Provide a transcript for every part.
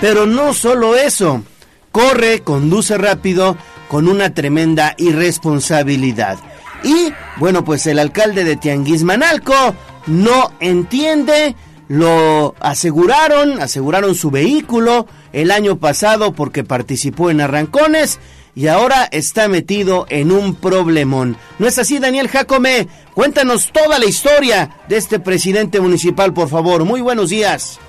Pero no solo eso, corre, conduce rápido con una tremenda irresponsabilidad. Y bueno, pues el alcalde de Tianguismanalco no entiende, lo aseguraron, aseguraron su vehículo el año pasado porque participó en arrancones y ahora está metido en un problemón. ¿No es así, Daniel Jacome? Cuéntanos toda la historia de este presidente municipal, por favor. Muy buenos días.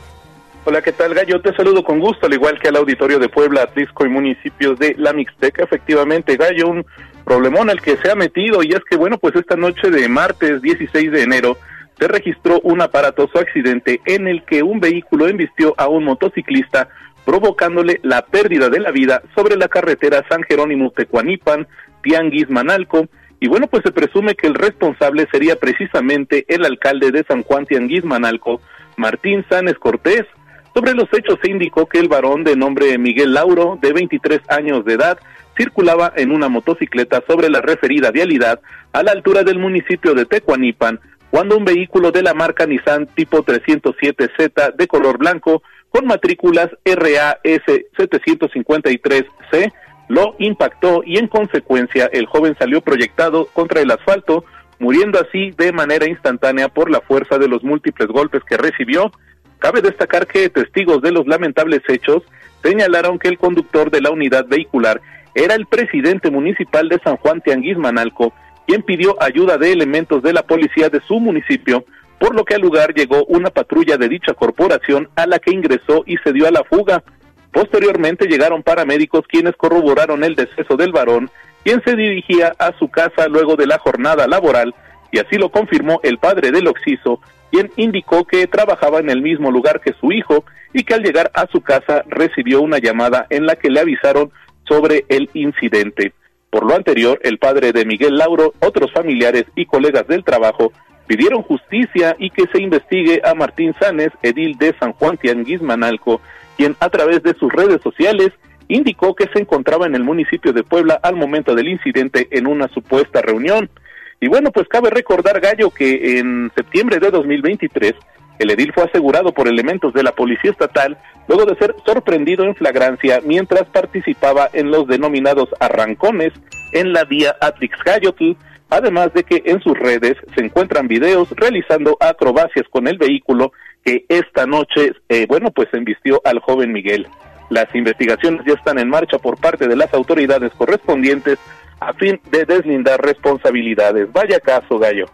Hola, ¿qué tal, Gallo? Te saludo con gusto, al igual que al auditorio de Puebla, Atlisco y municipios de la Mixteca. Efectivamente, Gallo, un problemón al que se ha metido y es que, bueno, pues esta noche de martes 16 de enero se registró un aparatoso accidente en el que un vehículo embistió a un motociclista provocándole la pérdida de la vida sobre la carretera San Jerónimo Tecuanipan, Tianguis Manalco, y bueno, pues se presume que el responsable sería precisamente el alcalde de San Juan Tianguis Manalco, Martín Sánchez Cortés. Sobre los hechos se indicó que el varón de nombre Miguel Lauro, de 23 años de edad, circulaba en una motocicleta sobre la referida vialidad a la altura del municipio de Tecuanipan, cuando un vehículo de la marca Nissan tipo 307Z de color blanco con matrículas RAS 753C lo impactó y en consecuencia el joven salió proyectado contra el asfalto, muriendo así de manera instantánea por la fuerza de los múltiples golpes que recibió. Cabe destacar que testigos de los lamentables hechos señalaron que el conductor de la unidad vehicular era el presidente municipal de San Juan Tianguis Manalco, quien pidió ayuda de elementos de la policía de su municipio por lo que al lugar llegó una patrulla de dicha corporación a la que ingresó y se dio a la fuga. Posteriormente llegaron paramédicos quienes corroboraron el deceso del varón, quien se dirigía a su casa luego de la jornada laboral, y así lo confirmó el padre del occiso, quien indicó que trabajaba en el mismo lugar que su hijo y que al llegar a su casa recibió una llamada en la que le avisaron sobre el incidente. Por lo anterior, el padre de Miguel Lauro, otros familiares y colegas del trabajo pidieron justicia y que se investigue a Martín Sanes, edil de San Juan Tianguis Manalco, quien a través de sus redes sociales indicó que se encontraba en el municipio de Puebla al momento del incidente en una supuesta reunión. Y bueno, pues cabe recordar, Gallo, que en septiembre de 2023 el edil fue asegurado por elementos de la Policía Estatal luego de ser sorprendido en flagrancia mientras participaba en los denominados arrancones en la vía Atlix-Gayotl, además de que en sus redes se encuentran videos realizando acrobacias con el vehículo que esta noche, eh, bueno, pues embistió al joven Miguel. Las investigaciones ya están en marcha por parte de las autoridades correspondientes a fin de deslindar responsabilidades. Vaya caso, Gallo.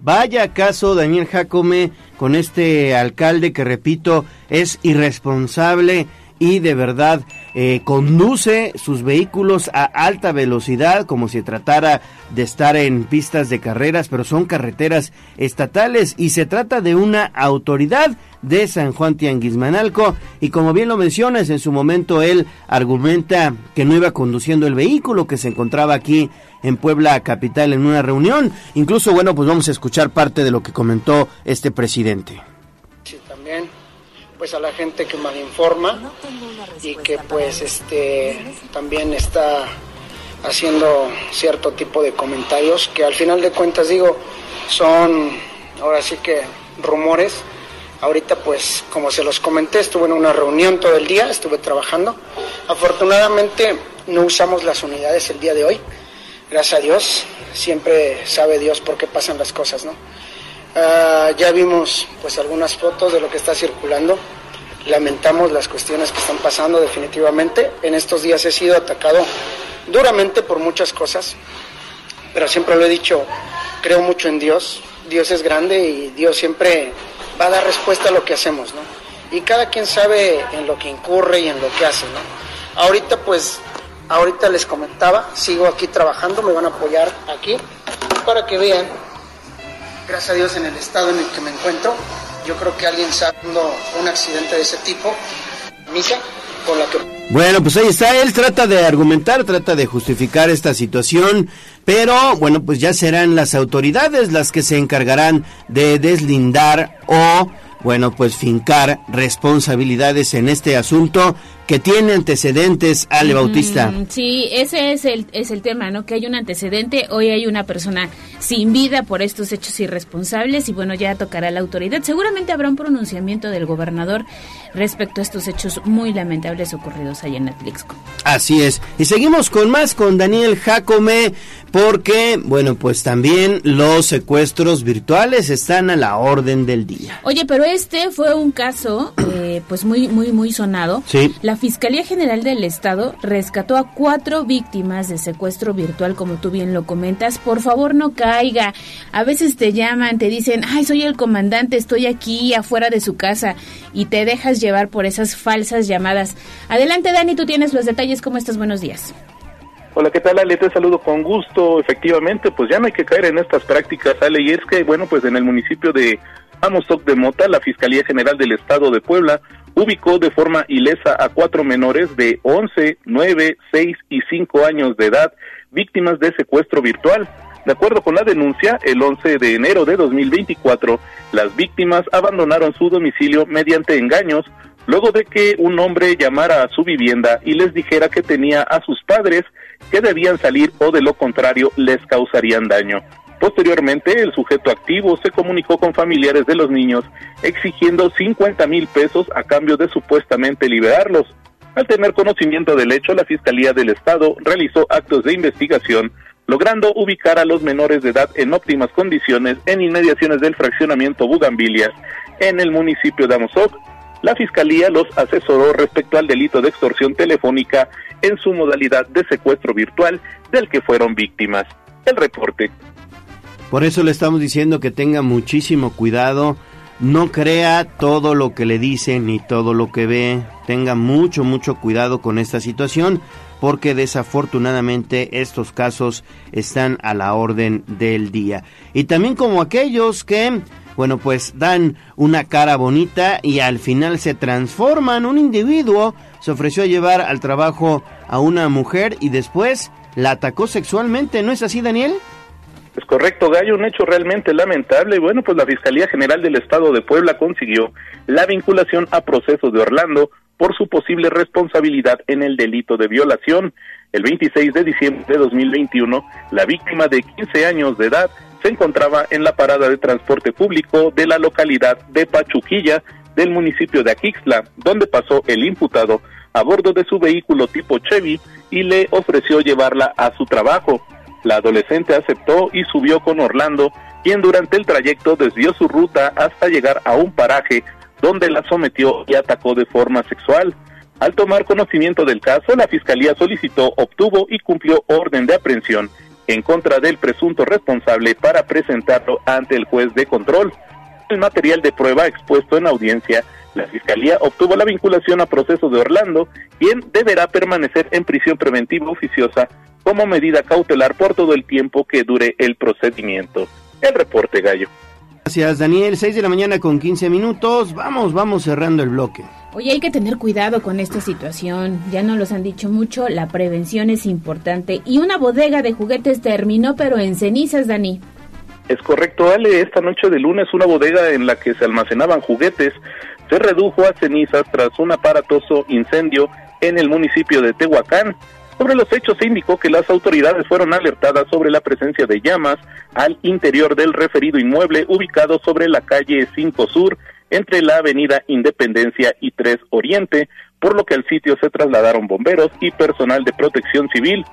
Vaya caso, Daniel Jacome, con este alcalde que, repito, es irresponsable y de verdad eh, conduce sus vehículos a alta velocidad como si tratara de estar en pistas de carreras, pero son carreteras estatales y se trata de una autoridad de San Juan Tianguismanalco y como bien lo mencionas, en su momento él argumenta que no iba conduciendo el vehículo que se encontraba aquí en Puebla capital en una reunión. Incluso, bueno, pues vamos a escuchar parte de lo que comentó este presidente. Pues a la gente que malinforma y que pues este también está haciendo cierto tipo de comentarios que al final de cuentas digo son ahora sí que rumores. Ahorita pues como se los comenté estuve en una reunión todo el día estuve trabajando. Afortunadamente no usamos las unidades el día de hoy. Gracias a Dios siempre sabe Dios por qué pasan las cosas no Ah, ya vimos pues algunas fotos de lo que está circulando. Lamentamos las cuestiones que están pasando definitivamente. En estos días he sido atacado duramente por muchas cosas, pero siempre lo he dicho, creo mucho en Dios. Dios es grande y Dios siempre va a dar respuesta a lo que hacemos, ¿no? Y cada quien sabe en lo que incurre y en lo que hace, ¿no? Ahorita pues, ahorita les comentaba, sigo aquí trabajando, me van a apoyar aquí para que vean gracias a Dios en el estado en el que me encuentro, yo creo que alguien sabiendo un accidente de ese tipo, misa, con la que... Bueno, pues ahí está, él trata de argumentar, trata de justificar esta situación, pero bueno, pues ya serán las autoridades las que se encargarán de deslindar o bueno, pues fincar responsabilidades en este asunto que tiene antecedentes, Ale Bautista. sí, ese es el, es el tema, ¿no? Que hay un antecedente, hoy hay una persona sin vida por estos hechos irresponsables y bueno, ya tocará la autoridad. Seguramente habrá un pronunciamiento del gobernador respecto a estos hechos muy lamentables ocurridos allá en Atlixco. Así es. Y seguimos con más con Daniel Jacome porque, bueno, pues también los secuestros virtuales están a la orden del día. Oye, pero este fue un caso, eh, pues muy, muy, muy sonado. Sí. La Fiscalía General del Estado rescató a cuatro víctimas de secuestro virtual, como tú bien lo comentas. Por favor, no caiga. A veces te llaman, te dicen, ay, soy el comandante, estoy aquí afuera de su casa, y te dejas llevar por esas falsas llamadas. Adelante, Dani, tú tienes los detalles. ¿Cómo estás? Buenos días. Hola, ¿qué tal Ale? Te saludo con gusto. Efectivamente, pues ya no hay que caer en estas prácticas, Ale, y es que, bueno, pues en el municipio de Amozoc de Mota, la Fiscalía General del Estado de Puebla ubicó de forma ilesa a cuatro menores de 11, 9, 6 y 5 años de edad, víctimas de secuestro virtual. De acuerdo con la denuncia, el 11 de enero de 2024, las víctimas abandonaron su domicilio mediante engaños, luego de que un hombre llamara a su vivienda y les dijera que tenía a sus padres que debían salir o de lo contrario les causarían daño. Posteriormente, el sujeto activo se comunicó con familiares de los niños exigiendo 50 mil pesos a cambio de supuestamente liberarlos. Al tener conocimiento del hecho, la Fiscalía del Estado realizó actos de investigación, logrando ubicar a los menores de edad en óptimas condiciones en inmediaciones del fraccionamiento Bugambilias, en el municipio de Amozoc. La Fiscalía los asesoró respecto al delito de extorsión telefónica en su modalidad de secuestro virtual del que fueron víctimas. El reporte. Por eso le estamos diciendo que tenga muchísimo cuidado, no crea todo lo que le dicen ni todo lo que ve, tenga mucho, mucho cuidado con esta situación, porque desafortunadamente estos casos están a la orden del día. Y también como aquellos que, bueno, pues dan una cara bonita y al final se transforman, un individuo se ofreció a llevar al trabajo a una mujer y después la atacó sexualmente, ¿no es así, Daniel? Es correcto, Gallo, un hecho realmente lamentable. Y bueno, pues la Fiscalía General del Estado de Puebla consiguió la vinculación a procesos de Orlando por su posible responsabilidad en el delito de violación. El 26 de diciembre de 2021, la víctima de 15 años de edad se encontraba en la parada de transporte público de la localidad de Pachuquilla del municipio de Aquixla, donde pasó el imputado a bordo de su vehículo tipo Chevy y le ofreció llevarla a su trabajo. La adolescente aceptó y subió con Orlando, quien durante el trayecto desvió su ruta hasta llegar a un paraje donde la sometió y atacó de forma sexual. Al tomar conocimiento del caso, la Fiscalía solicitó, obtuvo y cumplió orden de aprehensión en contra del presunto responsable para presentarlo ante el juez de control. El material de prueba expuesto en audiencia, la Fiscalía obtuvo la vinculación a proceso de Orlando, quien deberá permanecer en prisión preventiva oficiosa como medida cautelar por todo el tiempo que dure el procedimiento. El reporte, Gallo. Gracias, Daniel. 6 de la mañana con 15 minutos. Vamos, vamos cerrando el bloque. Oye, hay que tener cuidado con esta situación. Ya nos los han dicho mucho, la prevención es importante. Y una bodega de juguetes terminó, pero en cenizas, Dani. Es correcto, Ale. Esta noche de lunes, una bodega en la que se almacenaban juguetes se redujo a cenizas tras un aparatoso incendio en el municipio de Tehuacán. Sobre los hechos se indicó que las autoridades fueron alertadas sobre la presencia de llamas al interior del referido inmueble ubicado sobre la calle 5 Sur entre la avenida Independencia y 3 Oriente, por lo que al sitio se trasladaron bomberos y personal de protección civil.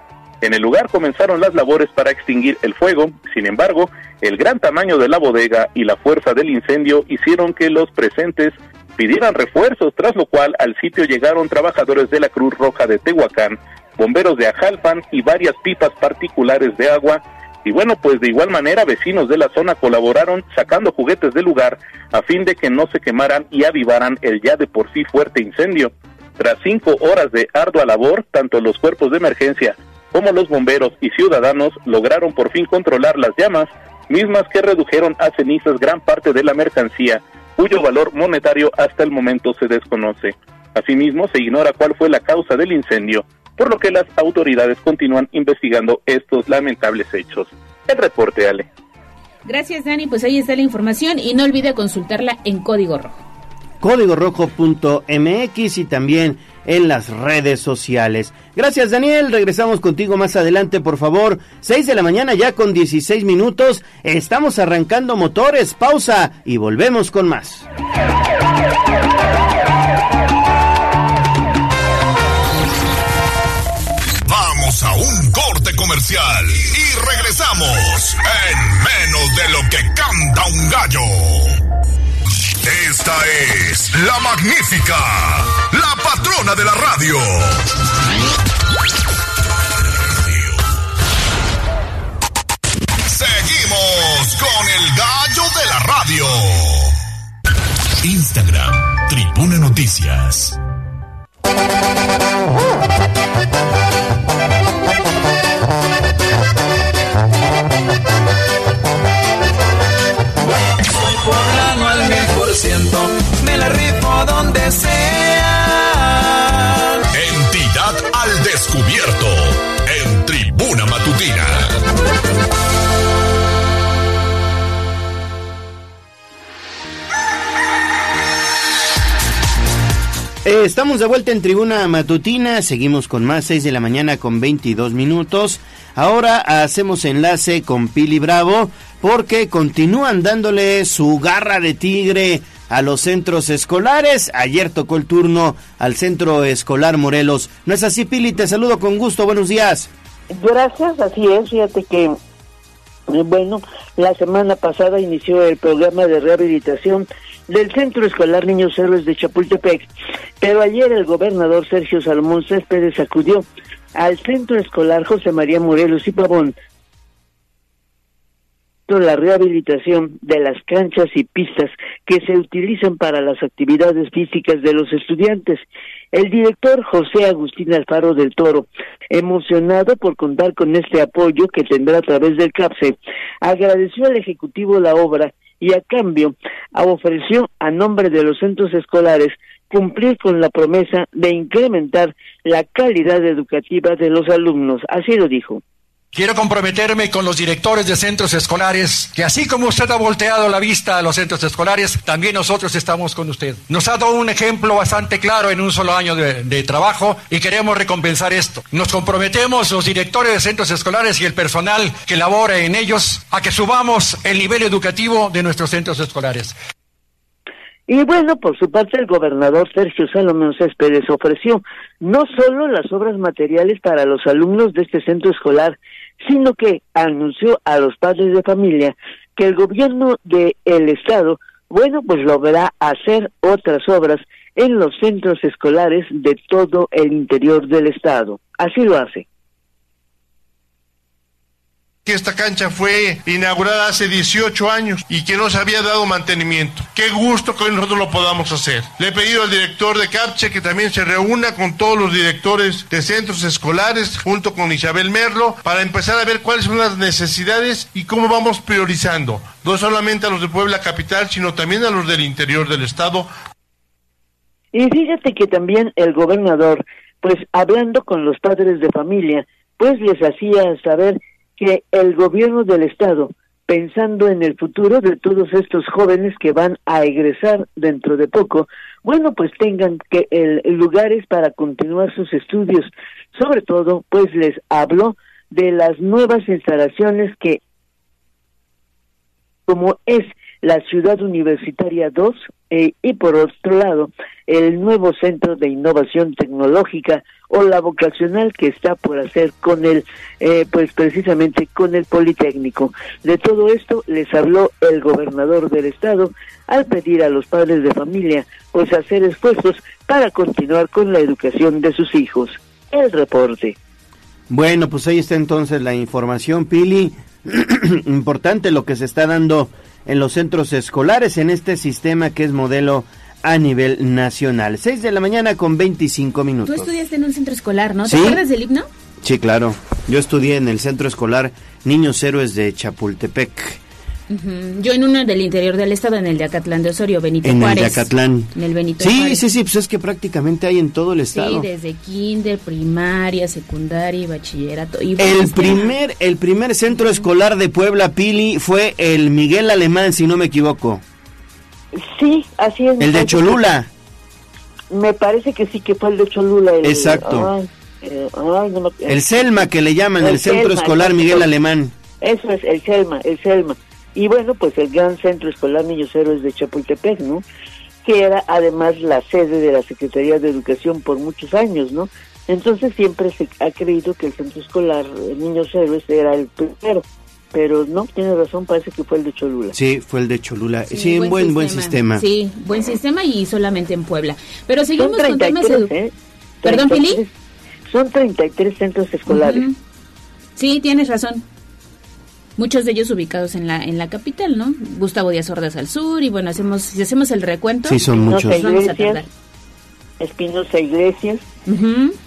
En el lugar comenzaron las labores para extinguir el fuego, sin embargo, el gran tamaño de la bodega y la fuerza del incendio hicieron que los presentes pidieran refuerzos, tras lo cual al sitio llegaron trabajadores de la Cruz Roja de Tehuacán, bomberos de Ajalpan y varias pipas particulares de agua. Y bueno, pues de igual manera vecinos de la zona colaboraron sacando juguetes del lugar a fin de que no se quemaran y avivaran el ya de por sí fuerte incendio. Tras cinco horas de ardua labor, tanto los cuerpos de emergencia como los bomberos y ciudadanos lograron por fin controlar las llamas, mismas que redujeron a cenizas gran parte de la mercancía, cuyo valor monetario hasta el momento se desconoce. Asimismo, se ignora cuál fue la causa del incendio, por lo que las autoridades continúan investigando estos lamentables hechos. El reporte, Ale. Gracias, Dani. Pues ahí está la información y no olvide consultarla en Código Rojo. códigorojo.mx y también en las redes sociales. Gracias Daniel, regresamos contigo más adelante por favor. 6 de la mañana ya con 16 minutos, estamos arrancando motores, pausa y volvemos con más. Y regresamos en menos de lo que canta un gallo. Esta es la magnífica, la patrona de la radio. Seguimos con el gallo de la radio. Instagram, Tribuna Noticias. Me la rifo donde sea. Entidad al descubierto en Tribuna Matutina. Eh, estamos de vuelta en Tribuna Matutina, seguimos con más 6 de la mañana con 22 minutos. Ahora hacemos enlace con Pili Bravo porque continúan dándole su garra de tigre a los centros escolares. Ayer tocó el turno al Centro Escolar Morelos. ¿No es así, Pili? Te saludo con gusto. Buenos días. Gracias, así es. Fíjate que, eh, bueno, la semana pasada inició el programa de rehabilitación del Centro Escolar Niños Héroes de Chapultepec, pero ayer el gobernador Sergio Salomón Céspedes acudió al Centro Escolar José María Morelos y Pavón la rehabilitación de las canchas y pistas que se utilizan para las actividades físicas de los estudiantes. El director José Agustín Alfaro del Toro, emocionado por contar con este apoyo que tendrá a través del CAPSE, agradeció al Ejecutivo la obra y a cambio ofreció a nombre de los centros escolares cumplir con la promesa de incrementar la calidad educativa de los alumnos. Así lo dijo. Quiero comprometerme con los directores de centros escolares, que así como usted ha volteado la vista a los centros escolares, también nosotros estamos con usted. Nos ha dado un ejemplo bastante claro en un solo año de, trabajo y queremos recompensar esto. Nos comprometemos los directores de centros escolares y el personal que labora en ellos a que subamos el nivel educativo de nuestros centros escolares. Y bueno, por su parte, el gobernador Sergio Salomón Céspedes ofreció no solo las obras materiales para los alumnos de este centro escolar, sino que anunció a los padres de familia que el gobierno del el estado, bueno, pues logrará hacer otras obras en los centros escolares de todo el interior del estado. Así lo hace que esta cancha fue inaugurada hace 18 años y que no se había dado mantenimiento. Qué gusto que hoy nosotros lo podamos hacer. Le he pedido al director de CAPCHE que también se reúna con todos los directores de centros escolares junto con Isabel Merlo para empezar a ver cuáles son las necesidades y cómo vamos priorizando, no solamente a los de Puebla Capital, sino también a los del interior del estado. Y fíjate que también el gobernador, pues hablando con los padres de familia, pues les hacía saber que el gobierno del Estado, pensando en el futuro de todos estos jóvenes que van a egresar dentro de poco, bueno, pues tengan que el, lugares para continuar sus estudios. Sobre todo, pues les hablo de las nuevas instalaciones que, como es la Ciudad Universitaria 2 eh, y por otro lado el nuevo Centro de Innovación Tecnológica o la vocacional que está por hacer con el, eh, pues precisamente con el Politécnico. De todo esto les habló el gobernador del estado al pedir a los padres de familia pues hacer esfuerzos para continuar con la educación de sus hijos. El reporte. Bueno, pues ahí está entonces la información, Pili. Importante lo que se está dando en los centros escolares en este sistema que es modelo a nivel nacional. 6 de la mañana con 25 minutos. Tú estudiaste en un centro escolar, ¿no? ¿Te acuerdas del himno? Sí, claro. Yo estudié en el centro escolar Niños Héroes de Chapultepec. Yo en uno del interior del estado, en el de Acatlán de Osorio, Benito en Juárez. En el de Acatlán. En el Benito sí, Juárez. Sí, sí, pues es que prácticamente hay en todo el estado. Sí, desde kinder, primaria, secundaria y bachillerato. Y el primer, el primer centro escolar de Puebla, Pili, fue el Miguel Alemán, si no me equivoco. Sí, así es. El de Cholula. Me parece que sí que fue el de Cholula. El, Exacto. Eh, el Selma que le llaman, el, Centro Escolar Miguel Alemán. Eso es, el Selma, el Selma. Y bueno, pues el Gran Centro Escolar Niños Héroes de Chapultepec, ¿no? Que era además la sede de la Secretaría de Educación por muchos años, ¿no? Entonces siempre se ha creído que el Centro Escolar Niños Héroes era el primero pero no, tiene razón, parece que fue el de Cholula. Sí, fue el de Cholula. Sí, un buen, buen sistema. Sí, buen sistema y solamente en Puebla. Pero seguimos con temas ¿eh? ¿Perdón, Pili? Son 33 centros escolares. Sí, tienes razón. Muchos de ellos ubicados en la en la capital, ¿no? Gustavo Díaz Ordaz al sur y bueno, hacemos si hacemos el recuento. Sí, son muchos. Iglesias, Espinosa Iglesias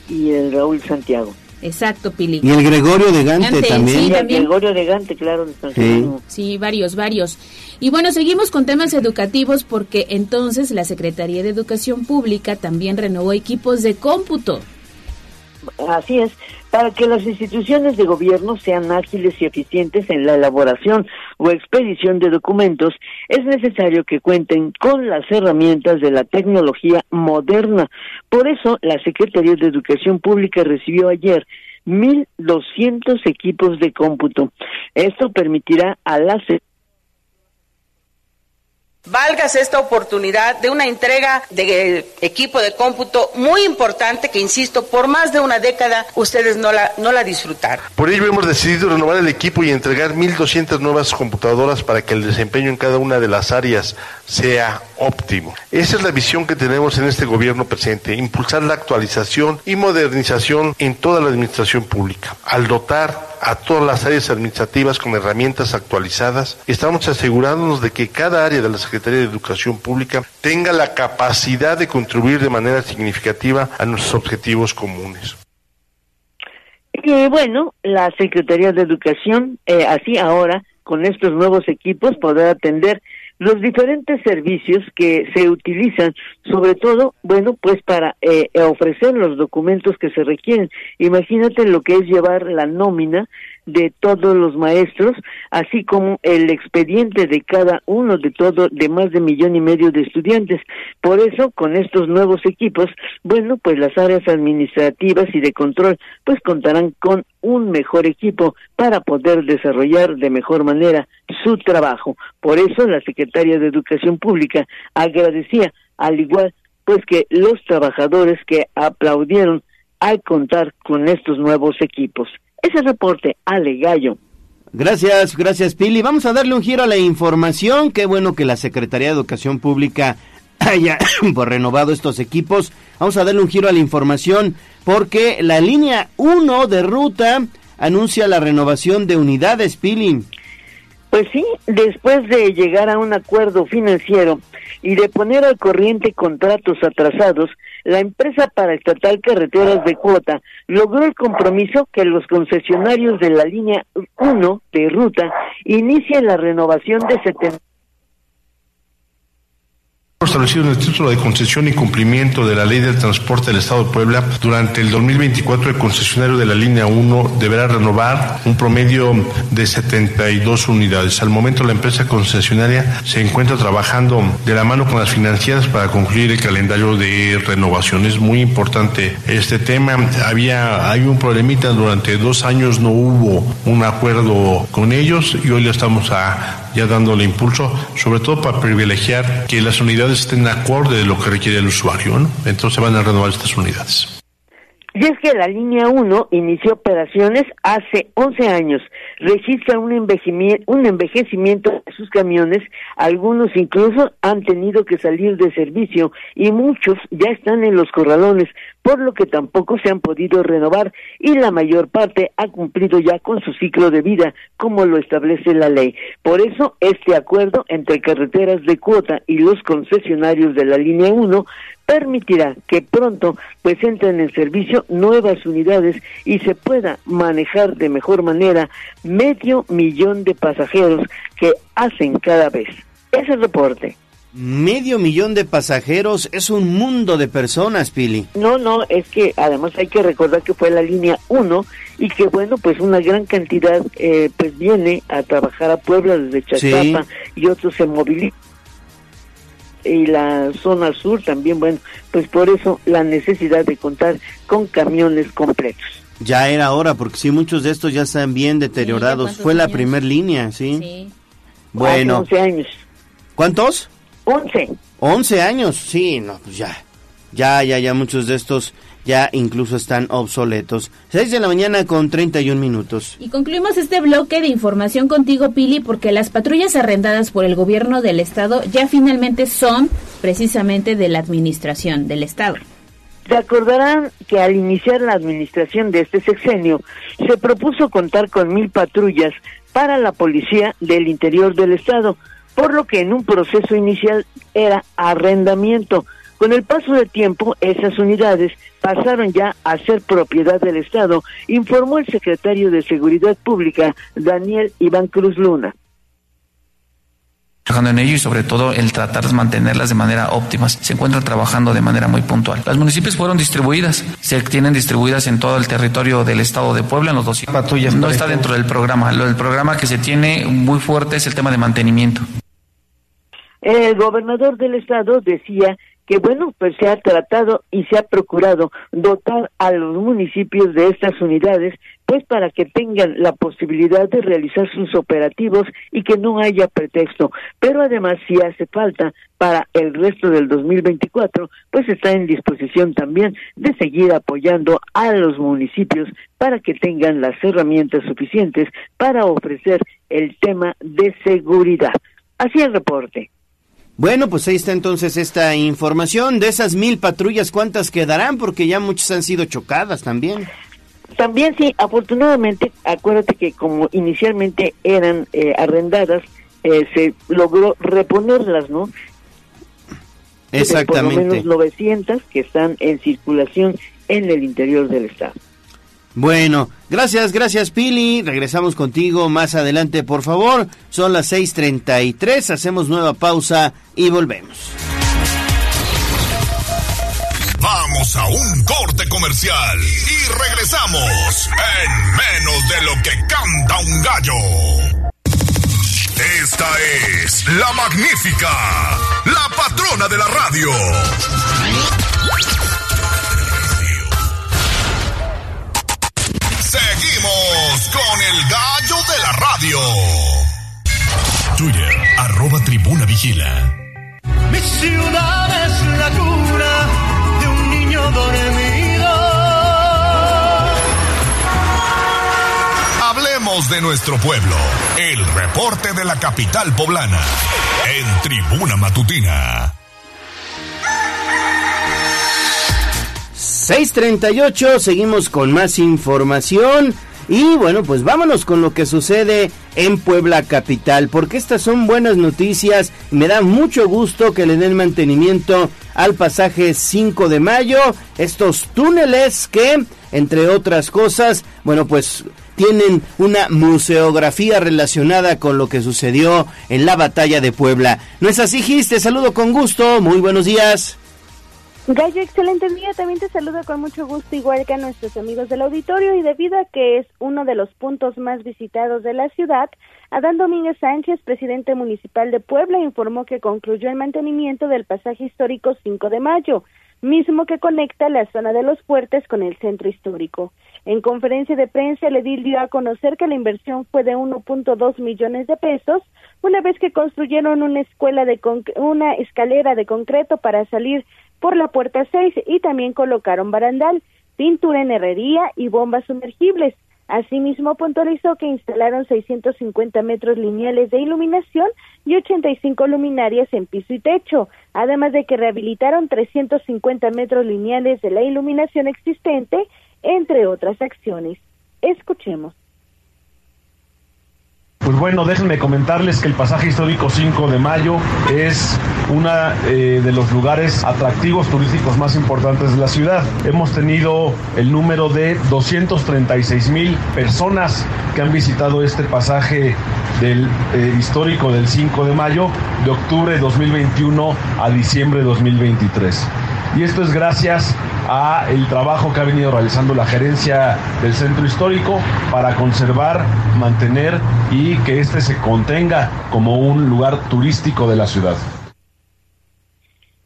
y el Raúl Santiago. Exacto, Pili. Y el Gregorio de Gante, también. Sí, el Gregorio de Gante, claro. Sí. sí, varios, varios. Y bueno, seguimos con temas educativos porque entonces la Secretaría de Educación Pública también renovó equipos de cómputo. Así es, para que las instituciones de gobierno sean ágiles y eficientes en la elaboración o expedición de documentos, es necesario que cuenten con las herramientas de la tecnología moderna. Por eso, la Secretaría de Educación Pública recibió ayer 1.200 equipos de cómputo. Esto permitirá a las Válgase esta oportunidad de una entrega de equipo de cómputo muy importante que, insisto, por más de una década ustedes no la, no la disfrutaron. Por ello hemos decidido renovar el equipo y entregar 1.200 nuevas computadoras para que el desempeño en cada una de las áreas sea óptimo. Esa es la visión que tenemos en este gobierno presente, impulsar la actualización y modernización en toda la administración pública. Al dotar a todas las áreas administrativas con herramientas actualizadas, estamos asegurándonos de que cada área de la Secretaría de Educación Pública tenga la capacidad de contribuir de manera significativa a nuestros objetivos comunes. Y bueno, la Secretaría de Educación, eh, así ahora, con estos nuevos equipos, podrá atender los diferentes servicios que se utilizan, sobre todo, bueno, pues para eh, ofrecer los documentos que se requieren. Imagínate lo que es llevar la nómina de todos los maestros, así como el expediente de cada uno de todo, de más de millón y medio de estudiantes. Por eso, con estos nuevos equipos, bueno, pues las áreas administrativas y de control, pues contarán con un mejor equipo para poder desarrollar de mejor manera su trabajo. Por eso, la secretaria de Educación Pública agradecía, al igual pues que los trabajadores que aplaudieron al contar con estos nuevos equipos. Ese reporte, Ale Gallo. Gracias, gracias Pili. Vamos a darle un giro a la información. Qué bueno que la Secretaría de Educación Pública haya por renovado estos equipos. Vamos a darle un giro a la información porque la línea 1 de ruta anuncia la renovación de unidades, Pili. Pues sí, después de llegar a un acuerdo financiero y de poner al corriente contratos atrasados, la empresa paraestatal Carreteras de Cuota logró el compromiso que los concesionarios de la línea 1 de ruta inicien la renovación de 70 establecido en el título de concesión y cumplimiento de la ley del transporte del Estado de Puebla, durante el 2024 el concesionario de la línea 1 deberá renovar un promedio de 72 unidades. Al momento la empresa concesionaria se encuentra trabajando de la mano con las financieras para concluir el calendario de renovación. Es muy importante este tema. Había, hay un problemita, durante dos años no hubo un acuerdo con ellos y hoy le estamos a ya dándole impulso, sobre todo para privilegiar que las unidades estén acorde de lo que requiere el usuario, ¿no? Entonces van a renovar estas unidades. Y es que la línea 1 inició operaciones hace 11 años. Registra un envejecimiento, un de sus camiones. Algunos incluso han tenido que salir de servicio y muchos ya están en los corralones, por lo que tampoco se han podido renovar y la mayor parte ha cumplido ya con su ciclo de vida, como lo establece la ley. Por eso, este acuerdo entre carreteras de cuota y los concesionarios de la línea 1 permitirá que pronto pues entren en servicio nuevas unidades y se pueda manejar de mejor manera medio millón de pasajeros que hacen cada vez. Ese reporte. Medio millón de pasajeros es un mundo de personas, Pili. No, no, es que además hay que recordar que fue la línea 1 y que bueno, pues una gran cantidad eh, pues viene a trabajar a Puebla desde Chacapa y otros se movilizan y la zona sur también, bueno, pues por eso la necesidad de contar con camiones completos. Ya era hora, porque sí, muchos de estos ya están bien deteriorados. Fue la primer línea, ¿sí? Sí. Bueno. 11 años. ¿Cuántos? 11. 11 años, sí, no, pues ya. Ya, ya, ya, muchos de estos ya incluso están obsoletos. 6 de la mañana con 31 minutos. Y concluimos este bloque de información contigo, Pili, porque las patrullas arrendadas por el gobierno del estado ya finalmente son precisamente de la administración del estado. Se acordarán que al iniciar la administración de este sexenio, se propuso contar con mil patrullas para la policía del interior del estado, por lo que en un proceso inicial era arrendamiento. Con el paso del tiempo, esas unidades pasaron ya a ser propiedad del Estado, informó el secretario de Seguridad Pública, Daniel Iván Cruz Luna trabajando en ello y sobre todo el tratar de mantenerlas de manera óptima. Se encuentran trabajando de manera muy puntual. Las municipios fueron distribuidas, se tienen distribuidas en todo el territorio del estado de Puebla, en los dos patrullas. No está dentro del programa. Lo del programa que se tiene muy fuerte es el tema de mantenimiento. El gobernador del estado decía que bueno, pues se ha tratado y se ha procurado dotar a los municipios de estas unidades, pues para que tengan la posibilidad de realizar sus operativos y que no haya pretexto. Pero además, si hace falta para el resto del 2024, pues está en disposición también de seguir apoyando a los municipios para que tengan las herramientas suficientes para ofrecer el tema de seguridad. Así el reporte. Bueno, pues ahí está entonces esta información. De esas mil patrullas, ¿cuántas quedarán? Porque ya muchas han sido chocadas también. También sí, afortunadamente, acuérdate que como inicialmente eran eh, arrendadas, eh, se logró reponerlas, ¿no? Exactamente. Por lo menos 900 que están en circulación en el interior del estado. Bueno, gracias, gracias Pili. Regresamos contigo más adelante, por favor. Son las 6:33, hacemos nueva pausa y volvemos. Vamos a un corte comercial y regresamos en menos de lo que canta un gallo. Esta es la magnífica, la patrona de la radio. Seguimos con el gallo de la radio. Twitter, arroba tribuna vigila. Mi ciudad es la cuna de un niño dormido. Hablemos de nuestro pueblo. El reporte de la capital poblana. En tribuna matutina. 638, seguimos con más información. Y bueno, pues vámonos con lo que sucede en Puebla Capital, porque estas son buenas noticias. Me da mucho gusto que le den mantenimiento al pasaje 5 de mayo. Estos túneles que, entre otras cosas, bueno, pues tienen una museografía relacionada con lo que sucedió en la batalla de Puebla. ¿No es así, Gis? Te saludo con gusto. Muy buenos días. Gallo, excelente día. También te saludo con mucho gusto, igual que a nuestros amigos del auditorio. Y debido a que es uno de los puntos más visitados de la ciudad, Adán Domínguez Sánchez, presidente municipal de Puebla, informó que concluyó el mantenimiento del pasaje histórico 5 de mayo, mismo que conecta la zona de los puertos con el centro histórico. En conferencia de prensa, el edil dio a conocer que la inversión fue de 1.2 millones de pesos, una vez que construyeron una escuela de una escalera de concreto para salir por la puerta 6 y también colocaron barandal, pintura en herrería y bombas sumergibles. Asimismo, puntualizó que instalaron 650 metros lineales de iluminación y 85 luminarias en piso y techo, además de que rehabilitaron 350 metros lineales de la iluminación existente, entre otras acciones. Escuchemos. Pues bueno, déjenme comentarles que el pasaje histórico 5 de mayo es uno eh, de los lugares atractivos turísticos más importantes de la ciudad. Hemos tenido el número de 236 mil personas que han visitado este pasaje del eh, histórico del 5 de mayo, de octubre de 2021 a diciembre de 2023. Y esto es gracias a el trabajo que ha venido realizando la gerencia del centro histórico para conservar, mantener y que este se contenga como un lugar turístico de la ciudad.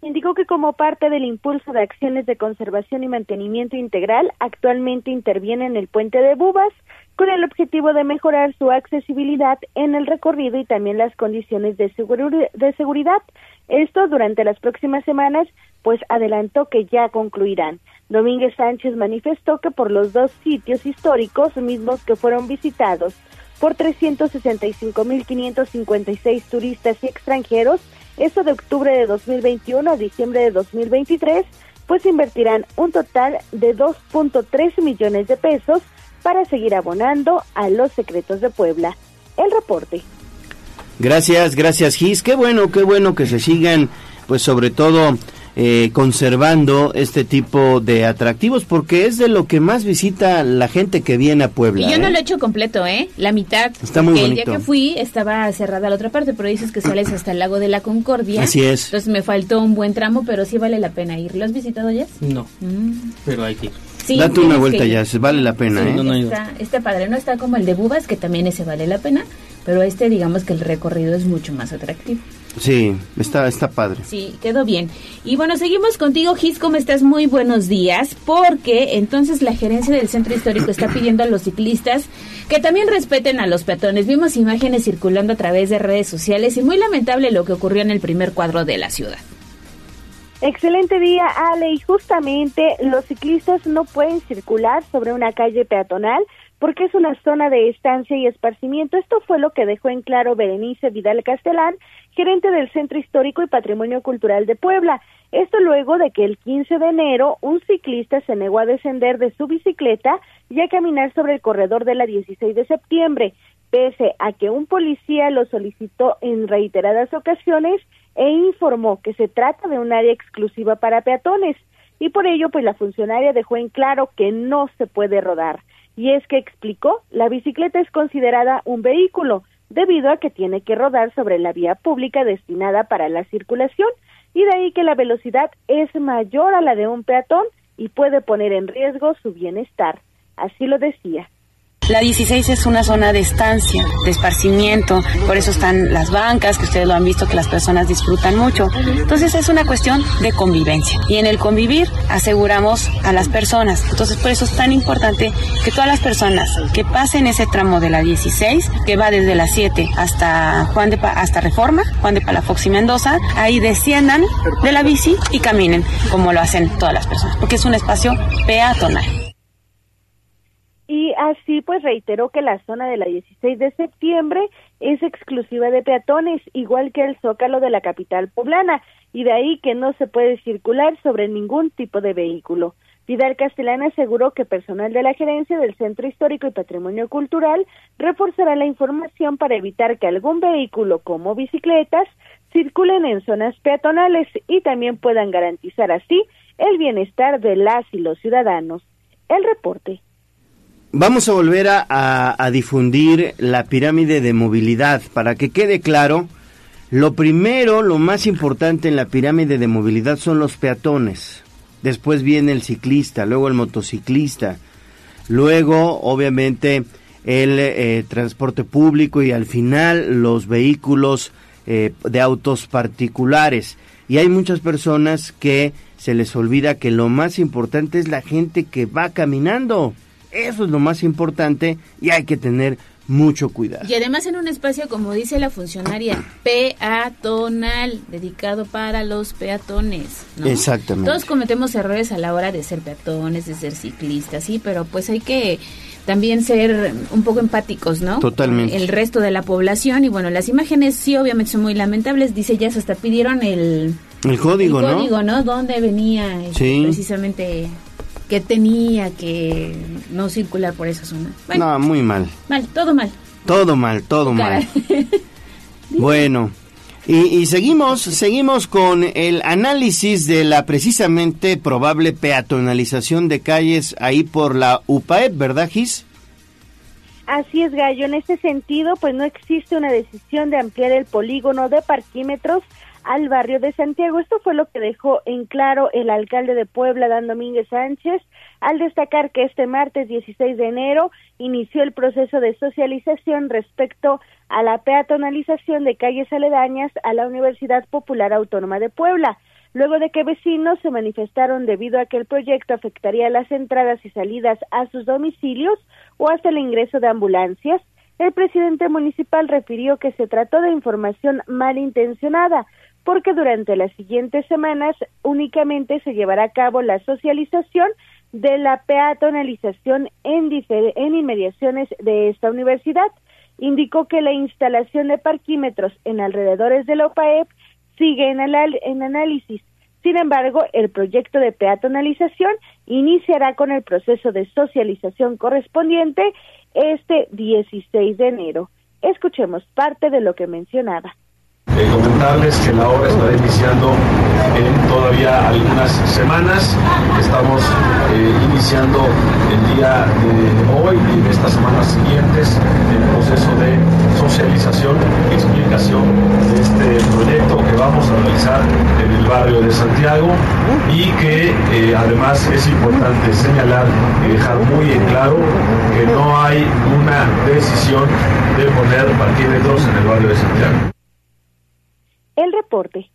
Indicó que como parte del impulso de acciones de conservación y mantenimiento integral, actualmente interviene en el puente de Bubas con el objetivo de mejorar su accesibilidad en el recorrido y también las condiciones de, de seguridad. Esto durante las próximas semanas, pues adelantó que ya concluirán. Domínguez Sánchez manifestó que por los dos sitios históricos mismos que fueron visitados por 365.556 turistas y extranjeros, eso de octubre de 2021 a diciembre de 2023, pues invertirán un total de 2.3 millones de pesos para seguir abonando a los secretos de Puebla. El reporte. Gracias, gracias Gis. Qué bueno, qué bueno que se sigan, pues sobre todo eh, conservando este tipo de atractivos porque es de lo que más visita la gente que viene a Puebla. Y yo no ¿eh? lo he hecho completo, ¿eh? La mitad. Está muy El bonito. día que fui estaba cerrada la otra parte, pero dices que sales hasta el lago de la Concordia. Así es. Entonces me faltó un buen tramo, pero sí vale la pena ir. ¿Lo has visitado ya? No, Mm. pero hay que ir. Sí, Date una vuelta ya, vale la pena, Sí, ¿eh? no, no, Está, está padre, no está como el de Bubas, que también ese vale la pena, pero este digamos que el recorrido es mucho más atractivo. Sí, está, está padre. Sí, quedó bien. Y bueno, seguimos contigo, Gis, ¿cómo estás? Muy buenos días, porque entonces la gerencia del centro histórico está pidiendo a los ciclistas que también respeten a los peatones. Vimos imágenes circulando a través de redes sociales y muy lamentable lo que ocurrió en el primer cuadro de la ciudad. Excelente día, Ale. Y justamente los ciclistas no pueden circular sobre una calle peatonal porque es una zona de estancia y esparcimiento. Esto fue lo que dejó en claro Berenice Vidal Castelán, gerente del Centro Histórico y Patrimonio Cultural de Puebla. Esto luego de que el 15 de enero un ciclista se negó a descender de su bicicleta y a caminar sobre el corredor de la 16 de septiembre, pese a que un policía lo solicitó en reiteradas ocasiones e informó que se trata de un área exclusiva para peatones y por ello pues la funcionaria dejó en claro que no se puede rodar. Y es que explicó, la bicicleta es considerada un vehículo debido a que tiene que rodar sobre la vía pública destinada para la circulación y de ahí que la velocidad es mayor a la de un peatón y puede poner en riesgo su bienestar. Así lo decía. La 16 es una zona de estancia, de esparcimiento, por eso están las bancas, que ustedes lo han visto, que las personas disfrutan mucho. Entonces es una cuestión de convivencia. Y en el convivir aseguramos a las personas. Entonces por eso es tan importante que todas las personas que pasen ese tramo de la 16, que va desde la 7 hasta Juan de Pa- hasta Reforma, Juan de Palafox y Mendoza, ahí desciendan de la bici y caminen, como lo hacen todas las personas, porque es un espacio peatonal. Y así pues reiteró que la zona de la 16 de septiembre es exclusiva de peatones, igual que el zócalo de la capital poblana, y de ahí que no se puede circular sobre ningún tipo de vehículo. Vidal Castellán aseguró que personal de la gerencia del Centro Histórico y Patrimonio Cultural reforzará la información para evitar que algún vehículo como bicicletas circulen en zonas peatonales y también puedan garantizar así el bienestar de las y los ciudadanos. El reporte. Vamos a volver a, difundir la pirámide de movilidad para que quede claro. Lo primero, lo más importante en la pirámide de movilidad son los peatones. Después viene el ciclista, luego el motociclista, luego obviamente el eh, transporte público y al final los vehículos eh, de autos particulares. Y hay muchas personas que se les olvida que lo más importante es la gente que va caminando. Eso es lo más importante y hay que tener mucho cuidado. Y además en un espacio, como dice la funcionaria, peatonal, dedicado para los peatones. ¿no? Exactamente. Todos cometemos errores a la hora de ser peatones, de ser ciclistas, sí, pero pues hay que también ser un poco empáticos, ¿no? Totalmente. El resto de la población y bueno, las imágenes sí obviamente son muy lamentables, dice ya hasta pidieron el, El código, el ¿no? código, ¿no? ¿Dónde venía este, Sí. precisamente que tenía que no circular por esa zona? Bueno, No, muy mal. mal, todo mal. Todo mal, todo mal. Bueno, y, y seguimos, seguimos con el análisis de la precisamente probable peatonalización de calles ahí por la UPAEP, ¿verdad, Gis? Así es, Gallo. En este sentido, pues no existe una decisión de ampliar el polígono de parquímetros al barrio de Santiago. Esto fue lo que dejó en claro el alcalde de Puebla, Dan Domínguez Sánchez, al destacar que este martes 16 de enero inició el proceso de socialización respecto a la peatonalización de calles aledañas a la Universidad Popular Autónoma de Puebla. luego de que vecinos se manifestaron debido a que el proyecto afectaría las entradas y salidas a sus domicilios o hasta el ingreso de ambulancias, el presidente municipal refirió que se trató de información malintencionada, porque durante las siguientes semanas únicamente se llevará a cabo la socialización de la peatonalización en, en inmediaciones de esta universidad. Indicó que la instalación de parquímetros en alrededores de la OPAEP sigue en, en análisis. Sin embargo, el proyecto de peatonalización iniciará con el proceso de socialización correspondiente este 16 de enero. Escuchemos parte de lo que mencionaba. Eh, comentarles que la obra estará iniciando en todavía algunas semanas. Estamos eh, iniciando el día de hoy y de estas semanas siguientes el proceso de socialización y explicación de este proyecto que vamos a realizar en el barrio de Santiago y que eh, además es importante señalar y dejar muy en claro que no hay una decisión de poner parquímetros en el barrio de Santiago el reporte.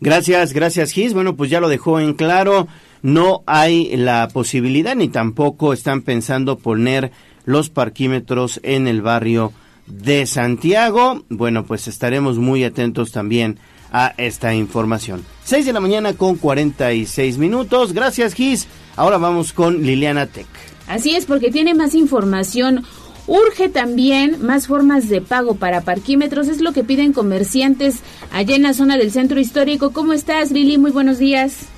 Gracias, gracias Gis. Bueno, pues ya lo dejó en claro. No hay la posibilidad ni tampoco están pensando poner los parquímetros en el barrio de Santiago. Bueno, pues estaremos muy atentos también a esta información. 6 de la mañana con 46 minutos. Gracias Gis. Ahora vamos con Liliana Tech. Así es, porque tiene más información. Urge también más formas de pago para parquímetros, es lo que piden comerciantes allá en la zona del centro histórico. ¿Cómo estás, Lili? Muy buenos días.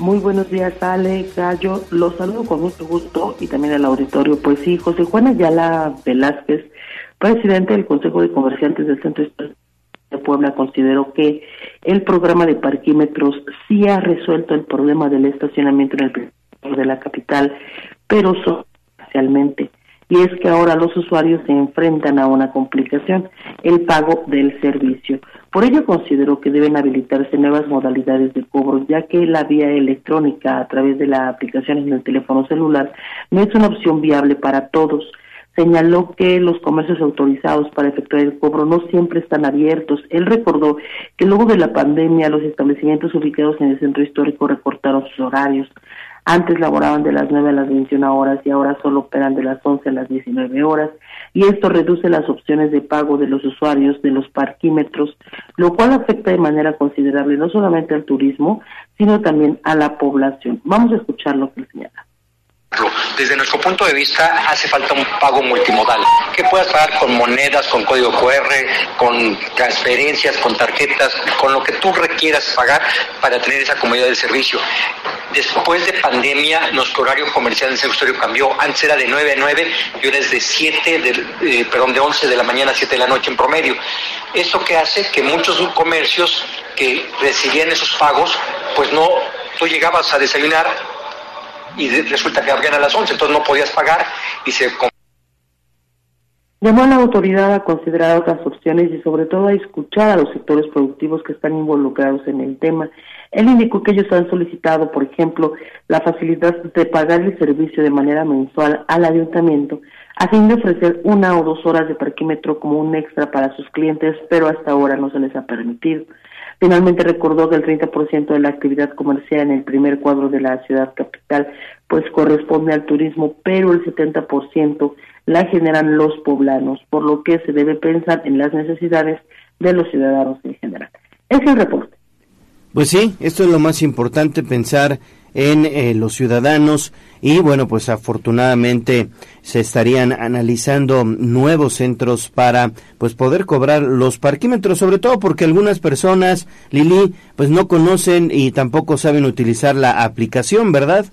Muy buenos días, Ale, Gallo. Los saludo con mucho gusto y también al auditorio. Pues sí, José Juan Ayala Velázquez, presidente del Consejo de Comerciantes del Centro Histórico de Puebla, consideró que el programa de parquímetros sí ha resuelto el problema del estacionamiento en el de la capital, pero socialmente y es que ahora los usuarios se enfrentan a una complicación, el pago del servicio. Por ello considero que deben habilitarse nuevas modalidades de cobro, ya que la vía electrónica a través de la aplicación en el teléfono celular no es una opción viable para todos. Señaló que los comercios autorizados para efectuar el cobro no siempre están abiertos. Él recordó que luego de la pandemia los establecimientos ubicados en el centro histórico recortaron sus horarios. Antes laboraban de las 9 a las 21 horas y ahora solo operan de las 11 a las 19 horas y esto reduce las opciones de pago de los usuarios de los parquímetros, lo cual afecta de manera considerable no solamente al turismo, sino también a la población. Vamos a escuchar lo que señala. Desde nuestro punto de vista hace falta un pago multimodal, que puedas pagar con monedas, con código QR, con transferencias, con tarjetas, con lo que tú requieras pagar para tener esa comodidad del servicio. Después de pandemia, nuestro horario comercial en el sector cambió. Antes era de 9 a 9 y ahora es de 7, de, eh, perdón, de 11 de la mañana a 7 de la noche en promedio. Esto que hace que muchos comercios que recibían esos pagos, pues no, tú llegabas a desayunar y resulta que abrían a las 11, entonces no podías pagar y se... Llamó a la autoridad a considerar otras opciones y sobre todo a escuchar a los sectores productivos que están involucrados en el tema. Él indicó que ellos han solicitado, por ejemplo, la facilidad de pagar el servicio de manera mensual al ayuntamiento a fin de ofrecer una o dos horas de parquímetro como un extra para sus clientes, pero hasta ahora no se les ha permitido. Finalmente recordó que el 30% de la actividad comercial en el primer cuadro de la ciudad capital pues corresponde al turismo, pero el 70% la generan los poblanos, por lo que se debe pensar en las necesidades de los ciudadanos en general. Es el reporte. Pues sí, esto es lo más importante, pensar en eh, los ciudadanos y bueno, pues afortunadamente se estarían analizando nuevos centros para pues poder cobrar los parquímetros, sobre todo porque algunas personas, Lili, pues no conocen y tampoco saben utilizar la aplicación, ¿verdad?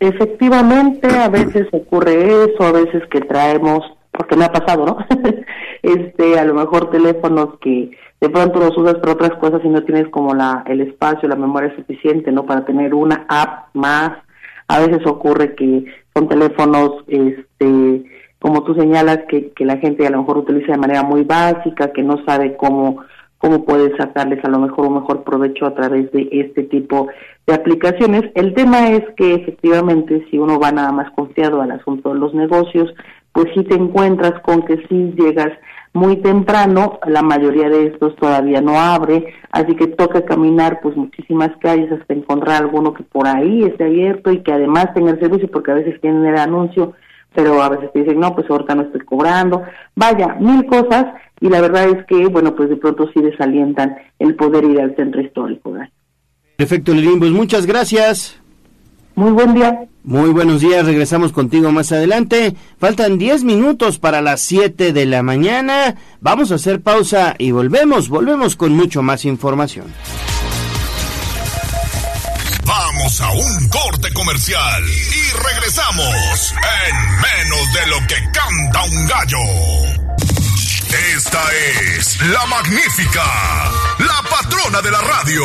Efectivamente, a veces ocurre eso, a veces que traemos, porque me ha pasado, ¿no? este, a lo mejor teléfonos que de pronto los usas para otras cosas y no tienes como la el espacio, la memoria suficiente, ¿no? Para tener una app más. A veces ocurre que son teléfonos, este, como tú señalas, que, que la gente a lo mejor utiliza de manera muy básica, que no sabe cómo cómo puede sacarles a lo mejor un mejor provecho a través de este tipo de aplicaciones. El tema es que efectivamente si uno va nada más confiado al asunto de los negocios, pues sí te encuentras con que sí llegas muy temprano, la mayoría de estos todavía no abre, así que toca caminar pues muchísimas calles hasta encontrar alguno que por ahí esté abierto y que además tenga el servicio, porque a veces tienen el anuncio, pero a veces te dicen, no, pues ahorita no estoy cobrando. Vaya, mil cosas, y la verdad es que, bueno, pues de pronto sí desalientan el poder ir al centro histórico. Perfecto, Lirín, pues muchas gracias. Muy buen día. Muy buenos días, regresamos contigo más adelante. Faltan 10 minutos para las 7 de la mañana. Vamos a hacer pausa y volvemos, volvemos con mucho más información. Vamos a un corte comercial y regresamos en menos de lo que canta un gallo. Esta es la magnífica, la patrona de la radio.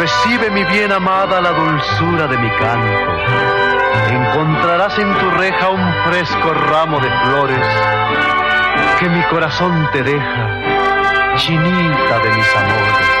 recibe mi bien amada la dulzura de mi canto. Encontrarás en tu reja un fresco ramo de flores que mi corazón te deja, chinita de mis amores.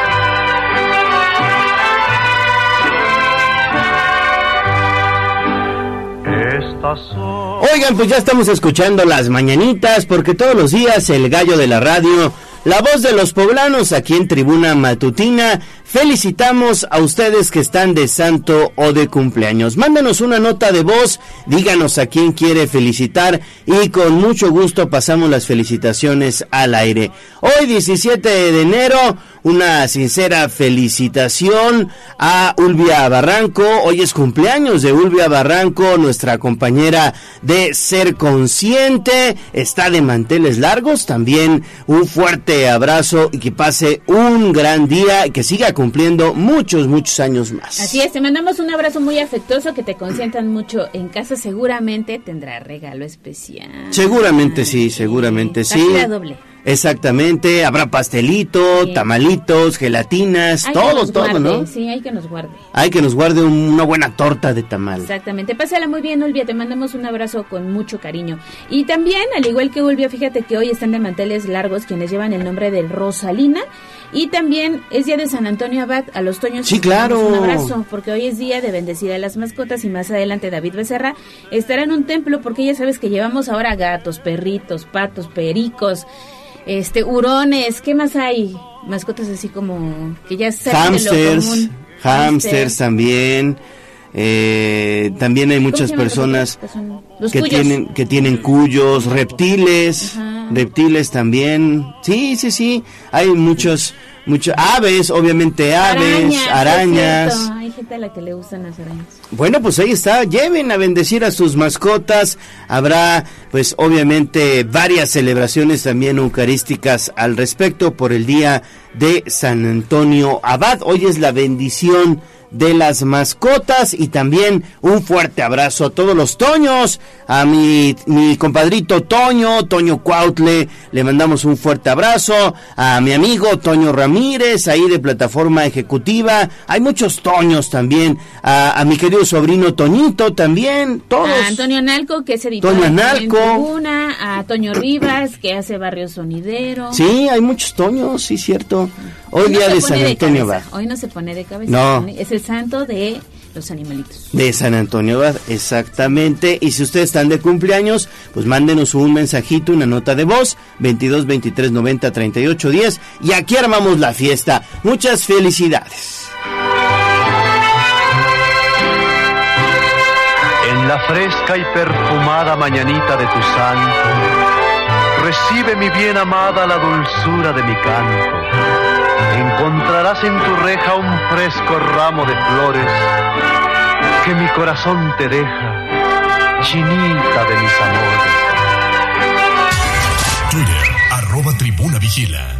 Oigan, pues ya estamos escuchando las mañanitas porque todos los días el gallo de la radio, la voz de los poblanos aquí en Tribuna Matutina, felicitamos a ustedes que están de santo o de cumpleaños. Mándanos una nota de voz, díganos a quién quiere felicitar y con mucho gusto pasamos las felicitaciones al aire. Hoy 17 de enero, una sincera felicitación a Ulvia Barranco. Hoy es cumpleaños de Ulvia Barranco, nuestra compañera de Ser Consciente. Está de manteles largos. También un fuerte abrazo y que pase un gran día que siga cumpliendo muchos, muchos años más. Así es, te mandamos un abrazo muy afectuoso, que te consientan mucho en casa. Seguramente tendrá regalo especial. Seguramente sí, seguramente sí. Doble. Exactamente, habrá pastelito, tamalitos, gelatinas, Hay que todo, nos todo, guarde, ¿no? Sí, hay que nos guarde. Hay que nos guarde un- una buena torta de tamal. Exactamente. Pásala muy bien, Ulvia. Te mandamos un abrazo con mucho cariño. Y también, al igual que Ulvia, fíjate que hoy están de manteles largos quienes llevan el nombre de Rosalina. Y también es día de San Antonio Abad. A los Toños Sí, claro. Un abrazo, porque hoy es día de bendecir a las mascotas. Y más adelante, David Becerra estará en un templo, porque ya sabes que llevamos ahora gatos, perritos, patos, pericos, este, hurones. ¿Qué más hay? Mascotas así como que ya salen de lo Hamsters, común. hamsters también. Eh, también hay muchas personas que son los que cuyos? tienen que tienen cuyos, reptiles, reptiles también. Sí, sí, sí. Hay muchos, muchos aves, obviamente aves, es arañas. cierto. Hay gente a la que le gustan las arañas. Bueno, pues ahí está, lleven a bendecir a sus mascotas. Habrá, pues obviamente, varias celebraciones también eucarísticas al respecto por el día de San Antonio Abad. Hoy es la bendición de las mascotas y también un fuerte abrazo a todos los Toños, a mi, mi compadrito Toño, Toño Cuautle, le mandamos un fuerte abrazo, a mi amigo Toño Ramírez, ahí de plataforma ejecutiva, hay muchos Toños también, a, a mi querido sobrino Toñito también, todos. A Antonio Nalco, que es editor Toño Analco. Tribuna, a Toño Rivas, que hace Barrio Sonidero. Sí, hay muchos Toños, sí, cierto. Hoy no día se de San Antonio cabeza, Abad. Hoy no se pone de cabeza. No. El santo de los animalitos. De San Antonio Abad, exactamente. Y si ustedes están de cumpleaños, pues mándenos un mensajito, una nota de voz, 22 23 90 38 10. Y aquí armamos la fiesta. Muchas felicidades. En la fresca y perfumada mañanita de tu santo, recibe mi bien amada la dulzura de mi canto. Encontrarás en tu reja un fresco ramo de flores que mi corazón te deja, chinita de mis amores. Twitter, arroba tribuna vigila.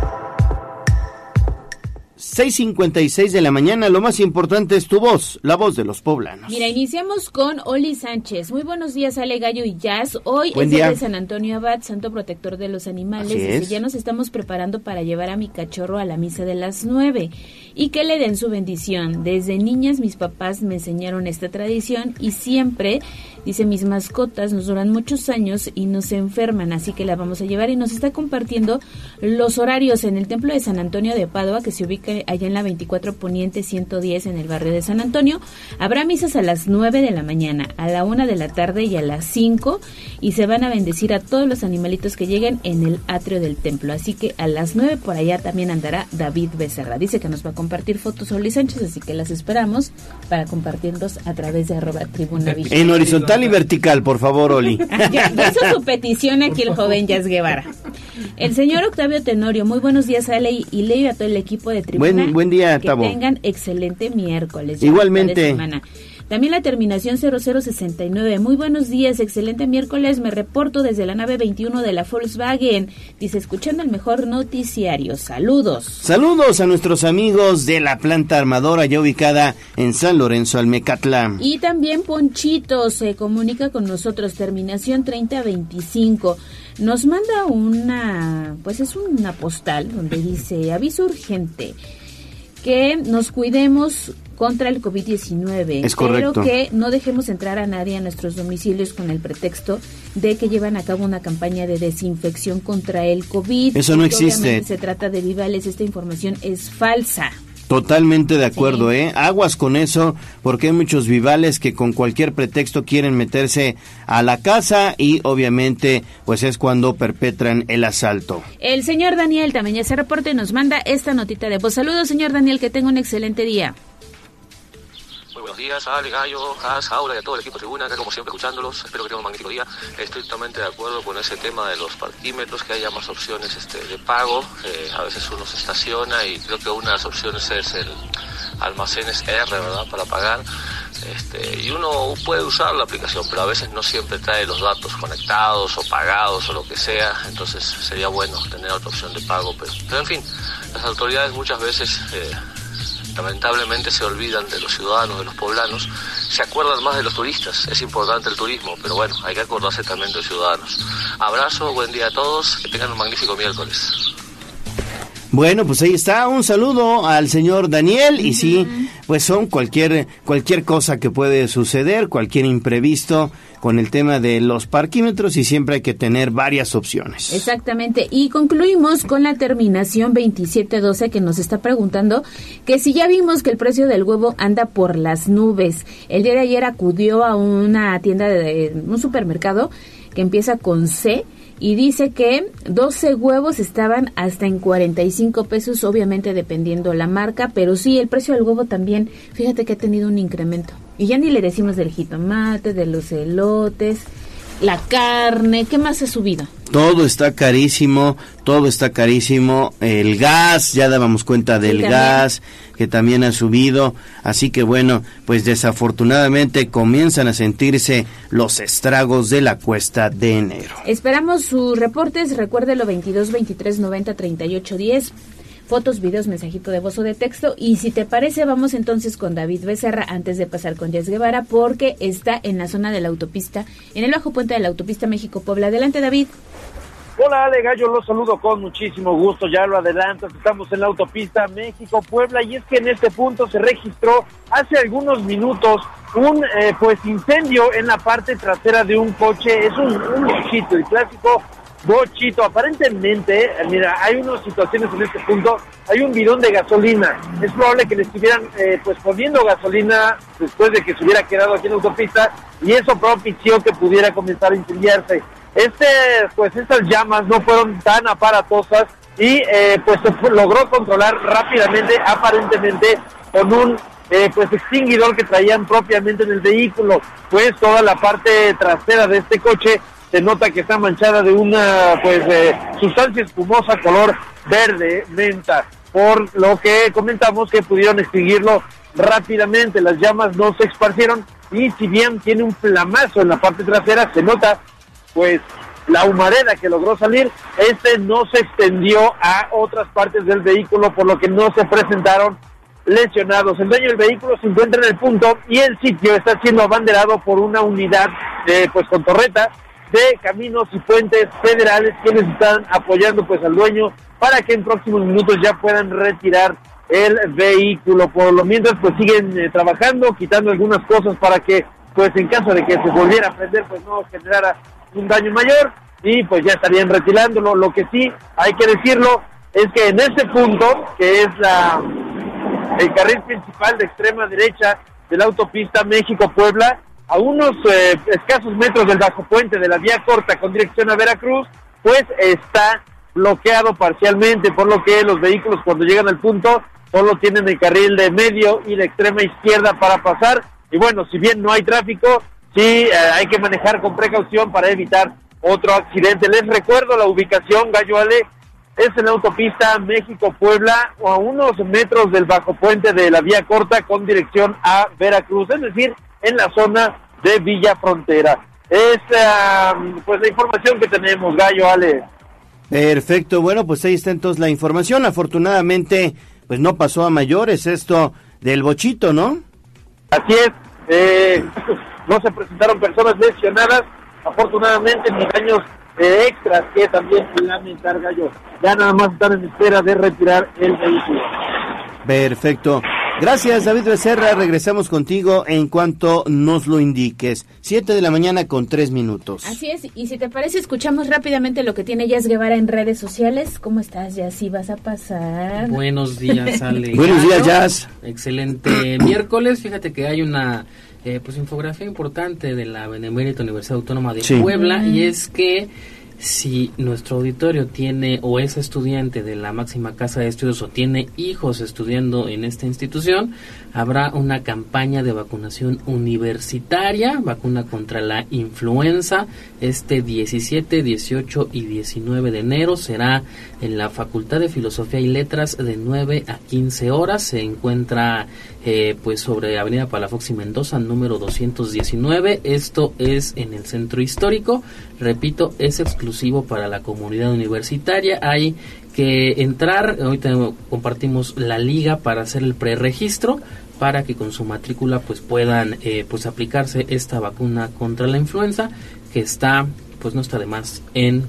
6.56 de la mañana, lo más importante es tu voz, la voz de los poblanos. Mira, iniciamos con Oli Sánchez. Muy buenos días, Ale Gallo y Jazz. Hoy Buen es día día. de San Antonio Abad, santo protector de los animales. Así es. ya nos estamos preparando para llevar a mi cachorro a la misa de las nueve y que le den su bendición. Desde niñas mis papás me enseñaron esta tradición y siempre, dice, mis mascotas nos duran muchos años y no se enferman, así que la vamos a llevar y nos está compartiendo los horarios en el templo de San Antonio de Padua, que se ubica allá en la 24 Poniente 110 en el barrio de San Antonio. Habrá misas a las 9 de la mañana, a la 1 de la tarde y a las 5 y se van a bendecir a todos los animalitos que lleguen en el atrio del templo. Así que a las 9 por allá también andará David Becerra. Dice que nos va a compartir fotos Oli Sánchez, así que las esperamos para compartirlos a través de arroba tribuna. En horizontal y vertical, por favor, Oli. Ya, ya hizo su petición aquí el joven Jazz Guevara. El señor Octavio Tenorio, muy buenos días, Ale y y Leo y a todo el equipo de Tribuna. Buen- buen día, Que tengan excelente miércoles. Igualmente. semana. También la terminación 0069. Muy buenos días, excelente miércoles. Me reporto desde la nave 21 de la Volkswagen. Dice, escuchando el mejor noticiario. Saludos. Saludos a nuestros amigos de la planta armadora ya ubicada en San Lorenzo Almecatla. Y también Ponchito se comunica con nosotros, terminación 3025. Nos manda una, pues es una postal donde dice, aviso urgente, que nos cuidemos contra el COVID-19, Es correcto. pero que no dejemos entrar a nadie a nuestros domicilios con el pretexto de que llevan a cabo una campaña de desinfección contra el COVID. Eso no existe. Se trata de vivales, esta información es falsa. Totalmente de acuerdo, ¿eh? Aguas con eso, porque hay muchos vivales que con cualquier pretexto quieren meterse a la casa y obviamente pues es cuando perpetran el asalto. El señor Daniel también ya se reporte nos manda esta notita de voz. Saludos, señor Daniel, que tenga un excelente día. Buenos días, Ale, Gallo, Has, Aura y a todo el equipo Tribuna, acá como siempre escuchándolos. Espero que tengan un magnífico día. Estoy totalmente de acuerdo con ese tema de los parquímetros, que haya más opciones este, de pago. Eh, a veces uno se estaciona y creo que una de las opciones es el almacenes R, ¿verdad? Para pagar. Este, y uno puede usar la aplicación, pero a veces no siempre trae los datos conectados o pagados o lo que sea. Entonces sería bueno tener otra opción de pago. Pero, pero en fin, las autoridades muchas veces... eh, lamentablemente se olvidan de los ciudadanos, de los poblanos, se acuerdan más de los turistas, es importante el turismo, pero bueno, hay que acordarse también de los ciudadanos. Abrazo, buen día a todos, que tengan un magnífico miércoles. Bueno, pues ahí está, un saludo al señor Daniel y sí, pues son cualquier cualquier cosa que puede suceder, cualquier imprevisto con el tema de los parquímetros y siempre hay que tener varias opciones. Exactamente. Y concluimos con la terminación 2712 que nos está preguntando que si ya vimos que el precio del huevo anda por las nubes. El día de ayer acudió a una tienda de un supermercado que empieza con C y dice que 12 huevos estaban hasta en 45 pesos, obviamente dependiendo la marca, pero sí, el precio del huevo también, fíjate que ha tenido un incremento. Y ya ni le decimos del jitomate, de los elotes, la carne, ¿qué más ha subido? Todo está carísimo, todo está carísimo. El gas, ya dábamos cuenta del gas, que también ha subido. Así que bueno, pues desafortunadamente comienzan a sentirse los estragos de la cuesta de enero. Esperamos sus reportes, recuérdelo 22 23 90 38 10. Fotos, videos, mensajito de voz o de texto. Y si te parece, vamos entonces con David Becerra antes de pasar con Jess Guevara, porque está en la zona de la autopista, en el bajo puente de la autopista México-Puebla. Adelante, David. Hola Ale Gallo, los saludo con muchísimo gusto, ya lo adelanto, estamos en la autopista México-Puebla y es que en este punto se registró hace algunos minutos un eh, pues incendio en la parte trasera de un coche, es un, un el clásico bochito, aparentemente, eh, mira, hay unas situaciones en este punto, hay un bidón de gasolina, es probable que le estuvieran eh, pues poniendo gasolina después de que se hubiera quedado aquí en la autopista y eso propició que pudiera comenzar a incendiarse. Este, pues estas llamas no fueron tan aparatosas y eh, pues se logró controlar rápidamente, aparentemente con un eh, pues extinguidor que traían propiamente en el vehículo, pues toda la parte trasera de este coche se nota que está manchada de una pues eh, sustancia espumosa color verde menta, por lo que comentamos que pudieron extinguirlo rápidamente, las llamas no se esparcieron y si bien tiene un plamazo en la parte trasera, se nota pues la humareda que logró salir, este no se extendió a otras partes del vehículo, por lo que no se presentaron lesionados. El dueño del vehículo se encuentra en el punto y el sitio está siendo abanderado por una unidad de, pues con torreta de caminos y puentes federales quienes están apoyando pues al dueño para que en próximos minutos ya puedan retirar el vehículo. Por lo mientras pues siguen eh, trabajando, quitando algunas cosas para que pues en caso de que se volviera a prender pues no generara un daño mayor y pues ya estarían retirándolo. Lo que sí hay que decirlo es que en ese punto, que es la, el carril principal de extrema derecha de la autopista México-Puebla, a unos eh, escasos metros del bajo puente de la vía corta con dirección a Veracruz, pues está bloqueado parcialmente, por lo que los vehículos cuando llegan al punto solo tienen el carril de medio y de extrema izquierda para pasar. Y bueno, si bien no hay tráfico, sí eh, hay que manejar con precaución para evitar otro accidente. Les recuerdo la ubicación, Gallo Ale, es en la autopista México-Puebla, a unos metros del bajo puente de la vía corta con dirección a Veracruz, es decir, en la zona de Villa Frontera. Es pues la información que tenemos, Gallo Ale. Perfecto, bueno, pues ahí está entonces la información. Afortunadamente, pues no pasó a mayores esto del bochito, ¿no? Así es, eh, no se presentaron personas lesionadas, afortunadamente ni daños eh, extras que también lamentar gallo. Ya nada más están en espera de retirar el vehículo. Perfecto. Gracias, David Becerra. Regresamos contigo en cuanto nos lo indiques. Siete de la mañana con tres minutos. Así es. Y si te parece, escuchamos rápidamente lo que tiene Jazz Guevara en redes sociales. ¿Cómo estás, Jazz? ¿Sí vas a pasar? Buenos días, Ale. Buenos días, Jazz. Excelente miércoles. Fíjate que hay una eh, pues infografía importante de la Benemérita Universidad Autónoma de Puebla y es que si nuestro auditorio tiene o es estudiante de la máxima casa de estudios o tiene hijos estudiando en esta institución, habrá una campaña de vacunación universitaria, vacuna contra la influenza, este 17, 18 y 19 de enero. Será en la Facultad de Filosofía y Letras de 9 a 15 horas, se encuentra eh, pues sobre Avenida Palafox y Mendoza, número 219, esto es en el centro histórico, repito, es exclusivo para la comunidad universitaria, hay que entrar, ahorita compartimos la liga para hacer el preregistro para que con su matrícula pues puedan eh, pues aplicarse esta vacuna contra la influenza que está pues no está de más en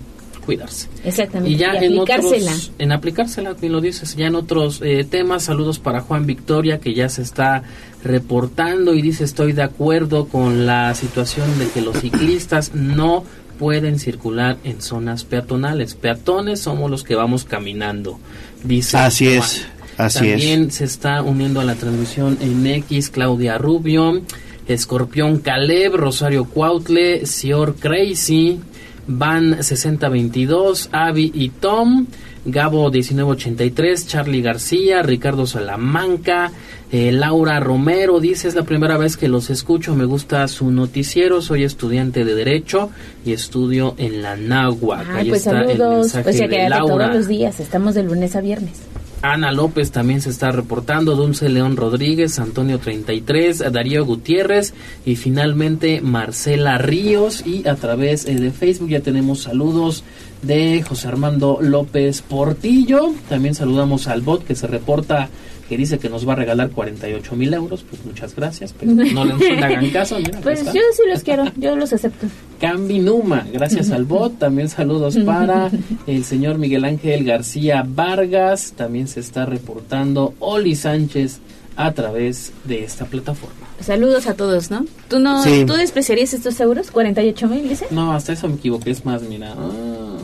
cuidarse. Exactamente. Y ya en otros, en aplicársela, bien lo dices, ya en otros eh, temas, saludos para Juan Victoria que ya se está reportando y dice estoy de acuerdo con la situación de que los ciclistas no pueden circular en zonas peatonales. Peatones somos los que vamos caminando, dice. Así es, así También se está uniendo a la transmisión en X Claudia Rubio, Escorpión Caleb, Rosario Cuautle, Sior Crazy, Van 6022, Avi y Tom, Gabo 1983, Charlie García, Ricardo Salamanca, eh, Laura Romero dice, es la primera vez que los escucho, me gusta su noticiero, soy estudiante de Derecho y estudio en la Náhuac. Ahí pues está el mensaje de Laura. todos los días, estamos de lunes a viernes. Ana López también se está reportando, Dulce León Rodríguez, Antonio 33, Darío Gutiérrez y finalmente Marcela Ríos y a través eh, de Facebook ya tenemos saludos de José Armando López Portillo, también saludamos al bot que se reporta que dice que nos va a regalar 48 mil euros, pues muchas gracias, pero no le hagan caso. pues yo sí los quiero, yo los acepto. Cambi Numa, gracias al bot, también saludos para el señor Miguel Ángel García Vargas, también se está reportando Oli Sánchez a través de esta plataforma. Saludos a todos, ¿no? ¿Tú no ¿tú despreciarías estos euros? ¿48 mil, dice? No, hasta eso me equivoqué, es más, mira. Ah,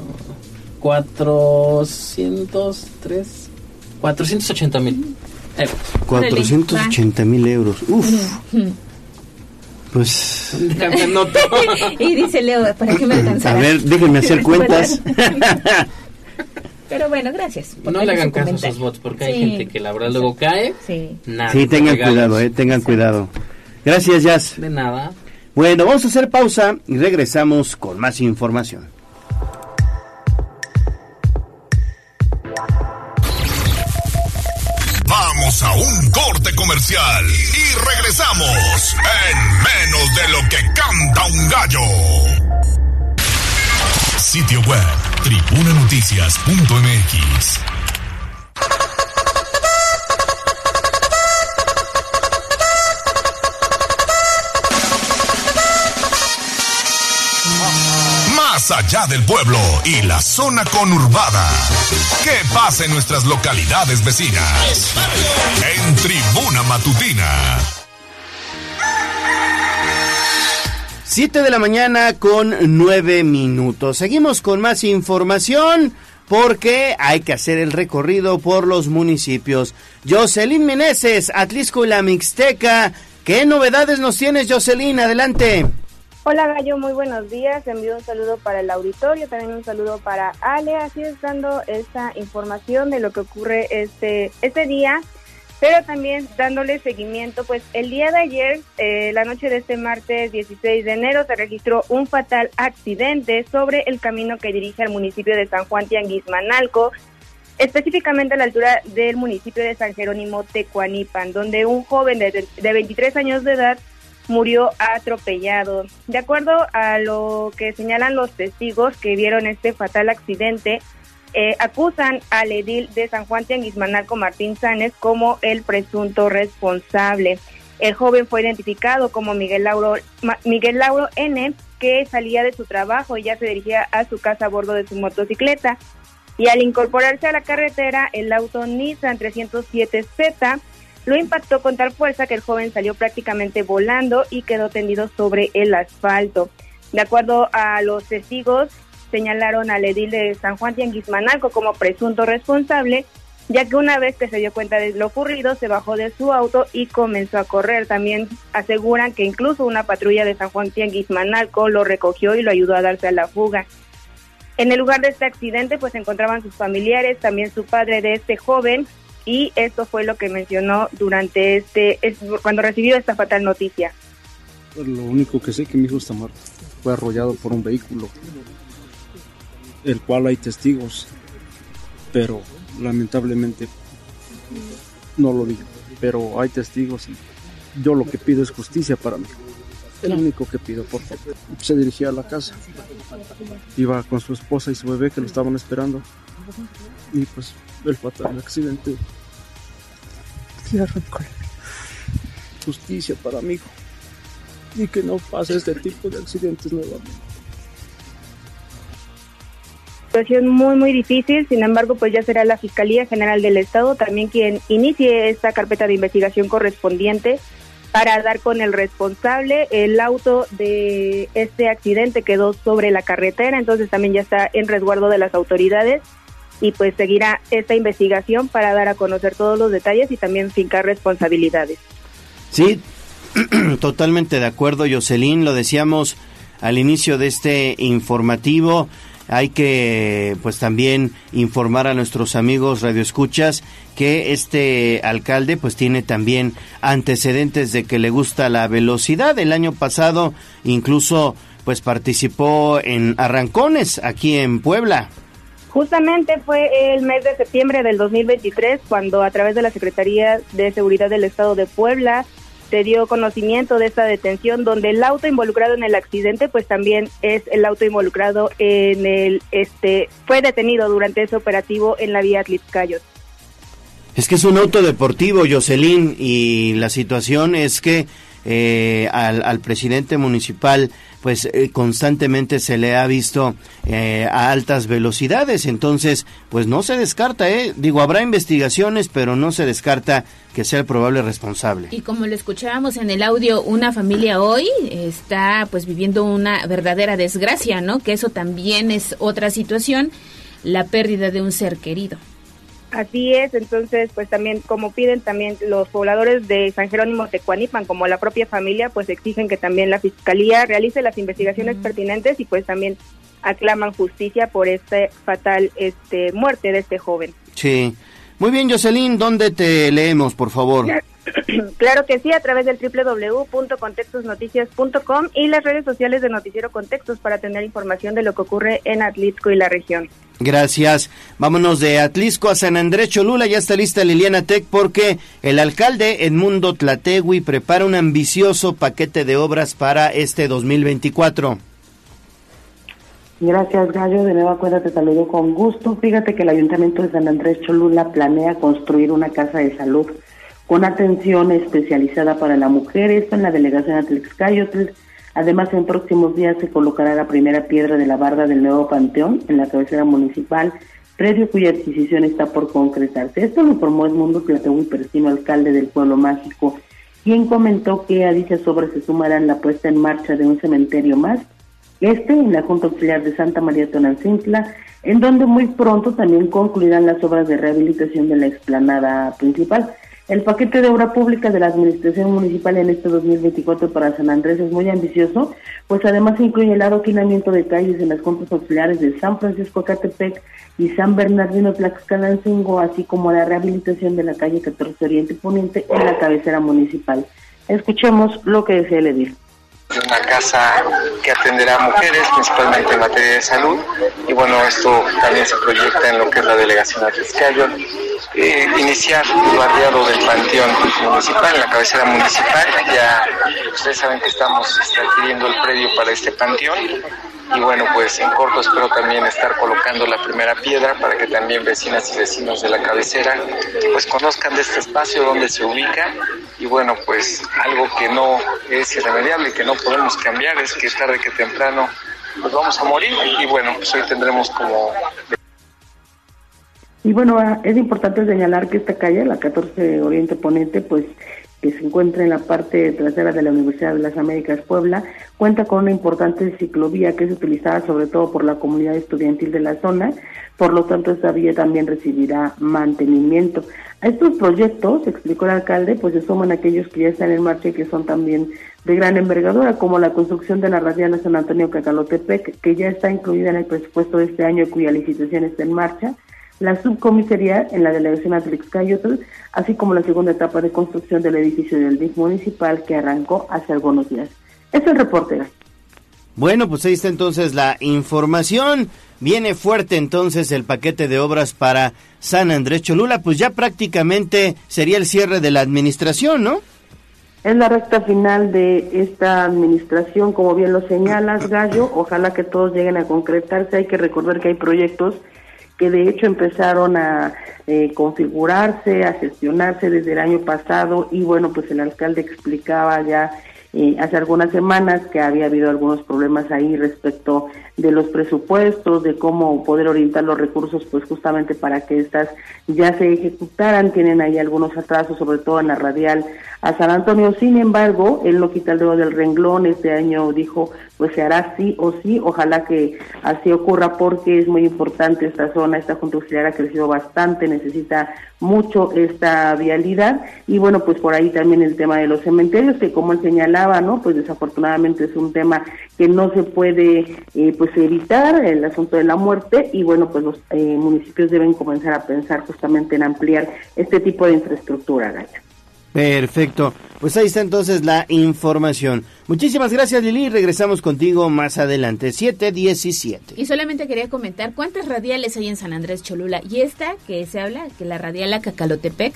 403, 480 mil. 480 mil euros. Uf. Pues. y dice Leo, ¿para qué me alcanzará? A ver, déjenme hacer cuentas. Pero bueno, gracias. No le hagan caso a esos bots porque hay gente que la verdad luego cae. Sí, sí tengan cuidado, eh, tengan cuidado. Gracias, Jazz. De nada. Bueno, vamos a hacer pausa y regresamos con más información. A un corte comercial y regresamos en menos de lo que canta un gallo. Sitio web, tribunanoticias.mx. Allá del pueblo y la zona conurbada. ¿Qué pasa en nuestras localidades vecinas? En Tribuna Matutina. 7 de la mañana con 9 minutos. Seguimos con más información porque hay que hacer el recorrido por los municipios. Jocelyn Meneses, Atlisco y la Mixteca. ¿Qué novedades nos tienes, Jocelyn? Adelante. Hola Gallo, muy buenos días. Envío un saludo para el auditorio, también un saludo para Ale. Así es dando esta información de lo que ocurre este, este día, pero también dándole seguimiento. Pues el día de ayer, eh, la noche de este martes 16 de enero, se registró un fatal accidente sobre el camino que dirige al municipio de San Juan Tianguismanalco, específicamente a la altura del municipio de San Jerónimo Tecuanipan, donde un joven de, de 23 años de edad murió atropellado. De acuerdo a lo que señalan los testigos que vieron este fatal accidente, eh, acusan al edil de San Juan Tianguismanalco Martín Sánchez como el presunto responsable. El joven fue identificado como Miguel Lauro, Miguel Lauro N, que salía de su trabajo y ya se dirigía a su casa a bordo de su motocicleta. Y al incorporarse a la carretera, el auto Nissan 307Z lo impactó con tal fuerza que el joven salió prácticamente volando y quedó tendido sobre el asfalto. De acuerdo a los testigos, señalaron al edil de San Juan Tianguismanalco como presunto responsable, ya que una vez que se dio cuenta de lo ocurrido, se bajó de su auto y comenzó a correr. También aseguran que incluso una patrulla de San Juan Tianguismanalco lo recogió y lo ayudó a darse a la fuga. En el lugar de este accidente, pues se encontraban sus familiares, también su padre de este joven, y esto fue lo que mencionó durante este, cuando recibió esta fatal noticia. Lo único que sé que mi hijo está muerto, fue arrollado por un vehículo, el cual hay testigos, pero lamentablemente no lo digo, pero hay testigos y yo lo que pido es justicia para mí. Es lo único que pido, por favor. Se dirigía a la casa. Iba con su esposa y su bebé que lo estaban esperando. Y pues el fatal accidente Justicia para mi hijo. Y que no pase este tipo de accidentes nuevamente. Situación muy, muy difícil, sin embargo, pues ya será la Fiscalía General del Estado también quien inicie esta carpeta de investigación correspondiente para dar con el responsable. El auto de este accidente quedó sobre la carretera, entonces también ya está en resguardo de las autoridades y pues seguirá esta investigación para dar a conocer todos los detalles y también fincar responsabilidades. Sí, totalmente de acuerdo, Jocelyn, lo decíamos al inicio de este informativo. Hay que pues también informar a nuestros amigos radioescuchas que este alcalde pues tiene también antecedentes de que le gusta la velocidad. El año pasado incluso pues participó en arrancones aquí en Puebla. Justamente fue el mes de septiembre del 2023 cuando a través de la Secretaría de Seguridad del Estado de Puebla se dio conocimiento de esta detención donde el auto involucrado en el accidente pues también es el auto involucrado en el este fue detenido durante ese operativo en la vía Atlixcayos. Es que es un auto deportivo, Jocelyn, y la situación es que eh, al, al, presidente municipal pues eh, constantemente se le ha visto eh, a altas velocidades, entonces pues no se descarta, ¿eh? digo, habrá investigaciones, pero no se descarta que sea el probable responsable. Y como lo escuchábamos en el audio, una familia hoy está pues viviendo una verdadera desgracia, ¿no? Que eso también es otra situación, la pérdida de un ser querido. Así es, entonces pues también como piden también los pobladores de San Jerónimo Tecuanipan como la propia familia pues exigen que también la fiscalía realice las investigaciones pertinentes y pues también aclaman justicia por esta fatal este muerte de este joven. Sí. Muy bien, Jocelyn, ¿dónde te leemos, por favor? claro que sí, a través del www.contextosnoticias.com y las redes sociales de Noticiero Contextos para tener información de lo que ocurre en Atlisco y la región. Gracias. Vámonos de Atlisco a San Andrés Cholula. Ya está lista Liliana Tech porque el alcalde Edmundo Tlategui prepara un ambicioso paquete de obras para este 2024. Gracias, Gallo. De nueva cuenta te saludo con gusto. Fíjate que el Ayuntamiento de San Andrés Cholula planea construir una casa de salud con atención especializada para la mujer, esto en la delegación Atlixcayotl. Además, en próximos días se colocará la primera piedra de la barda del nuevo panteón en la cabecera municipal, predio cuya adquisición está por concretarse. Esto lo informó Edmundo Plateúl Persino, alcalde del pueblo mágico, quien comentó que a dichas obras se sumarán la puesta en marcha de un cementerio más, este en la Junta Auxiliar de Santa María Tonalcintla, en donde muy pronto también concluirán las obras de rehabilitación de la explanada principal. El paquete de obra pública de la Administración Municipal en este 2024 para San Andrés es muy ambicioso, pues además incluye el adoquinamiento de calles en las juntas auxiliares de San Francisco Catepec y San Bernardino Tlaxcalancingo, así como la rehabilitación de la calle 14 Oriente Poniente en la cabecera municipal. Escuchemos lo que desea el una casa que atenderá a mujeres, principalmente en materia de salud, y bueno, esto también se proyecta en lo que es la delegación Atliscayo, eh, iniciar el barriado del Panteón Municipal, en la cabecera municipal, ya ustedes saben que estamos adquiriendo el predio para este panteón, y bueno, pues en corto espero también estar colocando la primera piedra para que también vecinas y vecinos de la cabecera pues conozcan de este espacio donde se ubica. Y bueno, pues algo que no es irremediable y que no podemos cambiar es que tarde que temprano pues vamos a morir. Y bueno, pues hoy tendremos como y bueno, es importante señalar que esta calle, la 14 Oriente Ponente, pues que se encuentra en la parte trasera de la Universidad de las Américas Puebla, cuenta con una importante ciclovía que es utilizada sobre todo por la comunidad estudiantil de la zona, por lo tanto esta vía también recibirá mantenimiento. A estos proyectos, explicó el alcalde, pues se suman aquellos que ya están en marcha y que son también de gran envergadura, como la construcción de la radiana San Antonio Cacalotepec, que ya está incluida en el presupuesto de este año cuya licitación está en marcha, la subcomisaría en la delegación Atlixcayotl, así como la segunda etapa de construcción del edificio del DIF municipal que arrancó hace algunos días. Es el reporte. Bueno, pues ahí está entonces la información. Viene fuerte entonces el paquete de obras para San Andrés Cholula, pues ya prácticamente sería el cierre de la administración, ¿no? Es la recta final de esta administración, como bien lo señalas, Gallo. Ojalá que todos lleguen a concretarse. Hay que recordar que hay proyectos que de hecho empezaron a eh, configurarse, a gestionarse desde el año pasado y bueno, pues el alcalde explicaba ya eh, hace algunas semanas que había habido algunos problemas ahí respecto de los presupuestos, de cómo poder orientar los recursos, pues justamente para que estas ya se ejecutaran. Tienen ahí algunos atrasos, sobre todo en la radial a San Antonio. Sin embargo, él no quita el dedo del renglón. Este año dijo, pues se hará sí o sí. Ojalá que así ocurra porque es muy importante esta zona. Esta junta auxiliar ha crecido bastante, necesita mucho esta vialidad. Y bueno, pues por ahí también el tema de los cementerios, que como él señalaba, ¿no? Pues desafortunadamente es un tema que no se puede, eh, pues evitar el asunto de la muerte. Y bueno, pues los eh, municipios deben comenzar a pensar justamente en ampliar este tipo de infraestructura, Gaya. Perfecto. Pues ahí está entonces la información. Muchísimas gracias Lili. Regresamos contigo más adelante. 717. Y solamente quería comentar cuántas radiales hay en San Andrés Cholula. Y esta que se habla, que la radial a Cacalotepec,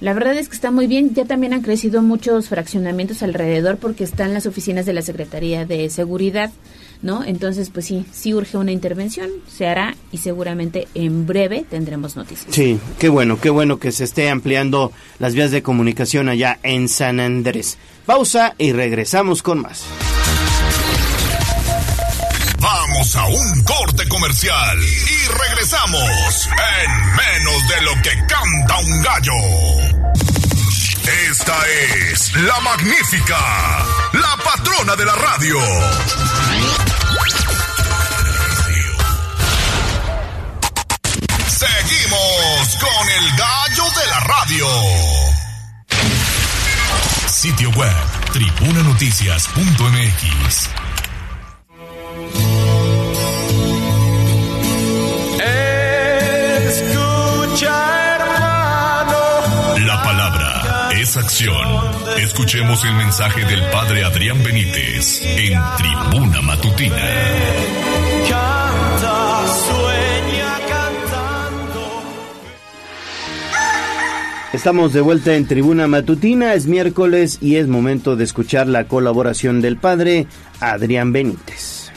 la verdad es que está muy bien. Ya también han crecido muchos fraccionamientos alrededor porque están las oficinas de la Secretaría de Seguridad. ¿No? Entonces, pues sí, sí urge una intervención, se hará y seguramente en breve tendremos noticias. Sí, qué bueno, qué bueno que se esté ampliando las vías de comunicación allá en San Andrés. Pausa y regresamos con más. Vamos a un corte comercial y regresamos en menos de lo que canta un gallo. Esta es la magnífica, la patrona de la radio. Seguimos con el gallo de la radio. Sitio web, tribunanoticias.mx. Escucha, hermano. La palabra es acción. Escuchemos el mensaje del Padre Adrián Benítez en Tribuna Matutina. Estamos de vuelta en Tribuna Matutina, es miércoles y es momento de escuchar la colaboración del Padre Adrián Benítez.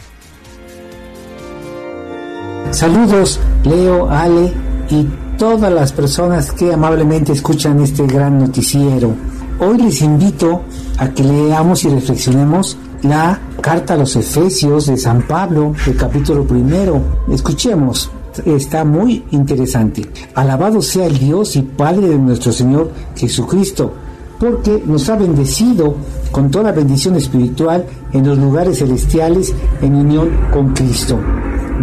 Saludos, Leo, Ale y todas las personas que amablemente escuchan este gran noticiero. Hoy les invito a que leamos y reflexionemos la carta a los Efesios de San Pablo, el capítulo primero. Escuchemos, está muy interesante. Alabado sea el Dios y Padre de nuestro Señor Jesucristo, porque nos ha bendecido con toda bendición espiritual en los lugares celestiales en unión con Cristo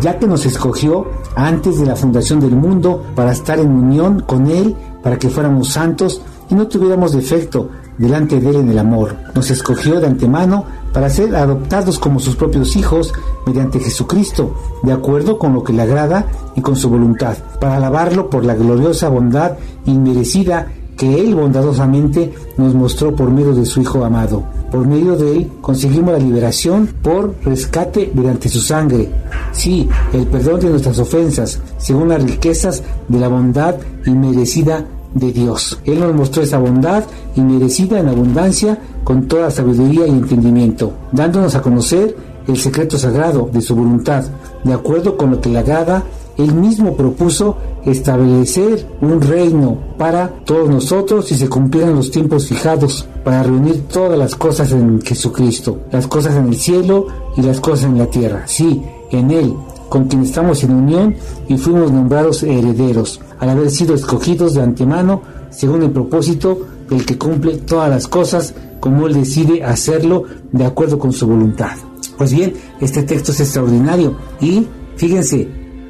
ya que nos escogió antes de la fundación del mundo para estar en unión con Él, para que fuéramos santos y no tuviéramos defecto delante de Él en el amor. Nos escogió de antemano para ser adoptados como sus propios hijos mediante Jesucristo, de acuerdo con lo que le agrada y con su voluntad, para alabarlo por la gloriosa bondad inmerecida que Él bondadosamente nos mostró por medio de su Hijo amado. Por medio de Él conseguimos la liberación por rescate mediante su sangre. Sí, el perdón de nuestras ofensas, según las riquezas de la bondad inmerecida de Dios. Él nos mostró esa bondad inmerecida en abundancia con toda sabiduría y entendimiento, dándonos a conocer el secreto sagrado de su voluntad, de acuerdo con lo que le agrada él mismo propuso establecer un reino para todos nosotros y se cumplieran los tiempos fijados para reunir todas las cosas en Jesucristo, las cosas en el cielo y las cosas en la tierra. Sí, en Él, con quien estamos en unión y fuimos nombrados herederos, al haber sido escogidos de antemano según el propósito del que cumple todas las cosas como Él decide hacerlo de acuerdo con su voluntad. Pues bien, este texto es extraordinario y fíjense,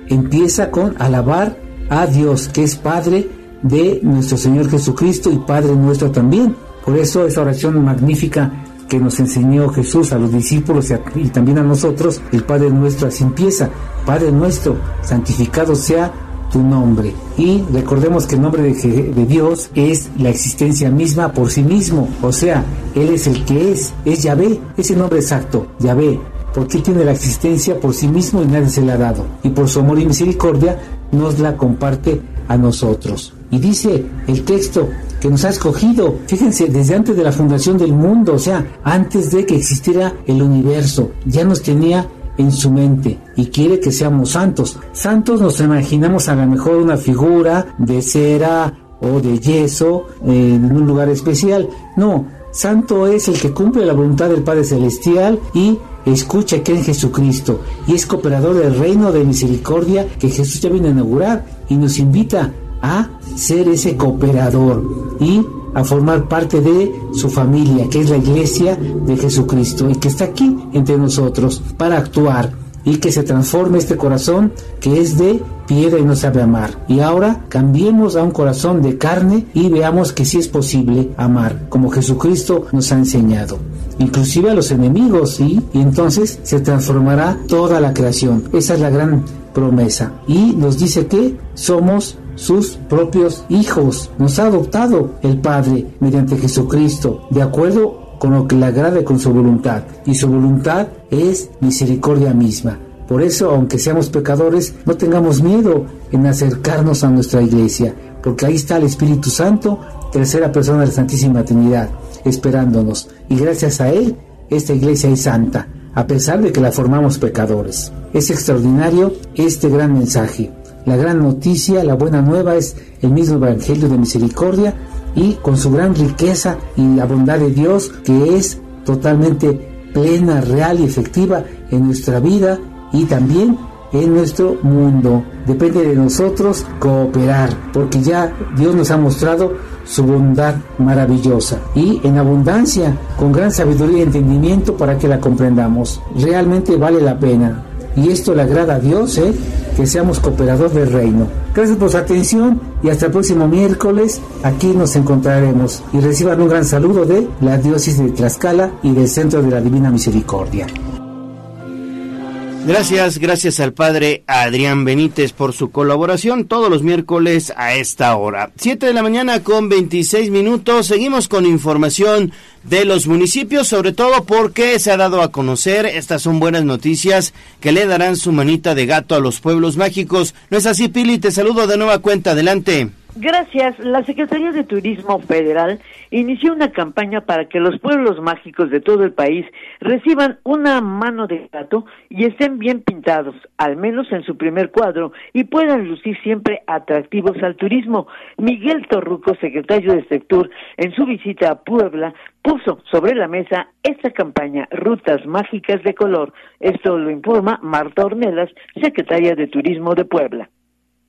empieza con alabar a Dios, que es Padre de nuestro Señor Jesucristo y Padre nuestro también. Por eso esa oración magnífica que nos enseñó Jesús a los discípulos y también a nosotros, el Padre nuestro así empieza, Padre nuestro, santificado sea tu nombre. Y recordemos que el nombre de, Dios es la existencia misma por sí mismo, o sea, Él es el que es, es Yahvé, es el nombre exacto, Yahvé, porque tiene la existencia por sí mismo y nadie se la ha dado. Y por su amor y misericordia nos la comparte a nosotros. Y dice el texto que nos ha escogido, fíjense, desde antes de la fundación del mundo, o sea, antes de que existiera el universo, ya nos tenía en su mente y quiere que seamos santos. Santos nos imaginamos a lo mejor una figura de cera o de yeso en un lugar especial. No, santo es el que cumple la voluntad del Padre Celestial y escucha que en Jesucristo y es cooperador del reino de misericordia que Jesús ya viene a inaugurar y nos invita a ser ese cooperador y a formar parte de su familia, que es la iglesia de Jesucristo y que está aquí entre nosotros para actuar y que se transforme este corazón que es de piedra y no sabe amar. Y ahora cambiemos a un corazón de carne y veamos que sí es posible amar, como Jesucristo nos ha enseñado. Inclusive a los enemigos. Y entonces se transformará toda la creación. Esa es la gran promesa. Y nos dice que somos sus propios hijos. Nos ha adoptado el Padre mediante Jesucristo, de acuerdo con lo que le agrade con su voluntad. Y su voluntad es misericordia misma. Por eso, aunque seamos pecadores, no tengamos miedo en acercarnos a nuestra iglesia, porque ahí está el Espíritu Santo, tercera persona de la Santísima Trinidad, esperándonos. Y gracias a Él, esta iglesia es santa, a pesar de que la formamos pecadores. Es extraordinario este gran mensaje. La gran noticia, la buena nueva es el mismo Evangelio de Misericordia y con su gran riqueza y la bondad de Dios que es totalmente plena, real y efectiva en nuestra vida y también en nuestro mundo. Depende de nosotros cooperar, porque ya Dios nos ha mostrado su bondad maravillosa y en abundancia, con gran sabiduría y entendimiento para que la comprendamos. Realmente vale la pena. Y esto le agrada a Dios, ¿eh? que seamos cooperadores del reino. Gracias por su atención y hasta el próximo miércoles aquí nos encontraremos y reciban un gran saludo de la diócesis de Tlaxcala y del Centro de la Divina Misericordia. Gracias, gracias al padre Adrián Benítez por su colaboración todos los miércoles a esta hora. Siete de la mañana con 26 minutos. Seguimos con información de los municipios, sobre todo porque se ha dado a conocer, estas son buenas noticias que le darán su manita de gato a los pueblos mágicos. ¿No es así, Pili? Te saludo de nueva cuenta. Adelante. Gracias. La Secretaría de Turismo Federal inició una campaña para que los pueblos mágicos de todo el país reciban una mano de gato y estén bien pintados, al menos en su primer cuadro, y puedan lucir siempre atractivos al turismo. Miguel Torruco, secretario de Sector, en su visita a Puebla, puso sobre la mesa esta campaña Rutas Mágicas de Color. Esto lo informa Marta Ornelas, secretaria de Turismo de Puebla.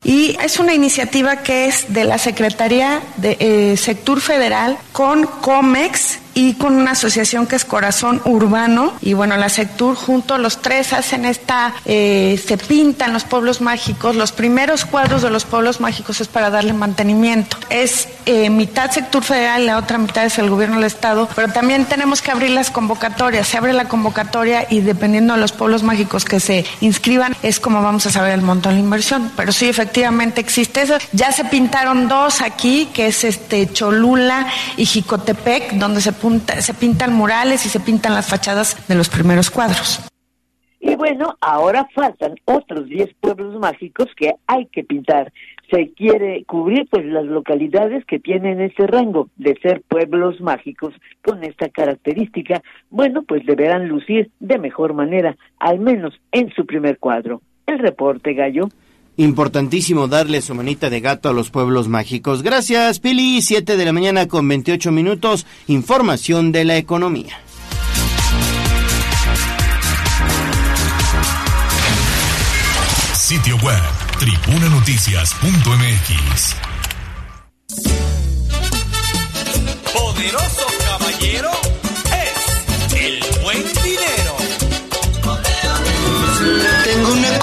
Y es una iniciativa que es de la Secretaría de eh, Sector Federal con COMEX y con una asociación que es Corazón Urbano. Y bueno, la Sectur junto los tres hacen esta, eh, se pintan los pueblos mágicos, los primeros cuadros de los pueblos mágicos es para darle mantenimiento. Es eh, mitad Sectur Federal la otra mitad es el gobierno del Estado, pero también tenemos que abrir las convocatorias, se abre la convocatoria y dependiendo de los pueblos mágicos que se inscriban es como vamos a saber el monto de la inversión, pero sí efectivamente existe eso. Ya se pintaron dos aquí, que es este Cholula y Jicotepec, donde se se pintan murales y se pintan las fachadas de los primeros cuadros. Y bueno, ahora faltan otros 10 pueblos mágicos que hay que pintar. Se quiere cubrir pues las localidades que tienen ese rango de ser pueblos mágicos con esta característica. Bueno, pues deberán lucir de mejor manera, al menos en su primer cuadro. El reporte, Gallo. Importantísimo darle su manita de gato a los pueblos mágicos. Gracias, Pili. Siete de la mañana con 28 minutos. Información de la economía. Sitio web, tribunanoticias.mx. Poderoso caballero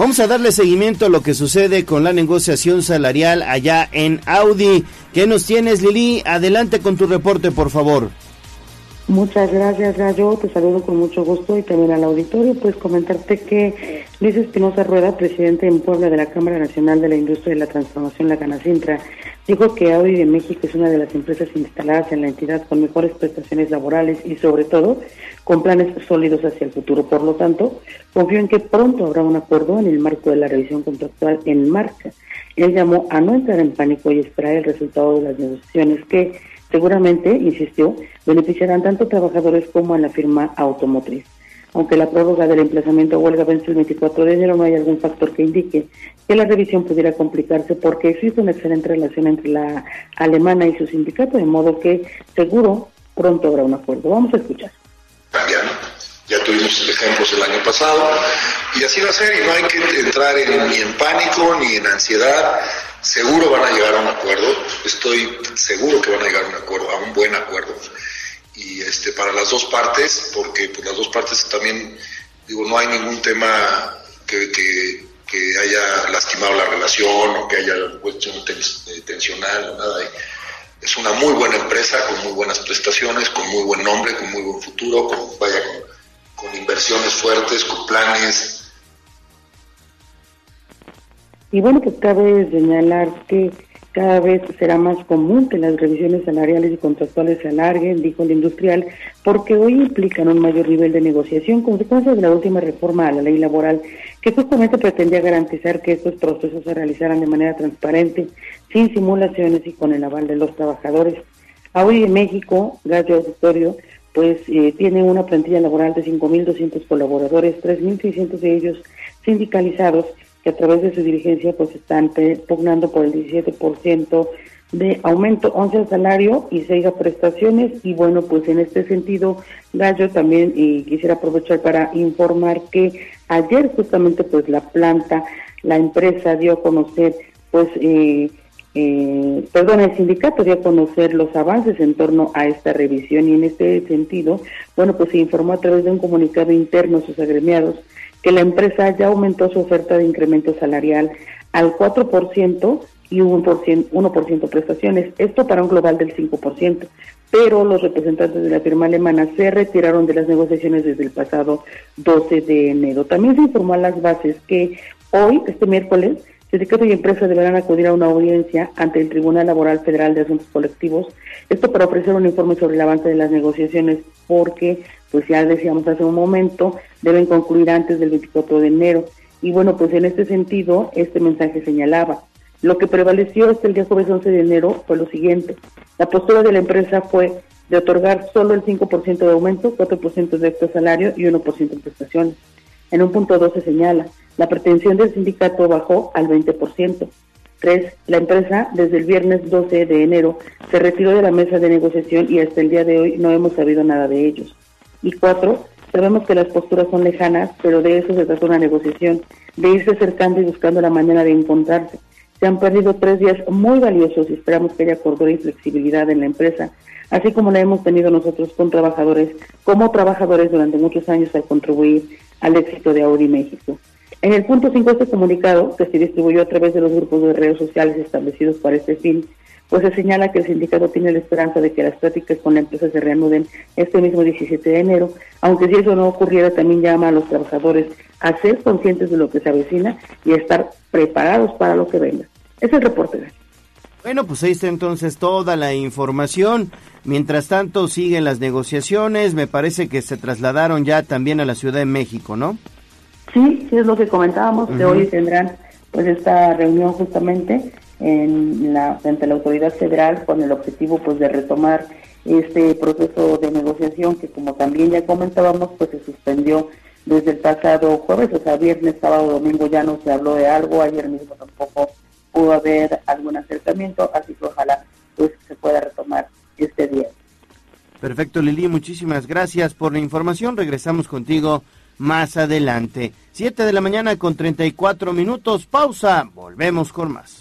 Vamos a darle seguimiento a lo que sucede con la negociación salarial allá en Audi. ¿Qué nos tienes, Lili? Adelante con tu reporte, por favor. Muchas gracias, Gallo. Te saludo con mucho gusto y también al auditorio. Pues comentarte que Luis Espinosa Rueda, presidente en Puebla de la Cámara Nacional de la Industria de la Transformación, la Canacintra, dijo que Audi de México es una de las empresas instaladas en la entidad con mejores prestaciones laborales y, sobre todo, con planes sólidos hacia el futuro. Por lo tanto, confío en que pronto habrá un acuerdo en el marco de la revisión contractual en marcha. Él llamó a no entrar en pánico y esperar el resultado de las negociaciones que seguramente, insistió, beneficiarán tanto trabajadores como a la firma automotriz. Aunque la prórroga del emplazamiento a huelga vence el 24 de enero, no hay algún factor que indique que la revisión pudiera complicarse porque existe una excelente relación entre la alemana y su sindicato, de modo que seguro pronto habrá un acuerdo. Vamos a escuchar. Ya tuvimos ejemplos el año pasado, y así va a ser, y no hay que entrar ni en pánico ni en ansiedad, seguro van a llegar a un acuerdo, estoy seguro que van a llegar a un acuerdo, a un buen acuerdo, y este para las dos partes, porque pues las dos partes también, digo, no hay ningún tema que, que, que haya lastimado la relación o que haya cuestión tensional, nada. Es una muy buena empresa, con muy buenas prestaciones, con muy buen nombre, con muy buen futuro, con, vaya, con, con inversiones fuertes, con planes. Y bueno, pues cabe señalar que cada vez será más común que las revisiones salariales y contractuales se alarguen, dijo el industrial, porque hoy implican un mayor nivel de negociación, consecuencia de la última reforma a la ley laboral, que justamente pretendía garantizar que estos procesos se realizaran de manera transparente, sin simulaciones y con el aval de los trabajadores. Hoy en México, Gallo Auditorio, pues eh, tiene una plantilla laboral de 5.200 colaboradores, 3.600 de ellos sindicalizados, que a través de su dirigencia pues están pugnando por el 17% de aumento, 11 al salario y 6 a prestaciones. Y bueno, pues en este sentido, Gallo también y quisiera aprovechar para informar que ayer justamente pues la planta, la empresa dio a conocer pues eh, eh, perdón, el sindicato dio a conocer los avances en torno a esta revisión y en este sentido, bueno, pues se informó a través de un comunicado interno a sus agremiados que la empresa ya aumentó su oferta de incremento salarial al 4% y 1%, 1 prestaciones, esto para un global del 5%, pero los representantes de la firma alemana se retiraron de las negociaciones desde el pasado 12 de enero. También se informó a las bases que hoy, este miércoles, sindicato y empresa deberán acudir a una audiencia ante el Tribunal Laboral Federal de Asuntos Colectivos, esto para ofrecer un informe sobre el avance de las negociaciones, porque, pues ya decíamos hace un momento, deben concluir antes del 24 de enero. Y bueno, pues en este sentido, este mensaje señalaba, lo que prevaleció hasta el día jueves 11 de enero fue lo siguiente. La postura de la empresa fue de otorgar solo el 5% de aumento, 4% de extra salario y 1% de prestaciones. En un punto 2 se señala, la pretensión del sindicato bajó al 20%. Tres, la empresa desde el viernes 12 de enero se retiró de la mesa de negociación y hasta el día de hoy no hemos sabido nada de ellos. Y cuatro, sabemos que las posturas son lejanas, pero de eso se trata una negociación, de irse acercando y buscando la manera de encontrarse. Se han perdido tres días muy valiosos y esperamos que haya cordura y flexibilidad en la empresa, así como la hemos tenido nosotros con trabajadores, como trabajadores durante muchos años al contribuir al éxito de Audi México. En el punto 5 de este comunicado, que se distribuyó a través de los grupos de redes sociales establecidos para este fin, pues se señala que el sindicato tiene la esperanza de que las prácticas con la empresa se reanuden este mismo 17 de enero, aunque si eso no ocurriera también llama a los trabajadores a ser conscientes de lo que se avecina y a estar preparados para lo que venga. Es el reporte. Bueno, pues ahí está entonces toda la información. Mientras tanto, siguen las negociaciones. Me parece que se trasladaron ya también a la Ciudad de México, ¿no? Sí, sí es lo que comentábamos, que hoy tendrán pues esta reunión justamente en la, ante la autoridad federal con el objetivo pues de retomar este proceso de negociación que como también ya comentábamos pues se suspendió desde el pasado jueves, o sea, viernes, sábado, domingo ya no se habló de algo, ayer mismo tampoco pudo haber algún acercamiento, así que ojalá pues se pueda retomar este día. Perfecto, Lili, muchísimas gracias por la información. Regresamos contigo más adelante. 7 de la mañana con 34 minutos. Pausa. Volvemos con más.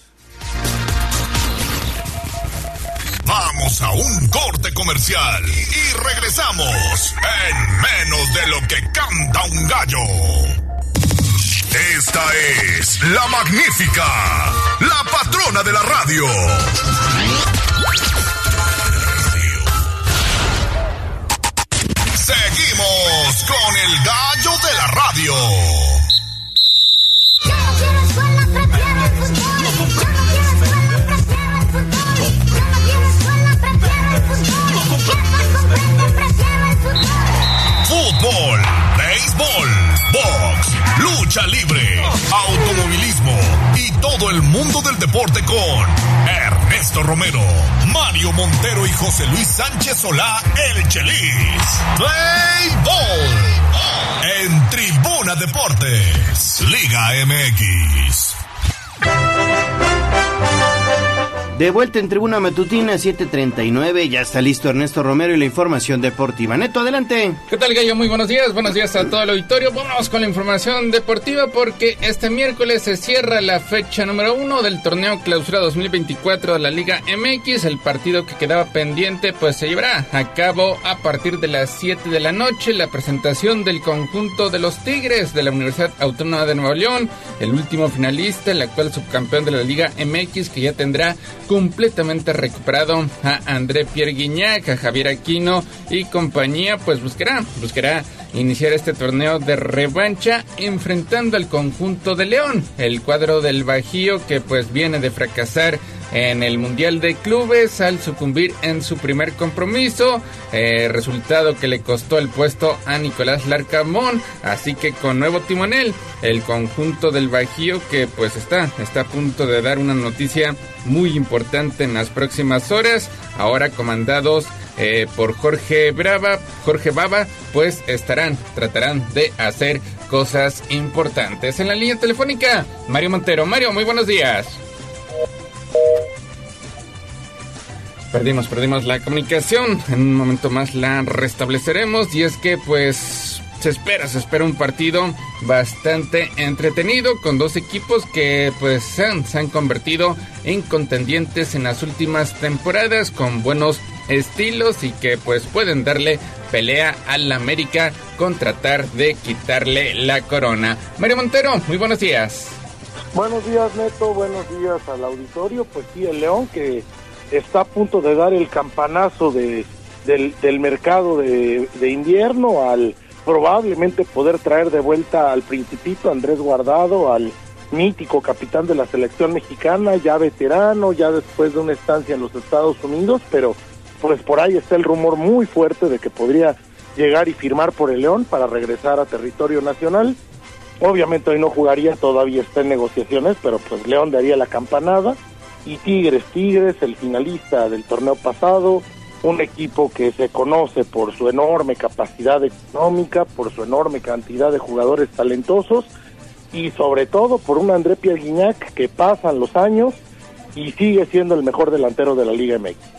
Vamos a un corte comercial y regresamos en menos de lo que canta un gallo. Esta es la magnífica, la patrona de la radio. Seguimos con el gallo de la radio. Todo el mundo del deporte con Ernesto Romero, Mario Montero y José Luis Sánchez Solá, el Chelis. Play Ball. En Tribuna Deportes, Liga MX. De vuelta en Tribuna Matutina 739, ya está listo Ernesto Romero y la información deportiva. Neto, adelante. ¿Qué tal, Gallo? Muy buenos días, buenos días a todo el auditorio. Vamos con la información deportiva porque este miércoles se cierra la fecha número uno del torneo Clausura 2024 de la Liga MX. El partido que quedaba pendiente pues se llevará a cabo a partir de las 7 de la noche. La presentación del conjunto de los Tigres de la Universidad Autónoma de Nuevo León, el último finalista, el actual subcampeón de la Liga MX que ya tendrá completamente recuperado a André Pierre Guignac, a Javier Aquino y compañía, pues buscará, buscará iniciar este torneo de revancha enfrentando al conjunto de León, el cuadro del Bajío que pues viene de fracasar en el Mundial de Clubes al sucumbir en su primer compromiso, eh, resultado que le costó el puesto a Nicolás Larcamón, así que con nuevo timonel, el conjunto del Bajío que pues está, está a punto de dar una noticia muy importante en las próximas horas, ahora comandados eh, por Jorge Brava, Jorge Baba, pues estarán, tratarán de hacer cosas importantes. En la línea telefónica, Mario Montero. Mario, muy buenos días. Perdimos, perdimos la comunicación. En un momento más la restableceremos. Y es que, pues, se espera, se espera un partido bastante entretenido con dos equipos que pues se han, convertido en contendientes en las últimas temporadas con buenos estilos y que pues pueden darle pelea al América con tratar de quitarle la corona. Mario Montero, muy buenos días. Buenos días Neto, buenos días al auditorio. Pues sí, el León que está a punto de dar el campanazo de, del, mercado de, de invierno al probablemente poder traer de vuelta al principito Andrés Guardado, al mítico capitán de la selección mexicana, ya veterano, ya después de una estancia en los Estados Unidos, pero pues por ahí está el rumor muy fuerte de que podría llegar y firmar por el León para regresar a territorio nacional. Obviamente hoy no jugaría, todavía está en negociaciones, pero pues León daría la campanada. Y Tigres, Tigres, el finalista del torneo pasado, un equipo que se conoce por su enorme capacidad económica, por su enorme cantidad de jugadores talentosos y sobre todo por un André Pierre que pasan los años y sigue siendo el mejor delantero de la Liga MX.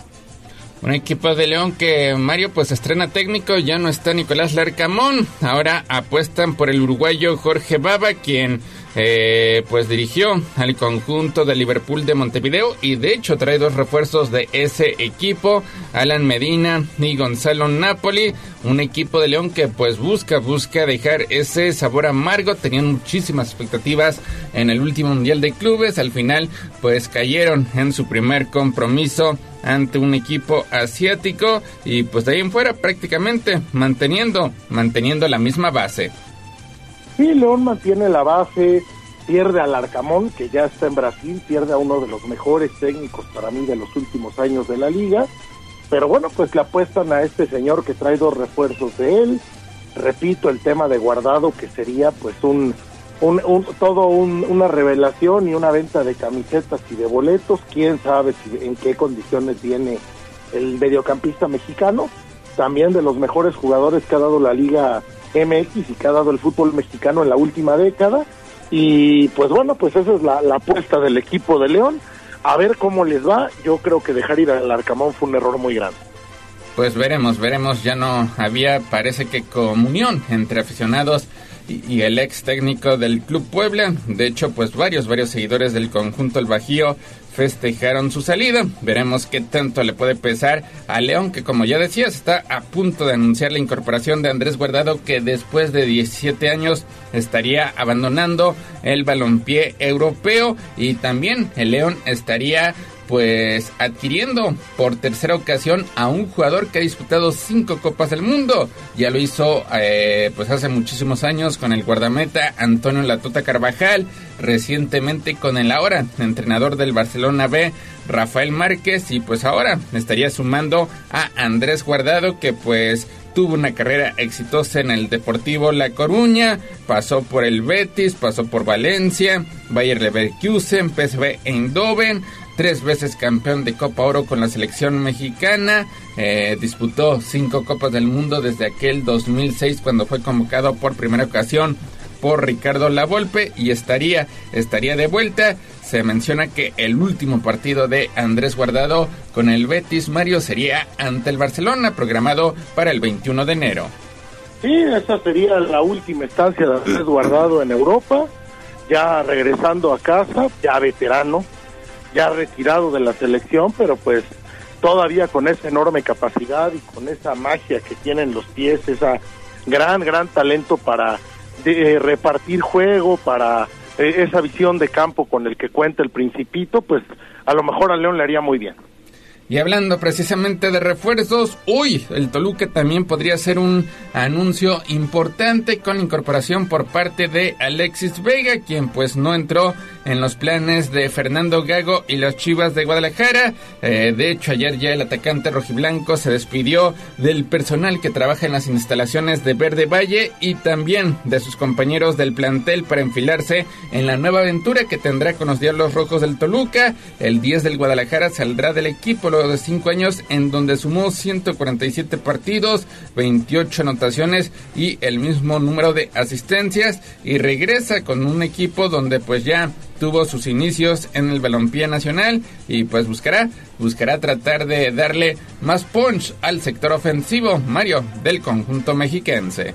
Un equipo de León que Mario pues estrena técnico, ya no está Nicolás Larcamón, ahora apuestan por el uruguayo Jorge Baba, quien eh, pues dirigió al conjunto de Liverpool de Montevideo y de hecho trae dos refuerzos de ese equipo, Alan Medina y Gonzalo Napoli, un equipo de León que pues busca, busca dejar ese sabor amargo, tenían muchísimas expectativas en el último Mundial de Clubes, al final pues cayeron en su primer compromiso ante un equipo asiático y pues de ahí en fuera prácticamente manteniendo, manteniendo la misma base. Sí, León mantiene la base, pierde al Arcamón, que ya está en Brasil, pierde a uno de los mejores técnicos para mí de los últimos años de la liga. Pero bueno, pues le apuestan a este señor que trae dos refuerzos de él. Repito, el tema de guardado, que sería pues un, un, todo una revelación y una venta de camisetas y de boletos. Quién sabe si, en qué condiciones viene el mediocampista mexicano. También de los mejores jugadores que ha dado la liga MX y que ha dado el fútbol mexicano en la última década. Y pues bueno, pues esa es la, la apuesta del equipo de León. A ver cómo les va. Yo creo que dejar ir al Arcamón fue un error muy grande. Pues veremos, veremos. Ya no había, parece que comunión entre aficionados y el ex técnico del Club Puebla. De hecho, pues varios, varios seguidores del conjunto El Bajío festejaron su salida. Veremos qué tanto le puede pesar a León, que como ya decías, está a punto de anunciar la incorporación de Andrés Guardado, que después de 17 años estaría abandonando el balompié europeo y también el León estaría pues adquiriendo por tercera ocasión a un jugador que ha disputado cinco copas del mundo. Ya lo hizo eh, pues hace muchísimos años con el guardameta Antonio Latota Carvajal, recientemente con el ahora entrenador del Barcelona B, Rafael Márquez, y pues ahora estaría sumando a Andrés Guardado que pues tuvo una carrera exitosa en el Deportivo La Coruña, pasó por el Betis, pasó por Valencia, Bayer Leverkusen, PSV Eindhoven, tres veces campeón de Copa Oro con la selección mexicana, eh, disputó cinco Copas del Mundo desde aquel 2006 cuando fue convocado por primera ocasión por Ricardo Lavolpe y estaría, estaría de vuelta. Se menciona que el último partido de Andrés Guardado con el Betis Mario sería ante el Barcelona, programado para el 21 de enero. Sí, esa sería la última estancia de Andrés Guardado en Europa, ya regresando a casa, ya veterano, ya retirado de la selección, pero pues todavía con esa enorme capacidad y con esa magia que tienen los pies, esa gran, gran talento para de, eh, repartir juego, para eh, esa visión de campo con el que cuenta el principito, pues a lo mejor a León le haría muy bien. Y hablando precisamente de refuerzos, uy, el Toluca también podría ser un anuncio importante con incorporación por parte de Alexis Vega, quien pues no entró en los planes de Fernando Gago y los Chivas de Guadalajara. Eh, de hecho, ayer ya el atacante rojiblanco se despidió del personal que trabaja en las instalaciones de Verde Valle y también de sus compañeros del plantel para enfilarse en la nueva aventura que tendrá con los Diablos Rojos del Toluca. El 10 del Guadalajara saldrá del equipo de cinco años en donde sumó 147 partidos, 28 anotaciones y el mismo número de asistencias y regresa con un equipo donde pues ya tuvo sus inicios en el balompié nacional y pues buscará buscará tratar de darle más punch al sector ofensivo Mario del conjunto mexiquense.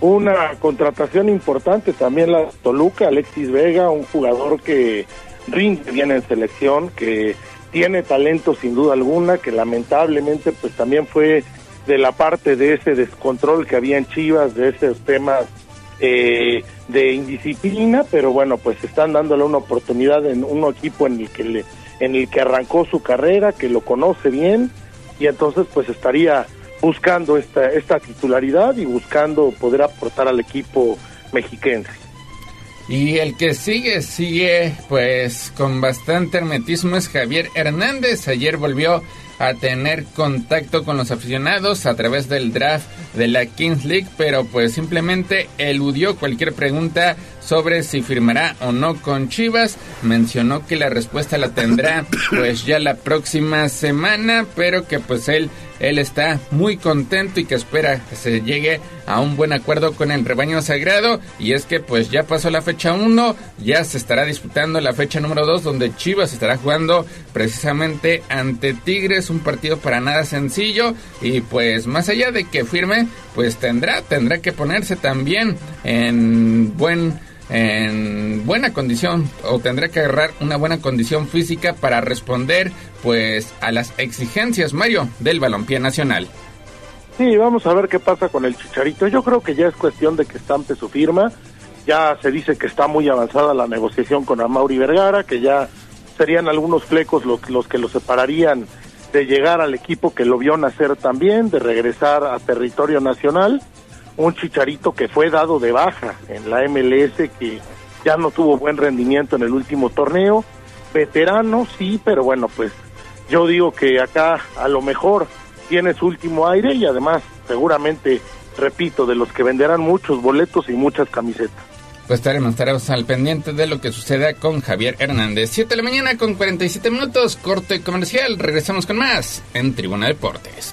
una contratación importante también la Toluca, Alexis Vega, un jugador que rinde bien en selección, que tiene talento sin duda alguna, que lamentablemente pues también fue de la parte de ese descontrol que había en Chivas, de esos temas eh, de indisciplina, pero bueno, pues están dándole una oportunidad en un equipo en el que le, en el que arrancó su carrera, que lo conoce bien y entonces pues estaría buscando esta esta titularidad y buscando poder aportar al equipo mexiquense. Y el que sigue, sigue pues con bastante hermetismo es Javier Hernández. Ayer volvió a tener contacto con los aficionados a través del draft de la Kings League, pero pues simplemente eludió cualquier pregunta sobre si firmará o no con Chivas. Mencionó que la respuesta la tendrá pues ya la próxima semana, pero que pues él él está muy contento y que espera que se llegue a un buen acuerdo con el rebaño sagrado. Y es que pues ya pasó la fecha 1, ya se estará disputando la fecha número 2 donde Chivas estará jugando precisamente ante Tigres, un partido para nada sencillo. Y pues más allá de que firme, pues tendrá, tendrá que ponerse también en buen en buena condición o tendrá que agarrar una buena condición física para responder pues a las exigencias Mario del balompié nacional. Sí, vamos a ver qué pasa con el Chicharito. Yo creo que ya es cuestión de que estampe su firma. Ya se dice que está muy avanzada la negociación con Amauri Vergara, que ya serían algunos flecos los, los que lo separarían de llegar al equipo que lo vio nacer también, de regresar a territorio nacional un chicharito que fue dado de baja en la MLS, que ya no tuvo buen rendimiento en el último torneo. Veterano, sí, pero bueno, pues yo digo que acá a lo mejor tiene su último aire y además seguramente, repito, de los que venderán muchos boletos y muchas camisetas. Pues estaremos, estaremos al pendiente de lo que suceda con Javier Hernández. 7 de la mañana con 47 minutos, corte comercial. Regresamos con más en Tribuna Deportes.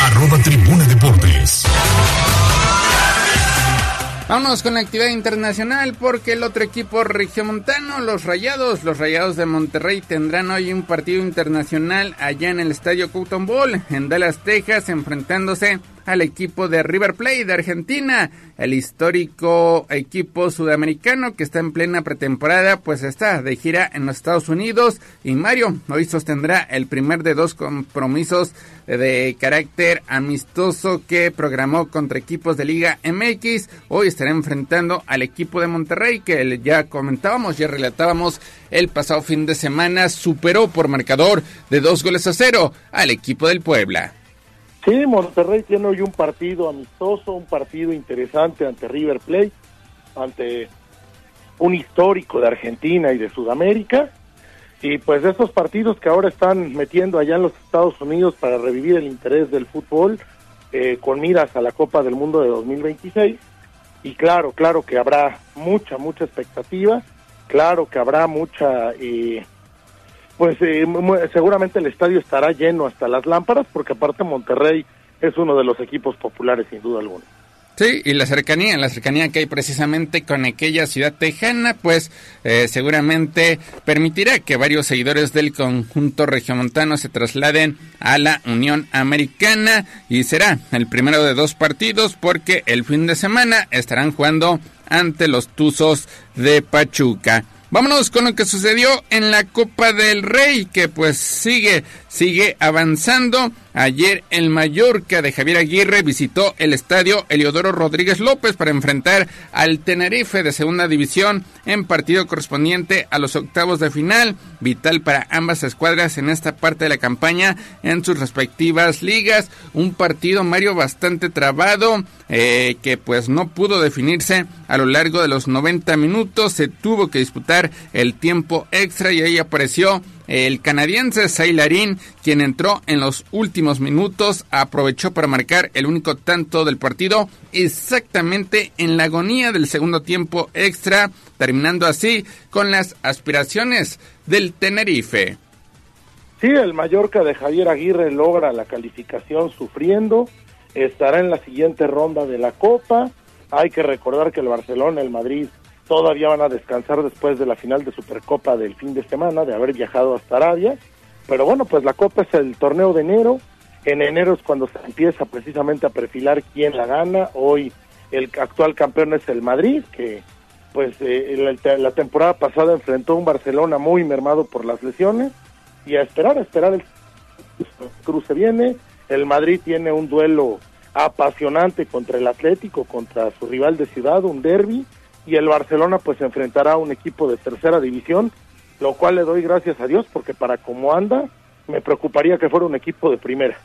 arroba Tribuna Deportes. Vámonos con la actividad internacional porque el otro equipo regiomontano, los Rayados, los Rayados de Monterrey tendrán hoy un partido internacional allá en el Estadio Cotton Bowl en Dallas, Texas, enfrentándose al equipo de River Plate de Argentina, el histórico equipo sudamericano que está en plena pretemporada, pues está de gira en los Estados Unidos y Mario hoy sostendrá el primer de dos compromisos de carácter amistoso que programó contra equipos de Liga MX. Hoy estará enfrentando al equipo de Monterrey que ya comentábamos, ya relatábamos el pasado fin de semana, superó por marcador de dos goles a cero al equipo del Puebla. Sí, Monterrey tiene hoy un partido amistoso, un partido interesante ante River Plate, ante un histórico de Argentina y de Sudamérica. Y pues de estos partidos que ahora están metiendo allá en los Estados Unidos para revivir el interés del fútbol eh, con miras a la Copa del Mundo de 2026. Y claro, claro que habrá mucha, mucha expectativa, claro que habrá mucha eh, pues eh, seguramente el estadio estará lleno hasta las lámparas, porque aparte Monterrey es uno de los equipos populares sin duda alguna. Sí, y la cercanía, la cercanía que hay precisamente con aquella ciudad tejana, pues eh, seguramente permitirá que varios seguidores del conjunto regiomontano se trasladen a la Unión Americana y será el primero de dos partidos porque el fin de semana estarán jugando ante los Tuzos de Pachuca. Vámonos con lo que sucedió en la Copa del Rey, que pues sigue, sigue avanzando. Ayer el Mallorca de Javier Aguirre visitó el estadio Eliodoro Rodríguez López para enfrentar al Tenerife de segunda división en partido correspondiente a los octavos de final, vital para ambas escuadras en esta parte de la campaña en sus respectivas ligas. Un partido, Mario, bastante trabado, eh, que pues no pudo definirse a lo largo de los 90 minutos, se tuvo que disputar el tiempo extra y ahí apareció El canadiense Sailarín, quien entró en los últimos minutos, aprovechó para marcar el único tanto del partido exactamente en la agonía del segundo tiempo extra, terminando así con las aspiraciones del Tenerife. Sí, el Mallorca de Javier Aguirre logra la calificación sufriendo, estará en la siguiente ronda de la Copa. Hay que recordar que el Barcelona, el Madrid todavía van a descansar después de la final de Supercopa del fin de semana, de haber viajado hasta Arabia. Pero bueno, pues la Copa es el torneo de enero. En enero es cuando se empieza precisamente a perfilar quién la gana. Hoy el actual campeón es el Madrid, que pues eh, la, temporada pasada enfrentó a un Barcelona muy mermado por las lesiones. Y a esperar, a esperar el cruce viene. El Madrid tiene un duelo apasionante contra el Atlético, contra su rival de ciudad, un derby y el Barcelona pues enfrentará a un equipo de tercera división, lo cual le doy gracias a Dios porque para cómo anda me preocuparía que fuera un equipo de primera.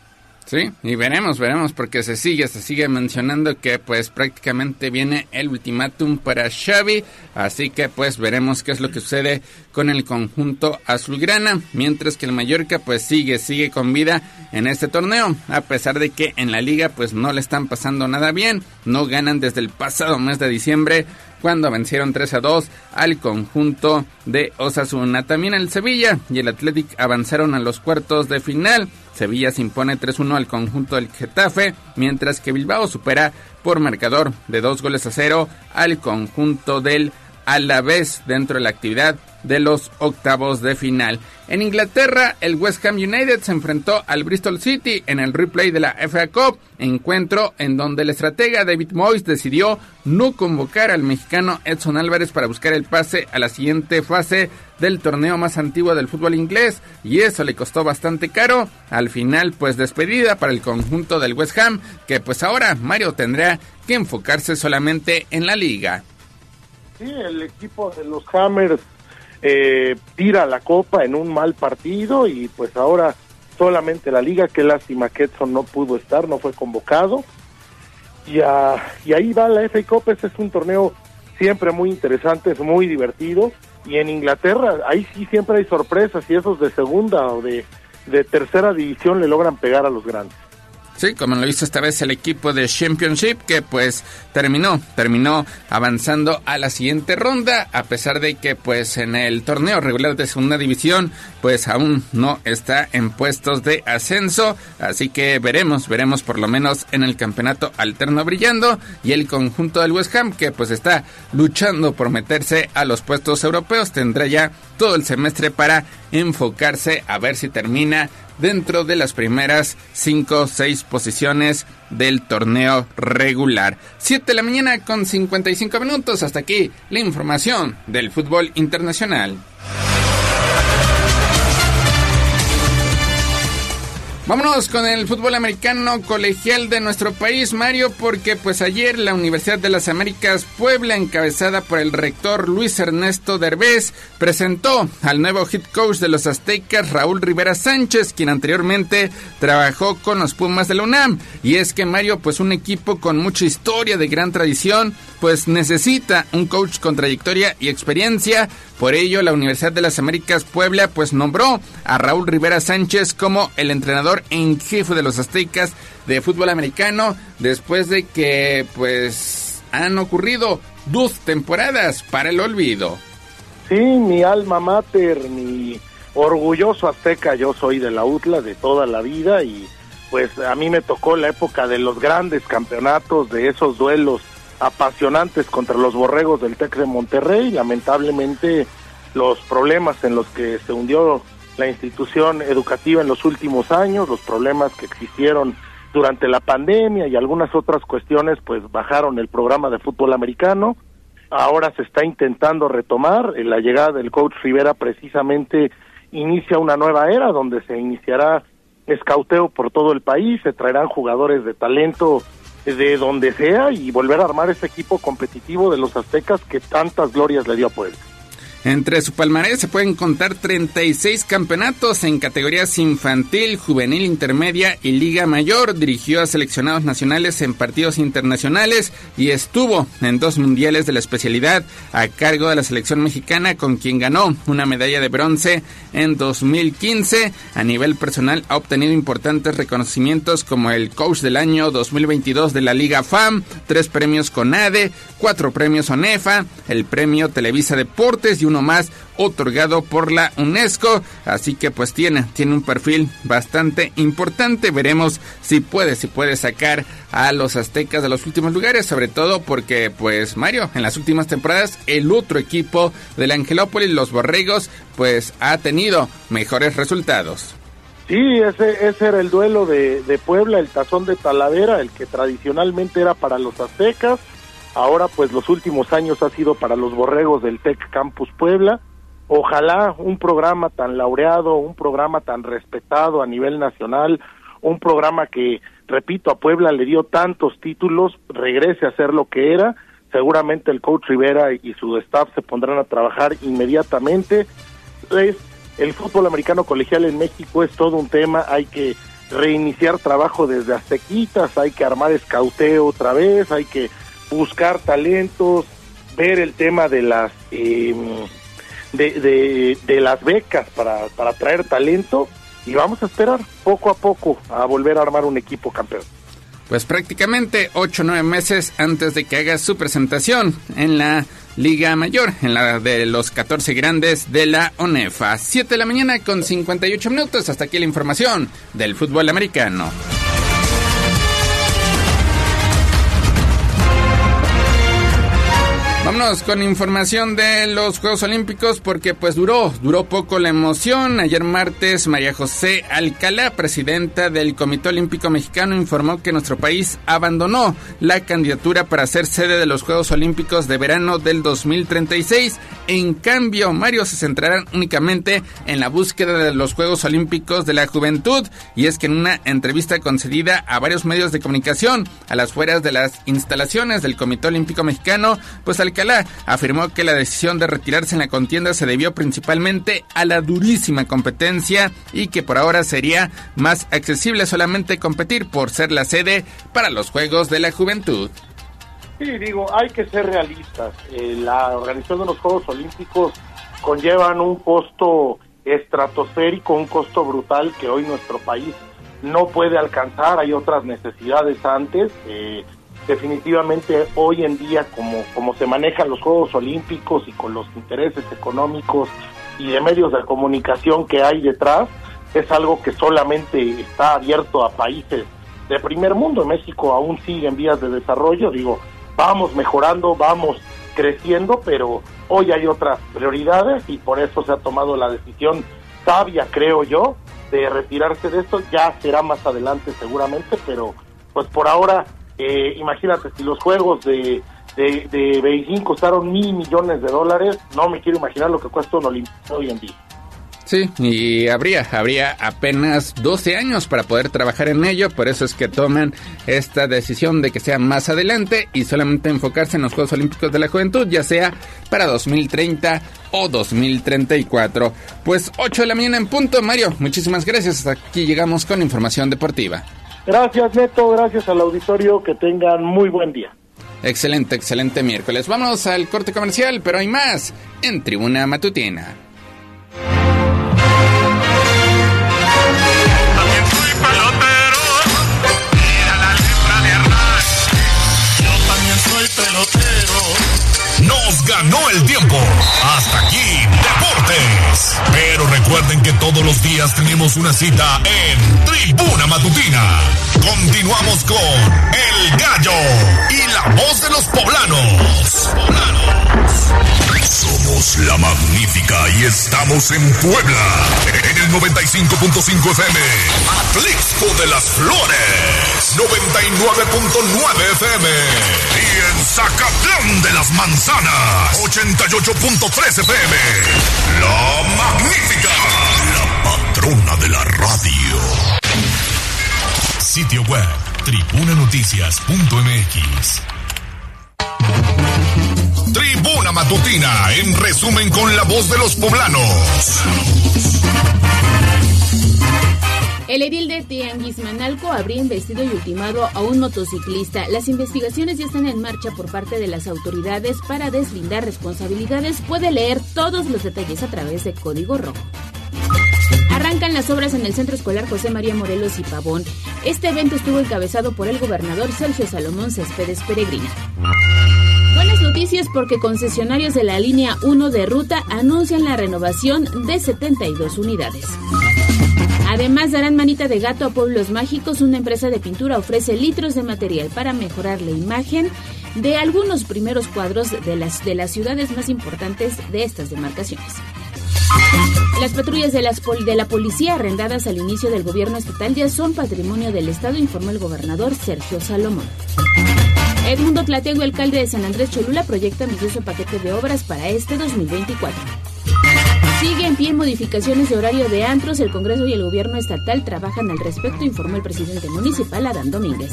Sí, y veremos, veremos, porque se sigue, se sigue mencionando que pues prácticamente viene el ultimátum para Xavi, así que pues veremos qué es lo que sucede con el conjunto azulgrana, mientras que el Mallorca pues sigue, sigue con vida en este torneo, a pesar de que en la liga pues no le están pasando nada bien, no ganan desde el pasado mes de diciembre, cuando vencieron 3 a 2 al conjunto de Osasuna. También el Sevilla y el Athletic avanzaron a los cuartos de final. Sevilla se impone 3-1 al conjunto del Getafe, mientras que Bilbao supera por marcador de 2 goles a 0 al conjunto del Alavés dentro de la actividad de los octavos de final. En Inglaterra, el West Ham United se enfrentó al Bristol City en el replay de la FA Cup, encuentro en donde el estratega David Moyes decidió no convocar al mexicano Edson Álvarez para buscar el pase a la siguiente fase del torneo más antiguo del fútbol inglés y eso le costó bastante caro. Al final, pues despedida para el conjunto del West Ham, que pues ahora Mario tendrá que enfocarse solamente en la liga. Sí, el equipo de los Hammers eh, tira la copa en un mal partido y pues ahora solamente la liga, qué lástima que Edson no pudo estar, no fue convocado. Y, y ahí va la FA Cup, ese es un torneo siempre muy interesante, es muy divertido. Y en Inglaterra, ahí sí siempre hay sorpresas y esos de segunda o de tercera división le logran pegar a los grandes. Sí, como lo hizo esta vez el equipo de Championship, que pues terminó, terminó avanzando a la siguiente ronda, a pesar de que pues en el torneo regular de segunda división, pues aún no está en puestos de ascenso, así que veremos, veremos por lo menos en el campeonato alterno brillando, y el conjunto del West Ham, que pues está luchando por meterse a los puestos europeos, tendrá ya todo el semestre para enfocarse a ver si termina dentro de las primeras 5 o 6 posiciones del torneo regular. 7 de la mañana con 55 minutos. Hasta aquí la información del fútbol internacional. Vámonos con el fútbol americano colegial de nuestro país, Mario, porque pues ayer la Universidad de las Américas Puebla, encabezada por el rector Luis Ernesto Derbez, presentó al nuevo head coach de los Aztecas, Raúl Rivera Sánchez, quien anteriormente trabajó con los Pumas de la UNAM. Y es que Mario, pues un equipo con mucha historia, de gran tradición, pues necesita un coach con trayectoria y experiencia. Por ello, la Universidad de las Américas Puebla pues nombró a Raúl Rivera Sánchez como el entrenador en jefe de los Aztecas de fútbol americano después de que pues han ocurrido dos temporadas para el olvido. Sí, mi alma mater, mi orgulloso azteca, yo soy de la UTLA de toda la vida y pues a mí me tocó la época de los grandes campeonatos, de esos duelos apasionantes contra los borregos del Tec de Monterrey. Lamentablemente los problemas en los que se hundió la institución educativa en los últimos años, los problemas que existieron durante la pandemia y algunas otras cuestiones, pues bajaron el programa de fútbol americano. Ahora se está intentando retomar. La llegada del coach Rivera precisamente inicia una nueva era donde se iniciará escauteo por todo el país, se traerán jugadores de talento de donde sea y volver a armar ese equipo competitivo de los aztecas que tantas glorias le dio a Puebla. Entre su palmarés se pueden contar 36 campeonatos en categorías infantil, juvenil, intermedia y liga mayor. Dirigió a seleccionados nacionales en partidos internacionales y estuvo en dos mundiales de la especialidad a cargo de la selección mexicana con quien ganó una medalla de bronce en 2015. A nivel personal ha obtenido importantes reconocimientos como el coach del año 2022 de la Liga FAM, tres premios CONADE, cuatro premios ONEFA, el premio Televisa Deportes y un más otorgado por la UNESCO. Así que pues tiene, tiene un perfil bastante importante. Veremos si puede, si puede sacar a los aztecas de los últimos lugares, sobre todo porque pues Mario, en las últimas temporadas el otro equipo del Angelópolis, los Borregos, pues ha tenido mejores resultados. Sí, ese, ese era el duelo de, de Puebla, el tazón de Talavera, el que tradicionalmente era para los aztecas Ahora, pues los últimos años ha sido para los borregos del Tec Campus Puebla. Ojalá un programa tan laureado, un programa tan respetado a nivel nacional, un programa que, repito, a Puebla le dio tantos títulos, regrese a ser lo que era. Seguramente el coach Rivera y su staff se pondrán a trabajar inmediatamente. el fútbol americano colegial en México es todo un tema, hay que reiniciar trabajo desde Aztequitas, hay que armar escauteo otra vez, hay que buscar talentos, ver el tema de las em, de, de, las becas para, para traer talento y vamos a esperar poco a poco a volver a armar un equipo campeón. Pues prácticamente 8 o 9 meses antes de que haga su presentación en la Liga Mayor, en la de los 14 grandes de la ONEFA. 7 de la mañana con 58 minutos. Hasta aquí la información del fútbol americano. Vámonos con información de los Juegos Olímpicos porque pues duró, duró poco la emoción. Ayer martes María José Alcalá, presidenta del Comité Olímpico Mexicano, informó que nuestro país abandonó la candidatura para ser sede de los Juegos Olímpicos de verano del 2036. En cambio, Mario se centrará únicamente en la búsqueda de los Juegos Olímpicos de la Juventud y es que en una entrevista concedida a varios medios de comunicación a las fueras de las instalaciones del Comité Olímpico Mexicano, pues Alcalá Alcalá afirmó que la decisión de retirarse en la contienda se debió principalmente a la durísima competencia y que por ahora sería más accesible solamente competir por ser la sede para los Juegos de la Juventud. Sí, digo, hay que ser realistas. Eh, la organización de los Juegos Olímpicos conllevan un costo estratosférico, un costo brutal que hoy nuestro país no puede alcanzar. Hay otras necesidades antes. Eh, definitivamente hoy en día como, como se manejan los Juegos Olímpicos y con los intereses económicos y de medios de comunicación que hay detrás, es algo que solamente está abierto a países de primer mundo. México aún sigue en vías de desarrollo, digo, vamos mejorando, vamos creciendo, pero hoy hay otras prioridades y por eso se ha tomado la decisión sabia, creo yo, de retirarse de esto. Ya será más adelante seguramente, pero pues por ahora eh, imagínate, si los juegos de, de, Beijing costaron mil millones de dólares, no me quiero imaginar lo que cuesta un Olimpia hoy en día. Sí, y habría, habría apenas 12 años para poder trabajar en ello, por eso es que toman esta decisión de que sea más adelante y solamente enfocarse en los Juegos Olímpicos de la Juventud, ya sea para 2030 o 2034. Pues 8 de la mañana en punto, Mario, muchísimas gracias, hasta aquí llegamos con información deportiva. Gracias, Neto. Gracias al auditorio. Que tengan muy buen día. Excelente, excelente miércoles. Vamos al corte comercial, pero hay más en Tribuna Matutina. También soy pelotero. Mira la letra de Hernán. Yo también soy pelotero. Nos ganó el tiempo. Hasta aquí, Pero recuerden que todos los días tenemos una cita en Tribuna Matutina. Continuamos con El Gallo y la voz de los poblanos. Somos la magnífica y estamos en Puebla. En el 95.5 FM. Atlixco de las Flores. 99.9 FM. Y en Zacatlán de las Manzanas. 88.3 FM. La magnífica. La patrona de la radio. Sitio web tribunanoticias.mx Tribuna Matutina, en resumen con la voz de los poblanos. El edil de Tianguismanalco habría investido y ultimado a un motociclista. Las investigaciones ya están en marcha por parte de las autoridades para deslindar responsabilidades. Puede leer todos los detalles a través de Código Rojo. Arrancan las obras en el Centro Escolar José María Morelos y Pavón. Este evento estuvo encabezado por el gobernador Sergio Salomón Céspedes Peregrina. Noticias porque concesionarios de la línea 1 de ruta anuncian la renovación de 72 unidades. Además, darán manita de gato a Pueblos Mágicos. Una empresa de pintura ofrece litros de material para mejorar la imagen de algunos primeros cuadros de las, de las ciudades más importantes de estas demarcaciones. Las patrullas de, de la policía arrendadas al inicio del gobierno estatal ya son patrimonio del Estado, informó el gobernador Sergio Salomón. Edmundo Tlatego, alcalde de San Andrés Cholula, proyecta ambicioso paquete de obras para este 2024. Sigue en pie modificaciones de horario de antros. El Congreso y el gobierno estatal trabajan al respecto, informó el presidente municipal Adán Domínguez.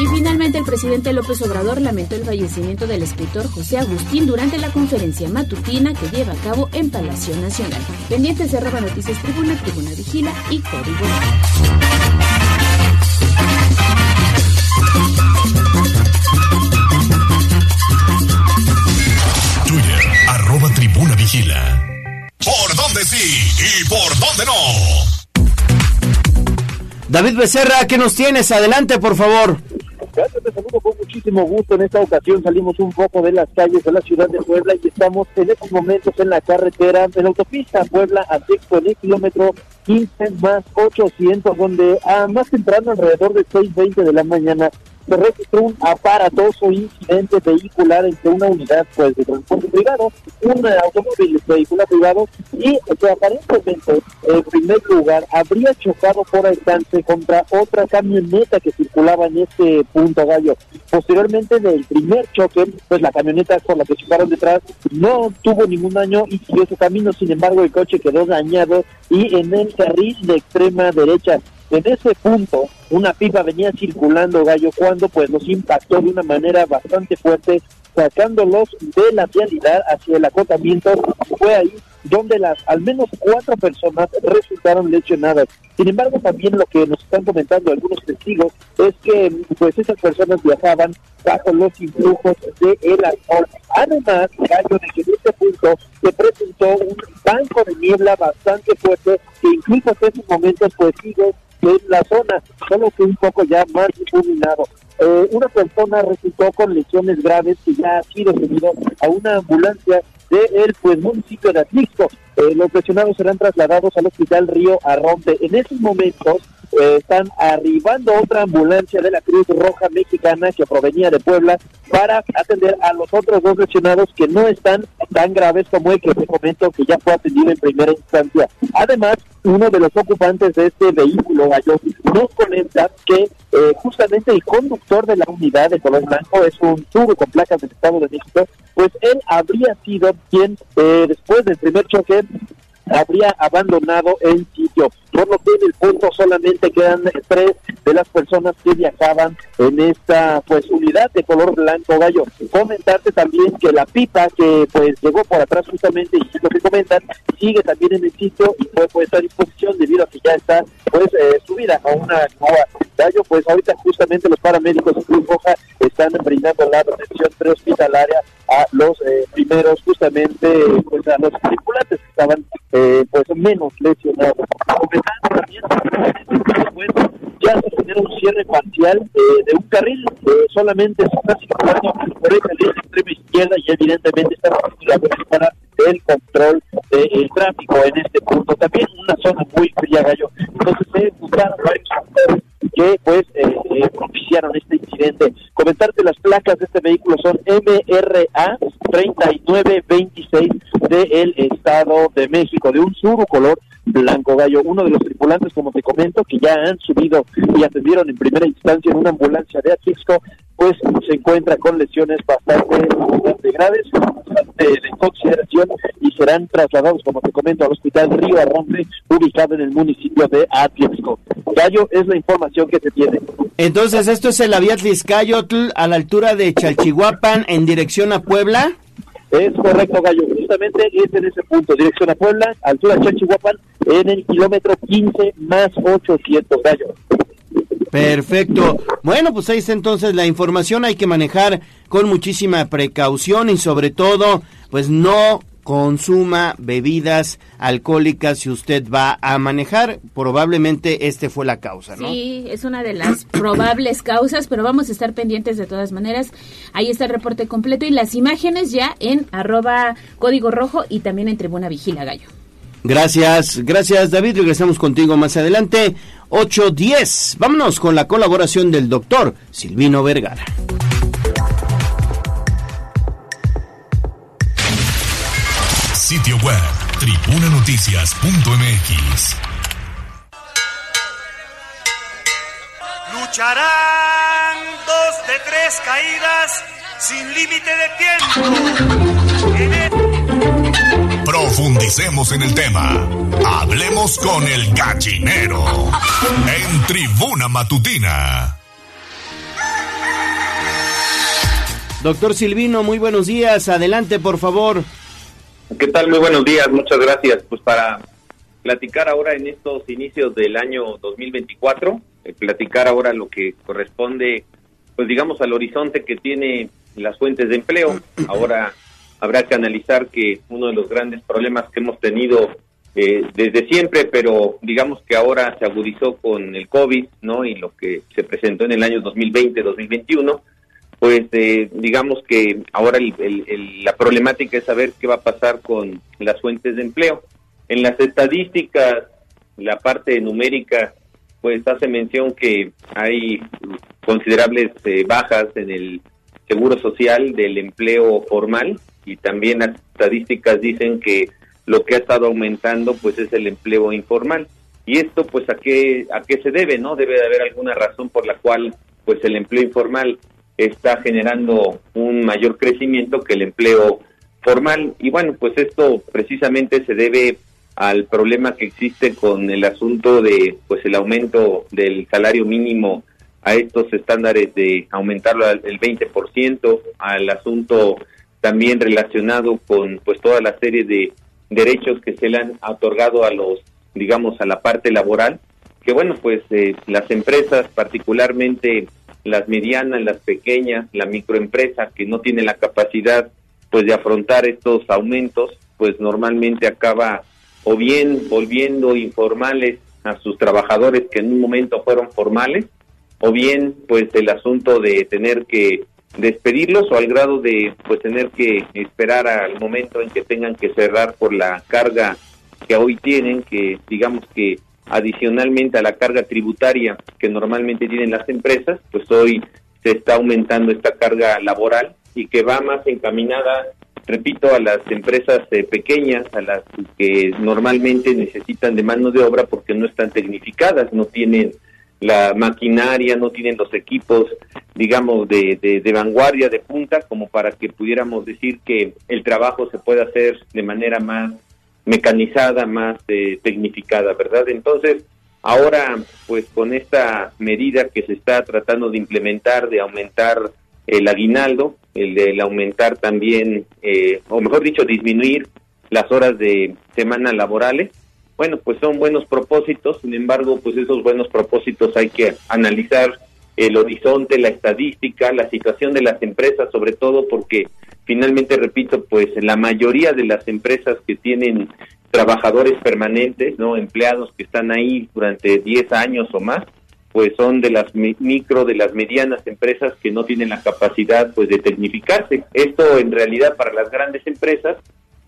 Y finalmente el presidente López Obrador lamentó el fallecimiento del escritor José Agustín durante la conferencia matutina que lleva a cabo en Palacio Nacional. Pendientes de Roba Noticias Tribuna, Tribuna Vigila y Código. Tribuna vigila. ¿Por dónde sí y por dónde no? David Becerra, ¿qué nos tienes? Adelante, por favor. Gracias, te saludo con muchísimo gusto. En esta ocasión salimos un poco de las calles de la ciudad de Puebla y estamos en estos momentos en la carretera, en la autopista Puebla a en el kilómetro 15 más 800, donde a más temprano, alrededor de 6.20 de la mañana, se registró un aparatoso incidente vehicular entre una unidad pues de transporte privado, un automóvil vehicular privado y que aparentemente en primer lugar habría chocado por alcance contra otra camioneta que circulaba en este punto gallo. Posteriormente del primer choque, pues la camioneta con la que chocaron detrás no tuvo ningún daño y siguió su camino, sin embargo el coche quedó dañado y en el carril de extrema derecha en ese punto, una pipa venía circulando, Gallo, cuando pues los impactó de una manera bastante fuerte, sacándolos de la vialidad hacia el acotamiento. Fue ahí donde las al menos cuatro personas resultaron lesionadas. Sin embargo, también lo que nos están comentando algunos testigos es que pues esas personas viajaban bajo los influjos de el alcohol. Además, Gallo, de que en este punto se presentó un banco de niebla bastante fuerte que incluso hasta esos momentos pues sigue en la zona, solo que un poco ya más iluminado. Eh, una persona resultó con lesiones graves que ya ha sido subido a una ambulancia del pues, municipio de Atlixco. Eh, los lesionados serán trasladados al hospital Río Arronte. En esos momentos eh, están arribando otra ambulancia de la Cruz Roja Mexicana que provenía de Puebla para atender a los otros dos lesionados que no están tan graves como el que te comento que ya fue atendido en primera instancia. Además, uno de los ocupantes de este vehículo gallo nos comenta que eh, justamente el conductor de la unidad de color blanco es un tubo con placas del Estado de México, pues él habría sido quien eh, después del primer choque habría abandonado el sitio, por lo el punto solamente quedan tres de las personas que viajaban en esta pues unidad de color blanco gallo. Comentarte también que la pipa que pues llegó por atrás justamente y lo que comentan sigue también en el sitio y puede estar a disposición debido a que ya está pues eh, subida a una nueva gallo pues ahorita justamente los paramédicos de Cruz Roja están brindando la atención prehospitalaria a los eh, primeros justamente pues a los tripulantes que estaban eh, pues menos lesionados. Pues, ya se genera un cierre parcial eh, de un carril, eh, solamente se está circulando por el carril de extrema izquierda y evidentemente está para el control del tráfico en este punto. También una zona muy fría, gallo. Entonces se buscaron varios factores que pues eh, eh, propiciaron este incidente. Comentarte las placas de este vehículo son MRA 3926 del Estado de México, de un suru color blanco gallo. Uno de los tripulantes, como te comento, que ya han subido y atendieron en primera instancia en una ambulancia de Atixco, pues se encuentra con lesiones bastante, bastante graves, bastante de consideración y serán trasladados, como te comento, al Hospital Río Arrombe, ubicado en el municipio de Atlixco. Gallo es la información que se tiene. Entonces, ¿esto es el Aviatlixcayotl a la altura de Chalchihuapan en dirección a Puebla? Es correcto, Gallo. Justamente es en ese punto, dirección a Puebla, altura Chalchihuapan, en el kilómetro 15 más 800, Gallo. Perfecto. Bueno, pues ahí está entonces la información. Hay que manejar con muchísima precaución y sobre todo, pues no consuma bebidas alcohólicas si usted va a manejar. Probablemente este fue la causa, ¿no? Sí, es una de las probables causas, pero vamos a estar pendientes de todas maneras. Ahí está el reporte completo y las imágenes ya en arroba código rojo y también en Tribuna Vigila Gallo. Gracias, gracias David. Regresamos contigo más adelante. 8.10. Vámonos con la colaboración del doctor Silvino Vergara. Sitio web, tribunanoticias.mx. Lucharán dos de tres caídas sin límite de tiempo. Profundicemos en el tema. Hablemos con el gallinero. En Tribuna Matutina. Doctor Silvino, muy buenos días. Adelante, por favor. ¿Qué tal? Muy buenos días. Muchas gracias. Pues para platicar ahora en estos inicios del año 2024, eh, platicar ahora lo que corresponde, pues digamos, al horizonte que tiene las fuentes de empleo. Ahora habrá que analizar que uno de los grandes problemas que hemos tenido eh, desde siempre, pero digamos que ahora se agudizó con el COVID, ¿no? Y lo que se presentó en el año 2020-2021, pues eh, digamos que ahora la problemática es saber qué va a pasar con las fuentes de empleo. En las estadísticas, la parte numérica, pues hace mención que hay considerables eh, bajas en el seguro social del empleo formal y también las estadísticas dicen que lo que ha estado aumentando pues es el empleo informal y esto pues a qué a qué se debe no debe de haber alguna razón por la cual pues el empleo informal está generando un mayor crecimiento que el empleo formal. Y bueno pues esto precisamente se debe al problema que existe con el asunto de pues el aumento del salario mínimo a estos estándares de aumentarlo al 20%, al asunto también relacionado con pues toda la serie de derechos que se le han otorgado a los digamos a la parte laboral que bueno pues eh, las empresas particularmente las medianas las pequeñas la microempresa que no tiene la capacidad pues de afrontar estos aumentos pues normalmente acaba o bien volviendo informales a sus trabajadores que en un momento fueron formales o bien pues el asunto de tener que despedirlos o al grado de pues tener que esperar al momento en que tengan que cerrar por la carga que hoy tienen, que digamos que adicionalmente a la carga tributaria que normalmente tienen las empresas, pues hoy se está aumentando esta carga laboral y que va más encaminada, repito, a las empresas eh, pequeñas, a las que normalmente necesitan de mano de obra porque no están tecnificadas, no tienen la maquinaria, no tienen los equipos, digamos, de, de, vanguardia, de punta, como para que pudiéramos decir que el trabajo se pueda hacer de manera más mecanizada, más eh, tecnificada, ¿verdad? Entonces, ahora, pues con esta medida que se está tratando de implementar, de aumentar el aguinaldo, el de aumentar también, eh, o mejor dicho, disminuir las horas de semana laborales, bueno, pues son buenos propósitos, sin embargo, pues esos buenos propósitos hay que analizar el horizonte, la estadística, la situación de las empresas, sobre todo porque finalmente, repito, pues la mayoría de las empresas que tienen trabajadores permanentes, no empleados que están ahí durante 10 años o más, pues son de las micro, de las medianas empresas que no tienen la capacidad pues de tecnificarse. Esto en realidad para las grandes empresas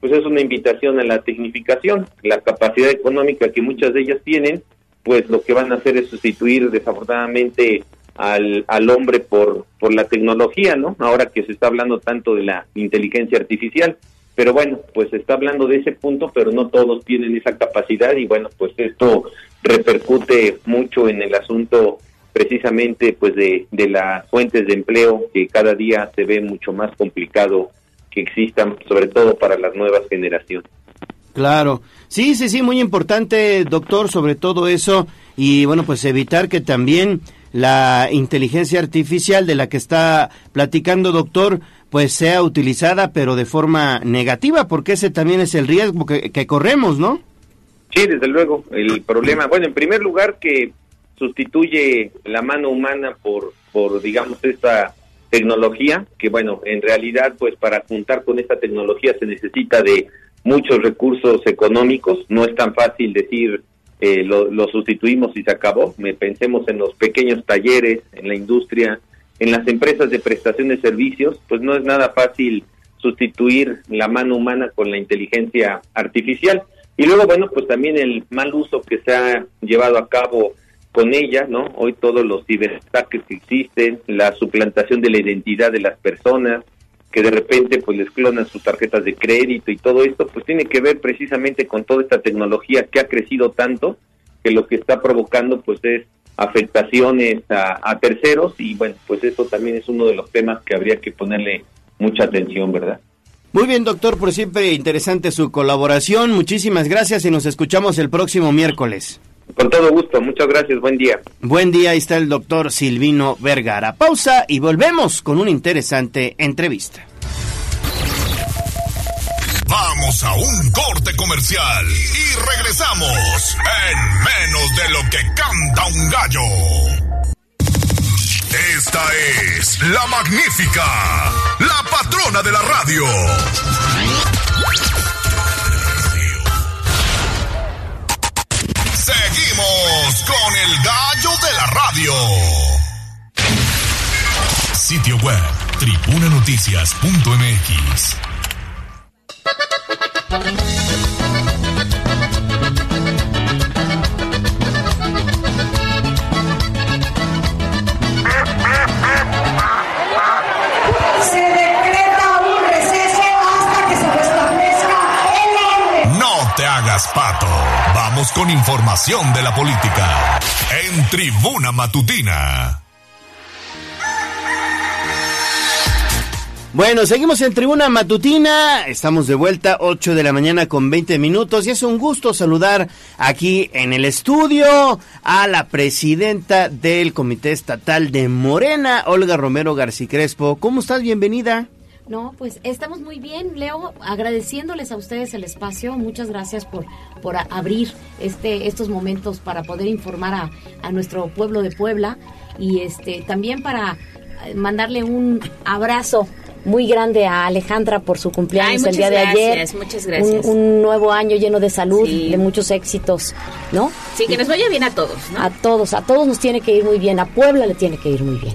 pues es una invitación a la tecnificación, la capacidad económica que muchas de ellas tienen, pues lo que van a hacer es sustituir desafortunadamente al, al hombre por, por la tecnología, ¿no? Ahora que se está hablando tanto de la inteligencia artificial. Pero bueno, pues se está hablando de ese punto, pero no todos tienen esa capacidad y bueno, pues esto repercute mucho en el asunto precisamente pues de, de las fuentes de empleo que cada día se ve mucho más complicado que existan, sobre todo para las nuevas generaciones. Claro, sí, sí, sí, muy importante, doctor, sobre todo eso y bueno, pues evitar que también la inteligencia artificial de la que está platicando, doctor, pues sea utilizada, pero de forma negativa, porque ese también es el riesgo que, corremos, ¿no? Sí, desde luego. El problema, bueno, en primer lugar que sustituye la mano humana por, por digamos, esta tecnología, que bueno, en realidad, pues para juntar con esta tecnología se necesita de muchos recursos económicos, no es tan fácil decir eh, lo, lo, sustituimos y se acabó, Me, pensemos en los pequeños talleres, en la industria, en las empresas de prestación de servicios, pues no es nada fácil sustituir la mano humana con la inteligencia artificial. Y luego, bueno, pues también el mal uso que se ha llevado a cabo con ella, ¿no? Hoy todos los ciberataques que existen, la suplantación de la identidad de las personas, que de repente pues les clonan sus tarjetas de crédito y todo esto, pues tiene que ver precisamente con toda esta tecnología que ha crecido tanto, que lo que está provocando pues es afectaciones a, a terceros y bueno, pues eso también es uno de los temas que habría que ponerle mucha atención, ¿verdad? Muy bien, doctor, por siempre interesante su colaboración. Muchísimas gracias y nos escuchamos el próximo miércoles. Con todo gusto, muchas gracias, buen día. Buen día, ahí está el doctor Silvino Vergara. Pausa y volvemos con una interesante entrevista. Vamos a un corte comercial y regresamos en menos de lo que canta un gallo. Esta es la magnífica, la patrona de la radio. Con el gallo de la radio. Sitio web, tribunanoticias.mx. Se decreta un receso hasta que se restablezca el orden. No te hagas pato. Con información de la política. En Tribuna Matutina. Bueno, seguimos en Tribuna Matutina, estamos de vuelta, 8 de la mañana con 20 minutos y es un gusto saludar aquí en el estudio a la presidenta del Comité Estatal de Morena, Olga Romero García Crespo. ¿Cómo estás? Bienvenida. No, pues estamos muy bien, Leo, agradeciéndoles a ustedes el espacio. Muchas gracias por, por abrir este, estos momentos para poder informar a, a nuestro pueblo de Puebla y este también para mandarle un abrazo muy grande a Alejandra por su cumpleaños Ay, el día de gracias, ayer. Muchas gracias. Un, un, nuevo año lleno de salud, de muchos éxitos, ¿no? Sí, que nos vaya bien a todos, ¿no? A todos, a todos nos tiene que ir muy bien, a Puebla le tiene que ir muy bien.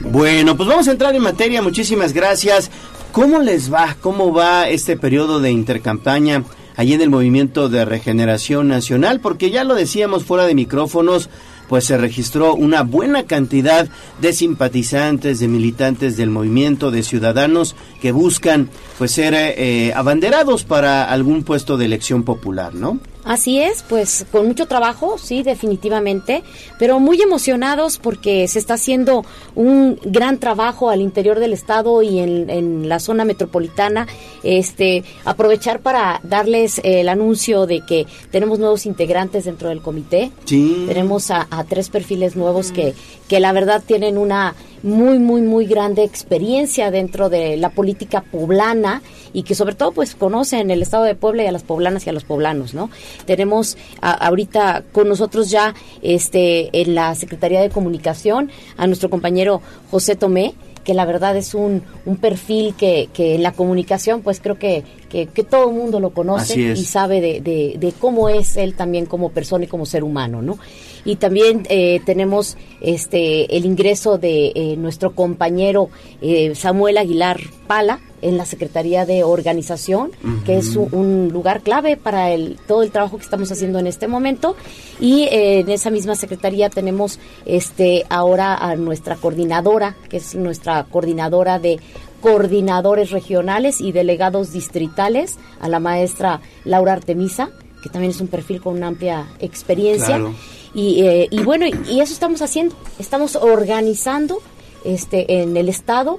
Bueno, pues vamos a entrar en materia, muchísimas gracias. ¿Cómo les va? ¿Cómo va este periodo de intercampaña allí en el Movimiento de Regeneración Nacional? Porque ya lo decíamos fuera de micrófonos, pues se registró una buena cantidad de simpatizantes, de militantes del movimiento, de ciudadanos que buscan pues ser eh, abanderados para algún puesto de elección popular, ¿no? Así es, pues con mucho trabajo, sí, definitivamente, pero muy emocionados porque se está haciendo un gran trabajo al interior del estado y en, en la zona metropolitana. Este, aprovechar para darles el anuncio de que tenemos nuevos integrantes dentro del comité. Sí. Tenemos a, a tres perfiles nuevos que, que la verdad tienen una muy, muy, muy grande experiencia dentro de la política poblana y que sobre todo pues conocen el estado de Puebla y a las poblanas y a los poblanos, ¿no? Tenemos a, ahorita con nosotros ya este en la Secretaría de Comunicación a nuestro compañero José Tomé, que la verdad es un, un perfil que, que en la comunicación pues creo que, que, que todo el mundo lo conoce y sabe de, de, de cómo es él también como persona y como ser humano, ¿no? Y también eh, tenemos este el ingreso de eh, nuestro compañero eh, Samuel Aguilar Pala en la Secretaría de Organización, que es un, un lugar clave para el, todo el trabajo que estamos haciendo en este momento. Y eh, en esa misma secretaría tenemos este ahora a nuestra coordinadora, que es nuestra coordinadora de coordinadores regionales y delegados distritales, a la maestra Laura Artemisa, que también es un perfil con una amplia experiencia. Claro. Y, eh, y bueno, y eso estamos haciendo, estamos organizando este, en el Estado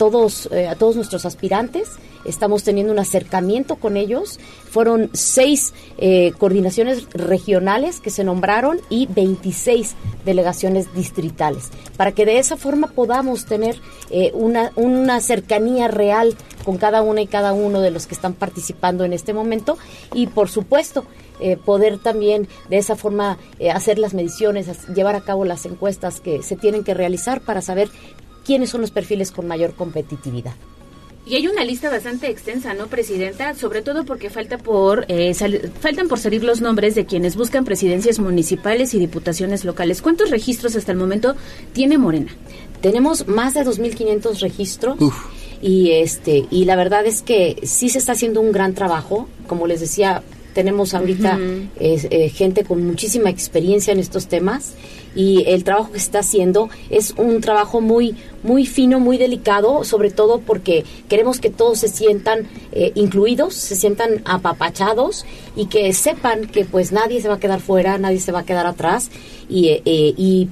todos, eh, a todos nuestros aspirantes. Estamos teniendo un acercamiento con ellos. Fueron seis eh, coordinaciones regionales que se nombraron y 26 delegaciones distritales, para que de esa forma podamos tener eh, una, una cercanía real con cada una y cada uno de los que están participando en este momento y por supuesto poder también de esa forma hacer las mediciones, llevar a cabo las encuestas que se tienen que realizar para saber quiénes son los perfiles con mayor competitividad. Y hay una lista bastante extensa, ¿no, Presidenta? Sobre todo porque falta por eh, sal- faltan por salir los nombres de quienes buscan presidencias municipales y diputaciones locales. ¿Cuántos registros hasta el momento tiene Morena? Tenemos más de 2.500 registros y este y la verdad es que sí se está haciendo un gran trabajo. Como les decía, tenemos ahorita eh, gente con muchísima experiencia en estos temas y el trabajo que se está haciendo es un trabajo muy muy fino, muy delicado, sobre todo porque queremos que todos se sientan eh, incluidos, se sientan apapachados y que sepan que pues nadie se va a quedar fuera, nadie se va a quedar atrás y, eh, eh, y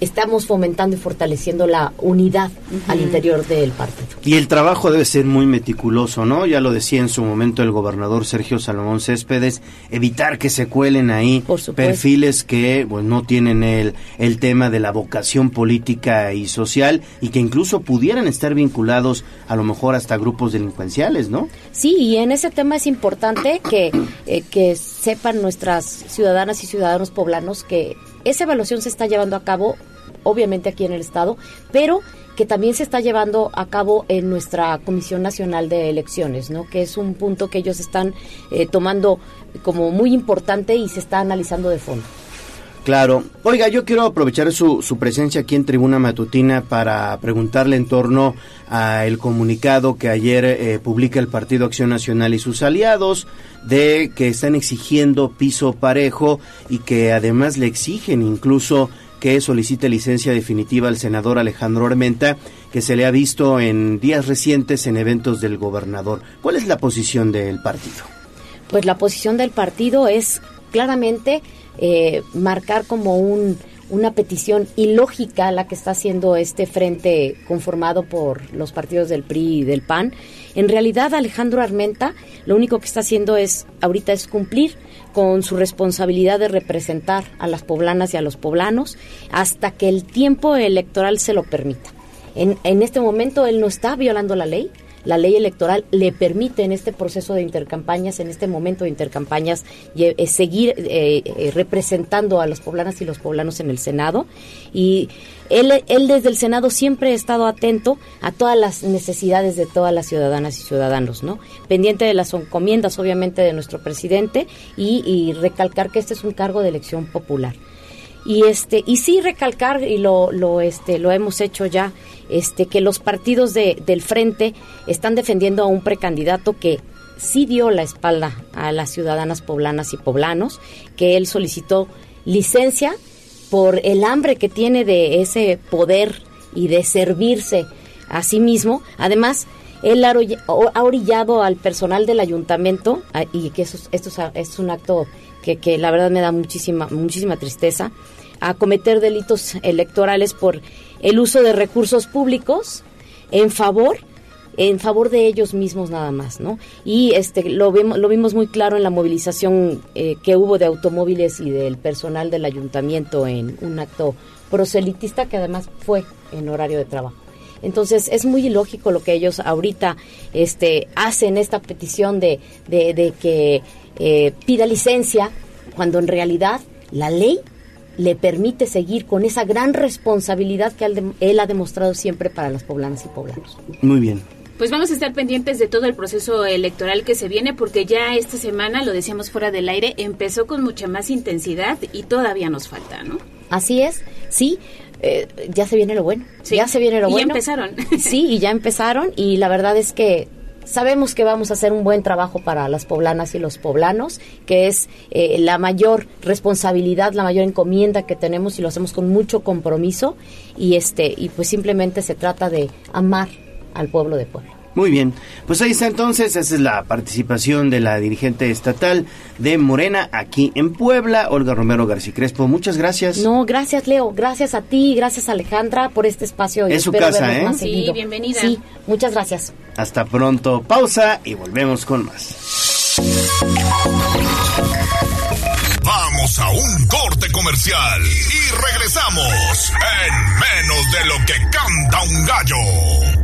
estamos fomentando y fortaleciendo la unidad al interior del partido. Y el trabajo debe ser muy meticuloso, ¿no? Ya lo decía en su momento el gobernador Sergio Salomón Céspedes, evitar que se cuelen ahí perfiles que pues, no tienen el, el tema de la vocación política y social y que incluso pudieran estar vinculados a lo mejor hasta grupos delincuenciales, ¿no? Sí, y en ese tema es importante que, eh, que sepan nuestras ciudadanas y ciudadanos poblanos que esa evaluación se está llevando a cabo, obviamente aquí en el Estado, pero que también se está llevando a cabo en nuestra Comisión Nacional de Elecciones, ¿no? que es un punto que ellos están eh, tomando como muy importante y se está analizando de fondo. Claro. Oiga, yo quiero aprovechar su, su presencia aquí en Tribuna Matutina para preguntarle en torno al comunicado que ayer eh, publica el Partido Acción Nacional y sus aliados de que están exigiendo piso parejo y que además le exigen incluso que solicite licencia definitiva al senador Alejandro Armenta, que se le ha visto en días recientes en eventos del gobernador. ¿Cuál es la posición del partido? Pues la posición del partido es claramente eh, marcar como un, una petición ilógica la que está haciendo este frente conformado por los partidos del PRI y del PAN. En realidad Alejandro Armenta lo único que está haciendo es ahorita es cumplir con su responsabilidad de representar a las poblanas y a los poblanos hasta que el tiempo electoral se lo permita. En, en este momento él no está violando la ley, la ley electoral le permite en este proceso de intercampañas, en este momento de intercampañas, eh, seguir eh, eh, representando a las poblanas y los poblanos en el Senado. Y él, él desde el Senado siempre ha estado atento a todas las necesidades de todas las ciudadanas y ciudadanos, ¿no? Pendiente de las encomiendas, obviamente, de nuestro presidente y, y recalcar que este es un cargo de elección popular y este y sí recalcar y lo lo este lo hemos hecho ya este que los partidos de, del frente están defendiendo a un precandidato que sí dio la espalda a las ciudadanas poblanas y poblanos que él solicitó licencia por el hambre que tiene de ese poder y de servirse a sí mismo. Además él ha orillado al personal del ayuntamiento y que eso, es- esto es un acto que, que la verdad me da muchísima muchísima tristeza a cometer delitos electorales por el uso de recursos públicos en favor en favor de ellos mismos nada más, ¿no? Y este lo vimos lo vimos muy claro en la movilización eh, que hubo de automóviles y del personal del ayuntamiento en un acto proselitista que además fue en horario de trabajo. Entonces es muy ilógico lo que ellos ahorita este, hacen esta petición de, de, de que eh, pida licencia cuando en realidad la ley le permite seguir con esa gran responsabilidad que él, él ha demostrado siempre para las poblanas y poblanos. Muy bien. Pues vamos a estar pendientes de todo el proceso electoral que se viene porque ya esta semana, lo decíamos fuera del aire, empezó con mucha más intensidad y todavía nos falta, ¿no? Así es, sí, eh, ya se viene lo bueno, ya se viene lo Y ya bueno. empezaron. Sí, y ya empezaron y la verdad es que sabemos que vamos a hacer un buen trabajo para las poblanas y los poblanos, que es eh, la mayor responsabilidad, la mayor encomienda que tenemos y lo hacemos con mucho compromiso y este y pues simplemente se trata de amar al pueblo de Puebla. Muy bien, pues ahí está entonces, esa es la participación de la dirigente estatal de Morena aquí en Puebla, Olga Romero García Crespo. Muchas gracias. No, gracias Leo, gracias a ti, gracias Alejandra por este espacio. y Es su casa, ¿eh? Sí, seguido. bienvenida. Sí, muchas gracias. Hasta pronto, pausa y volvemos con más. Vamos a un corte comercial y regresamos en menos de lo que canta un gallo.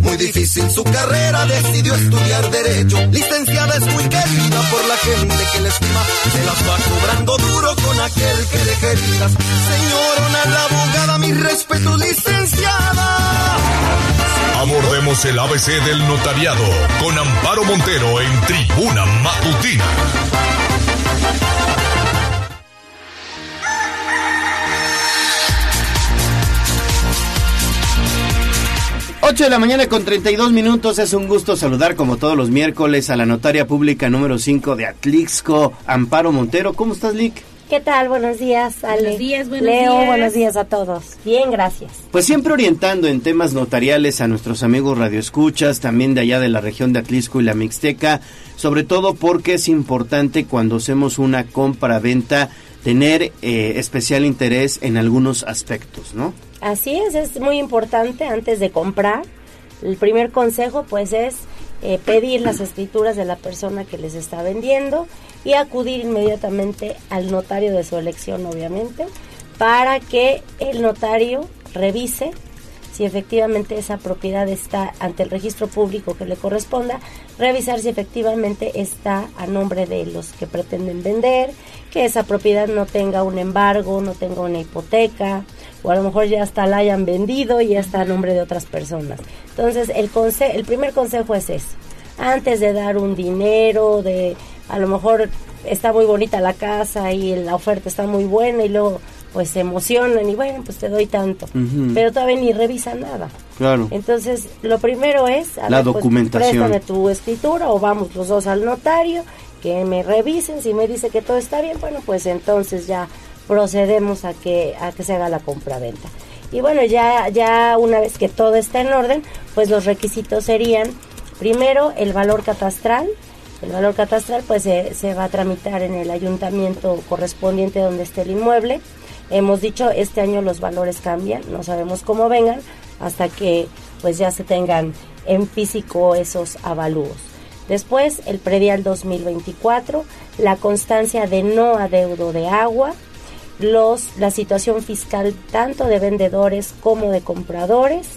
Muy difícil su carrera, decidió estudiar Derecho. Licenciada es muy querida por la gente que la estima. Se las va cobrando duro con aquel que deje heridas. Señorona la abogada, mi respeto, licenciada. Abordemos el ABC del notariado con Amparo Montero en Tribuna Matutina. 8 de la mañana con 32 minutos. Es un gusto saludar como todos los miércoles a la notaria pública número 5 de Atlixco, Amparo Montero. ¿Cómo estás, Lick? ¿Qué tal? Buenos días, Ale. Buenos días, buenos Leo, días. buenos días a todos. Bien, gracias. Pues siempre orientando en temas notariales a nuestros amigos radioescuchas, también de allá de la región de Atlixco y la Mixteca, sobre todo porque es importante cuando hacemos una compra-venta tener eh, especial interés en algunos aspectos, ¿no? Así es, es muy importante antes de comprar. El primer consejo pues es eh, pedir las escrituras de la persona que les está vendiendo y acudir inmediatamente al notario de su elección, obviamente, para que el notario revise si efectivamente esa propiedad está ante el registro público que le corresponda, revisar si efectivamente está a nombre de los que pretenden vender, que esa propiedad no tenga un embargo, no tenga una hipoteca, o a lo mejor ya hasta la hayan vendido y ya está a nombre de otras personas. Entonces, el, conse el primer consejo es ese. Antes de dar un dinero, de a lo mejor está muy bonita la casa y la oferta está muy buena y luego pues se emocionan y bueno, pues te doy tanto. Pero todavía ni revisa nada. Claro. Entonces, lo primero es... a La pues, documentación. préstame tu escritura o vamos los dos al notario, que me revisen, si me dice que todo está bien, bueno, pues entonces ya procedemos a que, a que se haga la compraventa. Y bueno, ya, ya una vez que todo está en orden, pues los requisitos serían, primero, el valor catastral, el valor catastral pues se, se va a tramitar en el ayuntamiento correspondiente donde esté el inmueble. Hemos dicho, este año los valores cambian, no sabemos cómo vengan, hasta que pues ya se tengan en físico esos avalúos. Después, el predial 2024, la constancia de no adeudo de agua, los, la situación fiscal tanto de vendedores como de compradores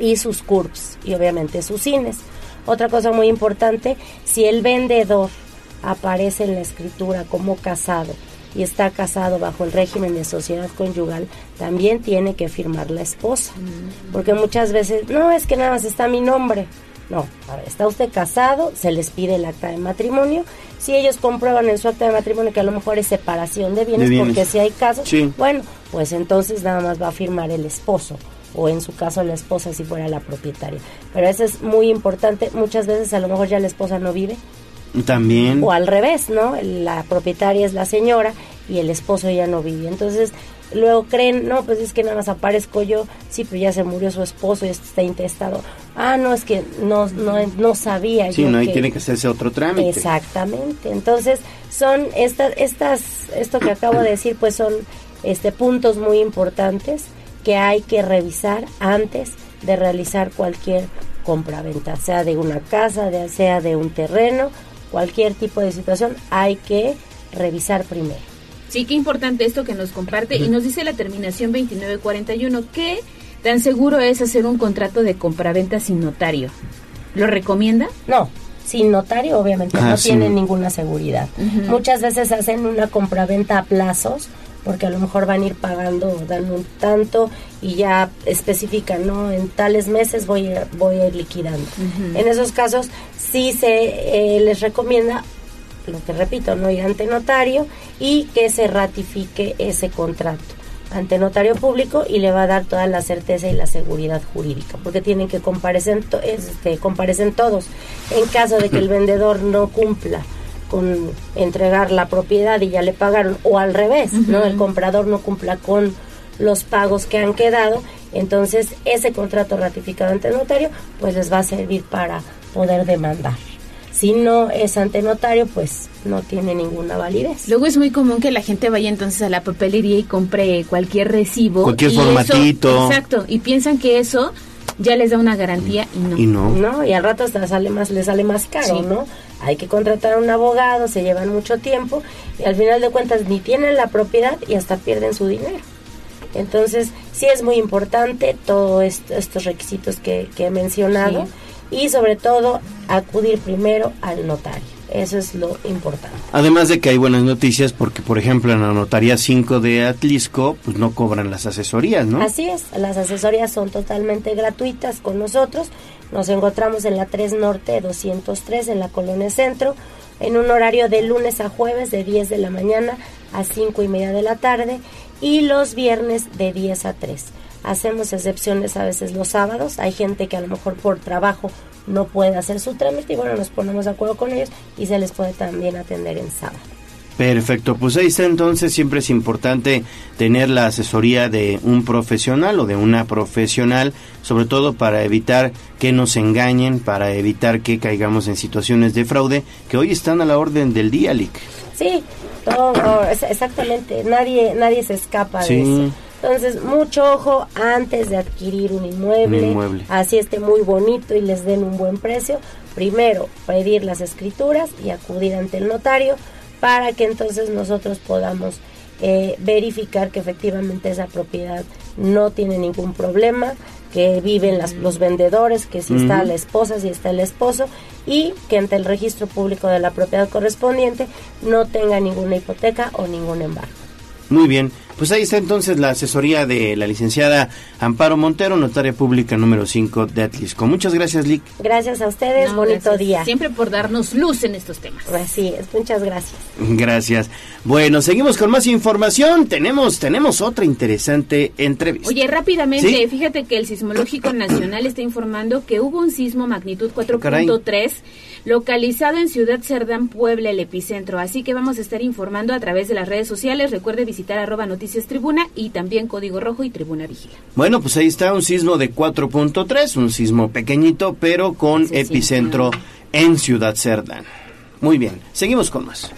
y sus CURPS y obviamente sus cines. Otra cosa muy importante, si el vendedor aparece en la escritura como casado y está casado bajo el régimen de sociedad conyugal, también tiene que firmar la esposa. Porque muchas veces, no, es que nada más está mi nombre. No, a ver, está usted casado, se les pide el acta de matrimonio. Si ellos comprueban en su acta de matrimonio que a lo mejor es separación de bienes, De bienes. porque si hay casos, Sí. bueno, pues entonces nada más va a firmar el esposo o en su caso la esposa si fuera la propietaria. Pero eso es muy importante. Muchas veces a lo mejor ya la esposa no vive También. o al revés, ¿no? La propietaria es la señora y el esposo ya no vive. Entonces, luego creen, no, pues es que nada más aparezco yo, sí, pero ya se murió su esposo y está intestado. Ah, no, es que no, no, no sabía Sí, yo no, que- tiene que hacerse otro trámite. Exactamente. Entonces, son estas, estas, esto que acabo de decir, pues son este puntos muy importantes que hay que revisar antes de realizar cualquier compraventa, sea de una casa, de, sea de un terreno, cualquier tipo de situación, hay que revisar primero. Sí, qué importante esto que nos comparte. Y nos dice la terminación 2941, ¿qué tan seguro es hacer un contrato de compraventa sin notario? ¿Lo recomienda? No, sin notario obviamente Ah, no sí. tienen ninguna seguridad. Muchas veces hacen una compraventa a plazos porque a lo mejor van a ir pagando o dando un tanto y ya especifican, ¿no? En tales meses voy a, voy a ir liquidando. En esos casos sí se eh, les recomienda lo que repito, no ir ante notario y que se ratifique ese contrato ante notario público y le va a dar toda la certeza y la seguridad jurídica, porque tienen que comparecer, este, comparecen todos. En caso de que el vendedor no cumpla con entregar la propiedad y ya le pagaron, o al revés, ¿no? El comprador no cumpla con los pagos que han quedado, entonces ese contrato ratificado ante notario, pues les va a servir para poder demandar. Si no es ante notario, pues no tiene ninguna validez. Luego es muy común que la gente vaya entonces a la papelería y compre cualquier recibo. Cualquier y eso- formatito. exacto, y piensan que eso ya les da una garantía y no. Y no. y al rato hasta sale más, le sale más caro, Sí. ¿no? Hay que contratar a un abogado, se llevan mucho tiempo y al final de cuentas ni tienen la propiedad y hasta pierden su dinero. Entonces, sí es muy importante todos estos requisitos que, que he mencionado y sobre todo acudir primero al notario. Eso es lo importante. Además de que hay buenas noticias porque, por ejemplo, en la Notaría 5 de Atlisco, pues no cobran las asesorías, ¿no? Así es, las asesorías son totalmente gratuitas con nosotros. Nos encontramos en la 3 Norte 203 en la Colonia Centro, en un horario de lunes a jueves de 10 de la mañana a 5 y media de la tarde y los viernes de 10 a 3. Hacemos excepciones a veces los sábados. Hay gente que a lo mejor por trabajo no puede hacer su trámite y bueno, nos ponemos de acuerdo con ellos y se les puede también atender en sábado. Perfecto, pues ahí está entonces, siempre es importante tener la asesoría de un profesional o de una profesional, sobre todo para evitar que nos engañen, para evitar que caigamos en situaciones de fraude que hoy están a la orden del día, Lick. Sí, todo, exactamente, nadie, nadie se escapa de eso. Entonces, mucho ojo antes de adquirir un inmueble, Un inmueble. así esté muy bonito y les den un buen precio. Primero, pedir las escrituras y acudir ante el notario para que entonces nosotros podamos eh, verificar que efectivamente esa propiedad no tiene ningún problema, que viven las- los vendedores, que si está la esposa, si está el esposo y que ante el registro público de la propiedad correspondiente no tenga ninguna hipoteca o ningún embargo. Muy bien, pues ahí está entonces la asesoría de la licenciada Amparo Montero, notaria pública número 5 de Atlisco. Muchas gracias, Lick. Gracias a ustedes, No, bonito gracias. día. Siempre por darnos luz en estos temas. Así es, muchas gracias. Gracias. Bueno, seguimos con más información. Tenemos, tenemos otra interesante entrevista. Oye, rápidamente, ¿Sí? fíjate que el Sismológico Nacional está informando que hubo un sismo magnitud Caray. 4.3 localizado en Ciudad Cerdán, Puebla, el epicentro. Así que vamos a estar informando a través de las redes sociales. Recuerde visitar arroba noticias tribuna y también Código Rojo y Tribuna Vigila. Bueno, pues ahí está un sismo de 4.3, un sismo pequeñito, pero con epicentro en Ciudad Cerdán. Muy bien, seguimos con más.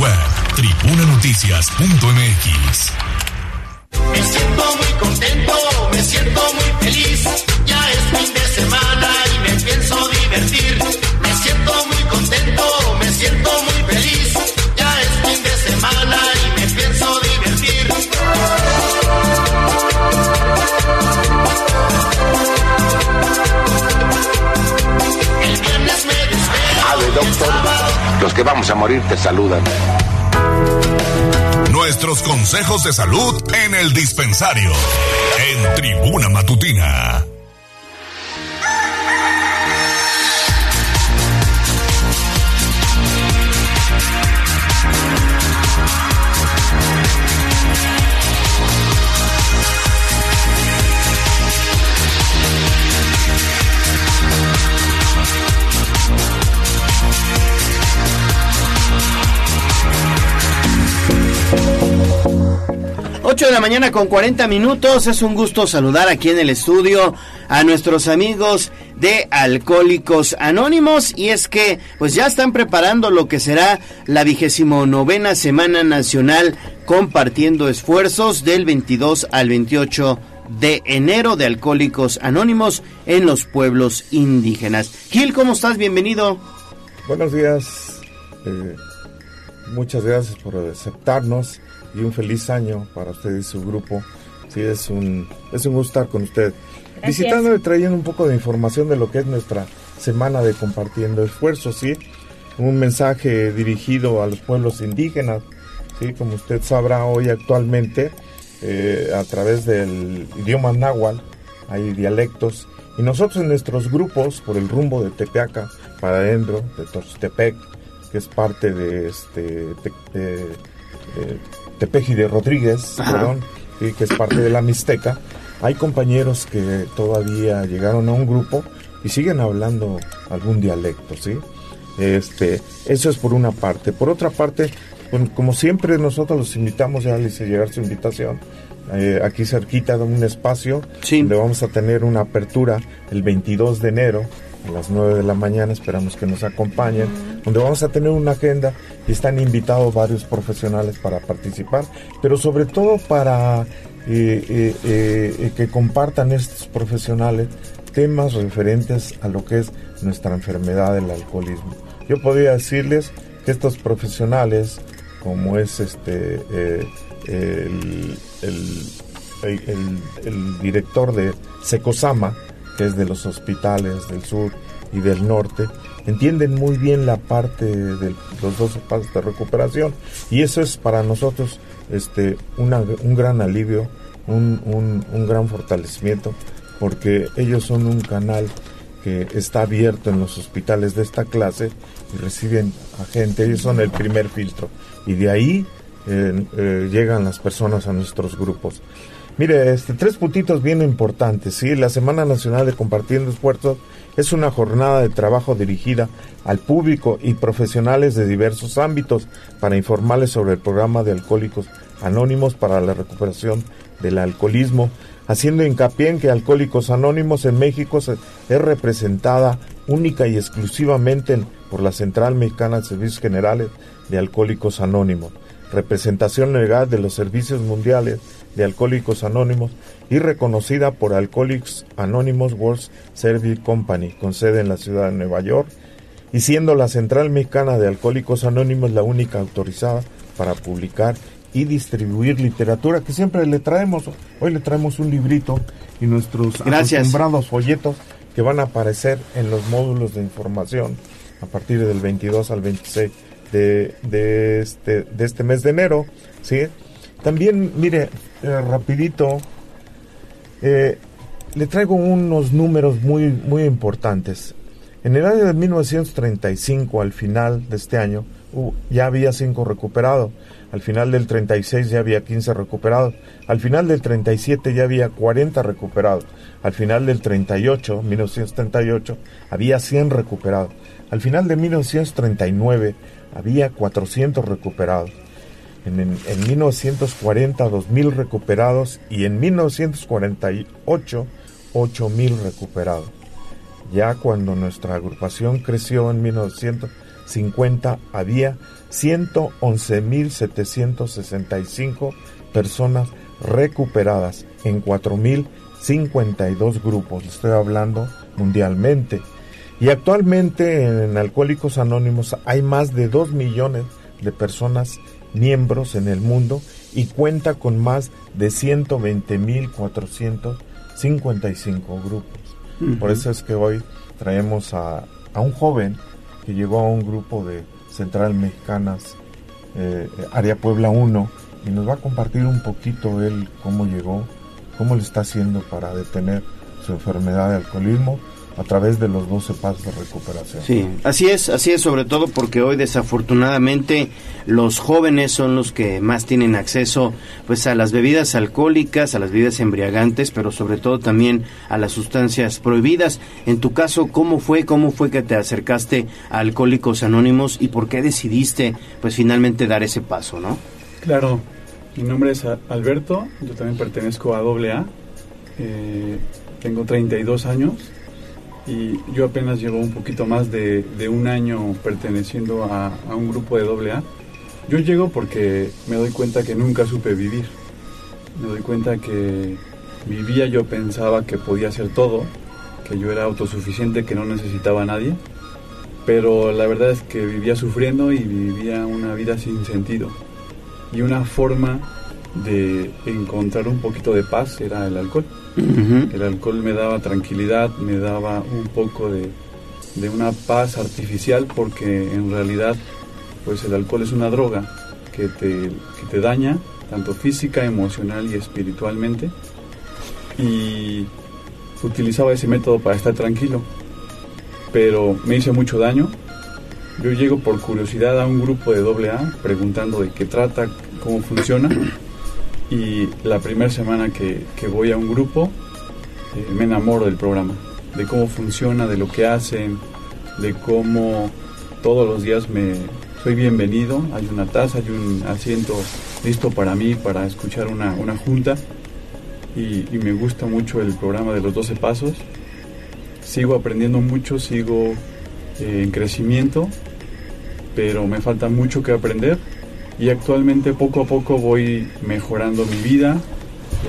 Web tribunanoticias.mx. Me siento muy contento, me siento muy feliz. Los que vamos a morir te saludan. Nuestros consejos de salud en el dispensario. En Tribuna Matutina. De la mañana con 40 minutos. Es un gusto saludar aquí en el estudio a nuestros amigos de Alcohólicos Anónimos. Y es que, pues ya están preparando lo que será la vigésimo novena Semana Nacional compartiendo esfuerzos del 22 al 28 de enero de Alcohólicos Anónimos en los pueblos indígenas. Gil, ¿cómo estás? Bienvenido. Buenos días. eh, muchas gracias por aceptarnos y un feliz año para usted y su grupo. Sí, es un, es un gusto estar con usted. Gracias. Visitando y trayendo un poco de información de lo que es nuestra semana de compartiendo esfuerzos, ¿sí? Un mensaje dirigido a los pueblos indígenas, ¿sí? Como usted sabrá hoy actualmente, eh, a través del idioma náhuatl hay dialectos y nosotros en nuestros grupos, por el rumbo de Tepeaca para adentro, de Toxtepec, que es parte de este de- de Tepeji de Rodríguez, Ajá. perdón, sí, que es parte de la Mixteca, hay compañeros que todavía llegaron a un grupo y siguen hablando algún dialecto, ¿sí? Este, eso es por una parte. Por otra parte, bueno, como siempre nosotros los invitamos, ya les llegar su invitación, eh, aquí cerquita de un espacio donde vamos a tener una apertura el 22 de enero a las 9 de la mañana, esperamos que nos acompañen, donde vamos a tener una agenda y están invitados varios profesionales para participar, pero sobre todo para eh, eh, eh, que compartan estos profesionales temas referentes a lo que es nuestra enfermedad del alcoholismo. Yo podría decirles que estos profesionales, como es este el- el- el director de Secosama, que es de los hospitales del sur y del norte, entienden muy bien la parte de los 12 pasos de recuperación y eso es para nosotros este una- un gran alivio, un, un- un gran fortalecimiento, porque ellos son un canal que está abierto en los hospitales de esta clase y reciben a gente, ellos son el primer filtro y de ahí eh, eh, llegan las personas a nuestros grupos. Mire, este, tres puntitos bien importantes, ¿sí? La Semana Nacional de Compartiendo Esfuerzos es una jornada de trabajo dirigida al público y profesionales de diversos ámbitos para informarles sobre el programa de Alcohólicos Anónimos para la recuperación del alcoholismo, haciendo hincapié en que Alcohólicos Anónimos en México es representada única y exclusivamente en- por la Central Mexicana de Servicios Generales de Alcohólicos Anónimos, representación legal de los servicios mundiales de Alcohólicos Anónimos y reconocida por Alcoholics Anonymous World Service Company, con sede en la ciudad de Nueva York, y siendo la Central Mexicana de Alcohólicos Anónimos la única autorizada para publicar y distribuir literatura que siempre le traemos. Hoy le traemos un librito y nuestros Gracias. acostumbrados folletos que van a aparecer en los módulos de información a partir del 22 al 26 de, de este, de este mes de enero. ¿sí? También, mire, eh, rapidito, eh, le traigo unos números muy, muy importantes. En el año de 1935, al final de este año, ya había 5 recuperados. Al final del 36 ya había 15 recuperados. Al final del 37 ya había 40 recuperados. Al final del 38, 1938, había 100 recuperados. Al final de 1939 había 400 recuperados. En, en, en 1940, 2.000 recuperados y en 1948, 8.000 recuperados. Ya cuando nuestra agrupación creció en 1950, había 111.765 personas recuperadas en 4.052 grupos. Estoy hablando mundialmente. Y actualmente en Alcohólicos Anónimos hay más de 2 millones de personas miembros en el mundo y cuenta con más de 120.455 grupos. Ujú. Por eso es que hoy traemos a, a un joven que llegó a un grupo de Central Mexicanas, eh, Área Puebla 1, y nos va a compartir un poquito él cómo llegó, cómo le está haciendo para detener su enfermedad de alcoholismo a través de los 12 pasos de recuperación. Sí, así es, así es, sobre todo porque hoy desafortunadamente los jóvenes son los que más tienen acceso pues a las bebidas alcohólicas, a las bebidas embriagantes, pero sobre todo también a las sustancias prohibidas. En tu caso, ¿cómo fue, cómo fue que te acercaste a Alcohólicos Anónimos y por qué decidiste pues finalmente dar ese paso, no? Claro, mi nombre es Alberto, yo también pertenezco a AA, eh, tengo 32 años y yo apenas llevo un poquito más de, un año perteneciendo a, a un grupo de AA. Yo llego porque me doy cuenta que nunca supe vivir, me doy cuenta que vivía, yo pensaba que podía hacer todo, que yo era autosuficiente, que no necesitaba a nadie, pero la verdad es que vivía sufriendo y vivía una vida sin sentido y una forma de encontrar un poquito de paz era el alcohol. El alcohol me daba tranquilidad, me daba un poco de, de una paz artificial porque en realidad pues el alcohol es una droga que te, que te daña, tanto física, emocional y espiritualmente. Y utilizaba ese método para estar tranquilo, pero me hizo mucho daño. Yo llego por curiosidad a un grupo de AA preguntando de qué trata, cómo funciona. Y la primera semana que, que voy a un grupo, eh, me enamoro del programa, de cómo funciona, de lo que hacen, de cómo todos los días me soy bienvenido, hay una taza, hay un asiento listo para mí, para escuchar una, una junta y, me gusta mucho el programa de los 12 pasos. Sigo aprendiendo mucho, sigo eh, en crecimiento, pero me falta mucho que aprender y actualmente poco a poco voy mejorando mi vida,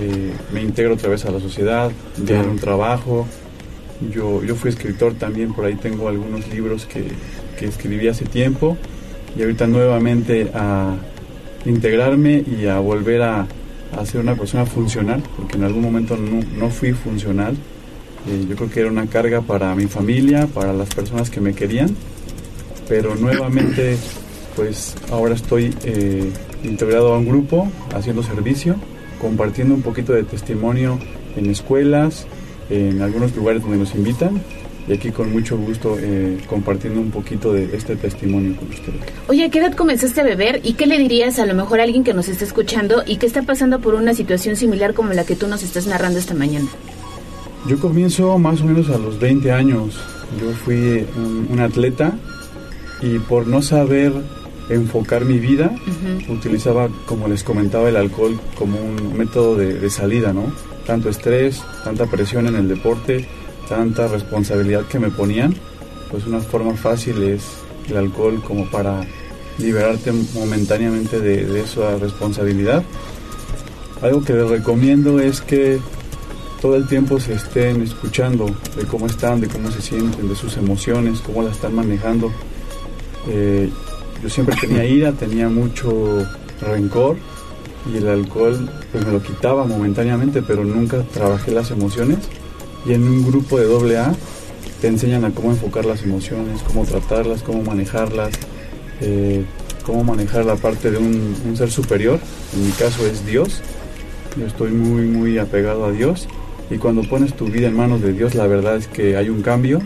eh, me integro otra vez a la sociedad, en un trabajo. Yo, yo fui escritor también, por ahí tengo algunos libros que, que escribí hace tiempo y ahorita nuevamente a integrarme y a volver a, a ser una persona funcional, porque en algún momento no, no fui funcional. Eh, yo creo que era una carga para mi familia, para las personas que me querían, pero nuevamente pues ahora estoy eh, integrado a un grupo, haciendo servicio, compartiendo un poquito de testimonio en escuelas, en algunos lugares donde nos invitan y aquí con mucho gusto eh, compartiendo un poquito de este testimonio con ustedes. Oye, ¿a qué edad comenzaste a beber y qué le dirías a lo mejor a alguien que nos está escuchando y que está pasando por una situación similar como la que tú nos estás narrando esta mañana? Yo comienzo más o menos a los 20 años. Yo fui un, un atleta y por no saber enfocar mi vida, utilizaba, como les comentaba, el alcohol como un método de, de salida, ¿no? Tanto estrés, tanta presión en el deporte, tanta responsabilidad que me ponían, pues una forma fácil es el alcohol como para liberarte momentáneamente de, de esa responsabilidad. Algo que les recomiendo es que todo el tiempo se estén escuchando de cómo están, de cómo se sienten, de sus emociones, cómo las están manejando. Eh, yo siempre tenía ira, tenía mucho rencor y el alcohol pues me lo quitaba momentáneamente, pero nunca trabajé las emociones. Y en un grupo de doble A te enseñan a cómo enfocar las emociones, cómo tratarlas, cómo manejarlas, eh, cómo manejar la parte de un, un ser superior. En mi caso es Dios. Yo estoy muy, muy apegado a Dios. Y cuando pones tu vida en manos de Dios, la verdad es que hay un cambio,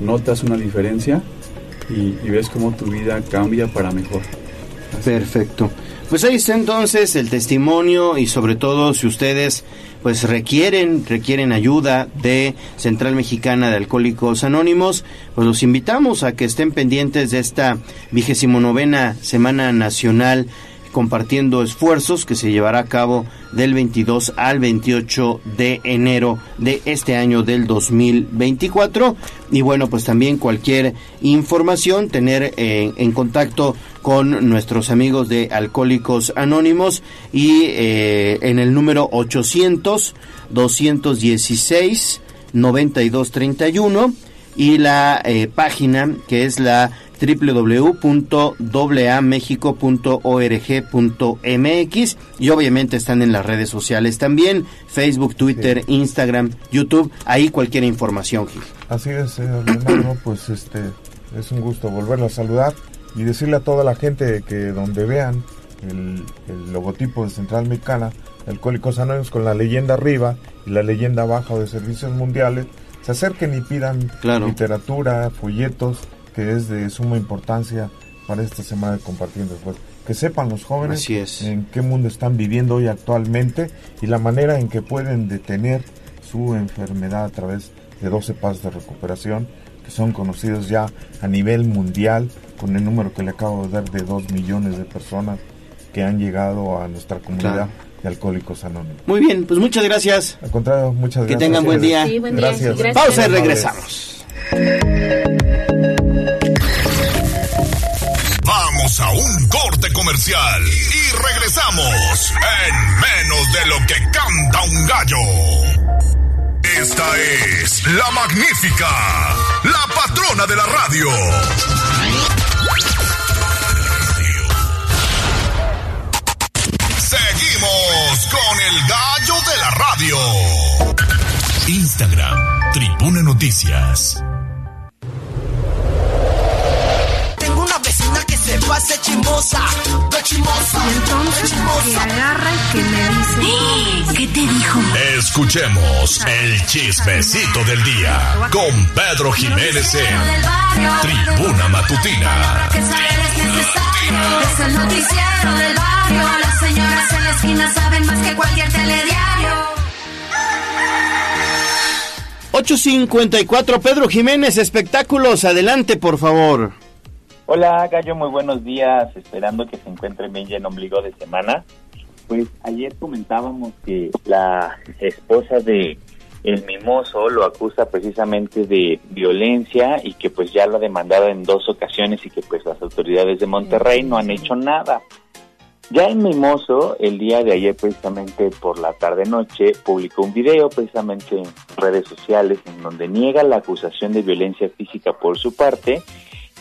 notas una diferencia y, ves cómo tu vida cambia para mejor. Perfecto. Pues ahí está entonces el testimonio y sobre todo si ustedes pues requieren requieren ayuda de Central Mexicana de Alcohólicos Anónimos, pues los invitamos a que estén pendientes de esta vigésimo novena Semana Nacional compartiendo esfuerzos que se llevará a cabo del 22 al 28 de enero de este año del 2024 y bueno pues también cualquier información tener eh, en contacto con nuestros amigos de Alcohólicos Anónimos y eh, en el número 800 216 9231 y la eh, página que es la www.amexico.org.mx y obviamente están en las redes sociales también, Facebook, Twitter, Instagram, YouTube, ahí cualquier información, Gil. Así es, señor Leonardo, pues este es un gusto volverlo a saludar y decirle a toda la gente que donde vean el, el logotipo de Central Mexicana, Alcohólicos Anónimos con la leyenda arriba y la leyenda abajo de Servicios Mundiales, se acerquen y pidan literatura, folletos, que es de suma importancia para esta semana de compartiendo esfuerzos. Que sepan los jóvenes Así es. en qué mundo están viviendo hoy actualmente y la manera en que pueden detener su enfermedad a través de 12 pasos de recuperación que son conocidos ya a nivel mundial con el número que le acabo de dar de 2 millones de personas que han llegado a nuestra comunidad Claro. De alcohólicos anónimos. Muy bien, pues muchas gracias. Al contrario, muchas Que gracias. tengan buen día. Sí, buen día. Gracias. Gracias. Pausa y regresamos. Vamos a un corte comercial y regresamos en menos de lo que canta un gallo. Esta es la magnífica, la patrona de la radio. Con el gallo de la radio. Instagram, Tribuna Noticias. Se pase chismosa, de Y entonces que agarra y que me dice... ¿Qué te dijo? Escuchemos el chismecito del día con Pedro Jiménez en Tribuna Matutina. Es el noticiero del barrio. Las señoras en la esquina saben más que cualquier telediario. 854 Pedro Jiménez, espectáculos, adelante por favor. Hola Gallo, muy buenos días, esperando que se encuentren bien ya en ombligo de semana. Pues ayer comentábamos que la esposa de el mimoso lo acusa precisamente de violencia y que pues ya lo ha demandado en dos ocasiones y que pues las autoridades de Monterrey no han hecho nada. Ya el mimoso, el día de ayer precisamente por la tarde-noche, publicó un video precisamente en redes sociales en donde niega la acusación de violencia física por su parte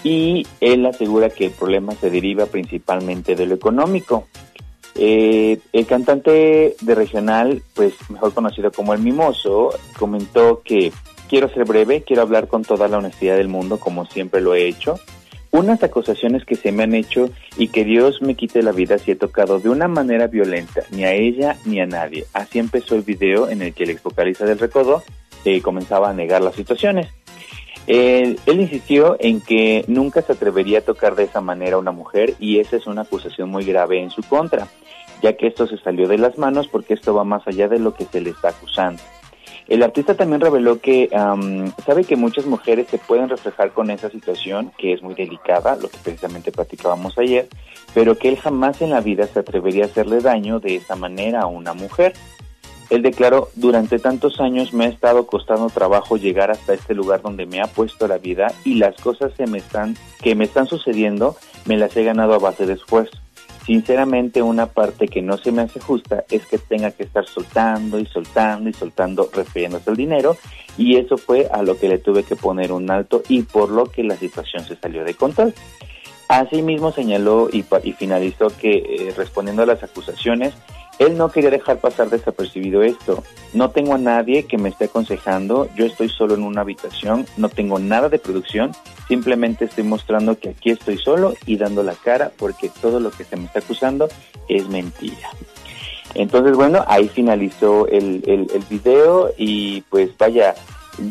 y él asegura que el problema se deriva principalmente de lo económico. Eh, el cantante de regional, pues mejor conocido como el Mimoso, comentó que quiero ser breve, quiero hablar con toda la honestidad del mundo, como siempre lo he hecho. Unas acusaciones que se me han hecho y que Dios me quite la vida si he tocado de una manera violenta ni a ella ni a nadie. Así empezó el video en el que el ex vocalista del Recodo eh, comenzaba a negar las situaciones. Él, insistió en que nunca se atrevería a tocar de esa manera a una mujer y esa es una acusación muy grave en su contra, ya que esto se salió de las manos porque esto va más allá de lo que se le está acusando. El artista también reveló que sabe que muchas mujeres se pueden reflejar con esa situación, que es muy delicada, lo que precisamente platicábamos ayer, pero que él jamás en la vida se atrevería a hacerle daño de esa manera a una mujer. Él declaró, durante tantos años me ha estado costando trabajo llegar hasta este lugar donde me ha puesto la vida y las cosas se me están, que me están sucediendo me las he ganado a base de esfuerzo. Sinceramente una parte que no se me hace justa es que tenga que estar soltando y soltando y soltando refiriéndose al dinero y eso fue a lo que le tuve que poner un alto y por lo que la situación se salió de control. Asimismo señaló y, y finalizó que eh, respondiendo a las acusaciones, él no quería dejar pasar desapercibido esto. No tengo a nadie que me esté aconsejando, yo estoy solo en una habitación, no tengo nada de producción, simplemente estoy mostrando que aquí estoy solo y dando la cara porque todo lo que se me está acusando es mentira. Entonces, bueno, ahí finalizó el, el, el video y pues vaya,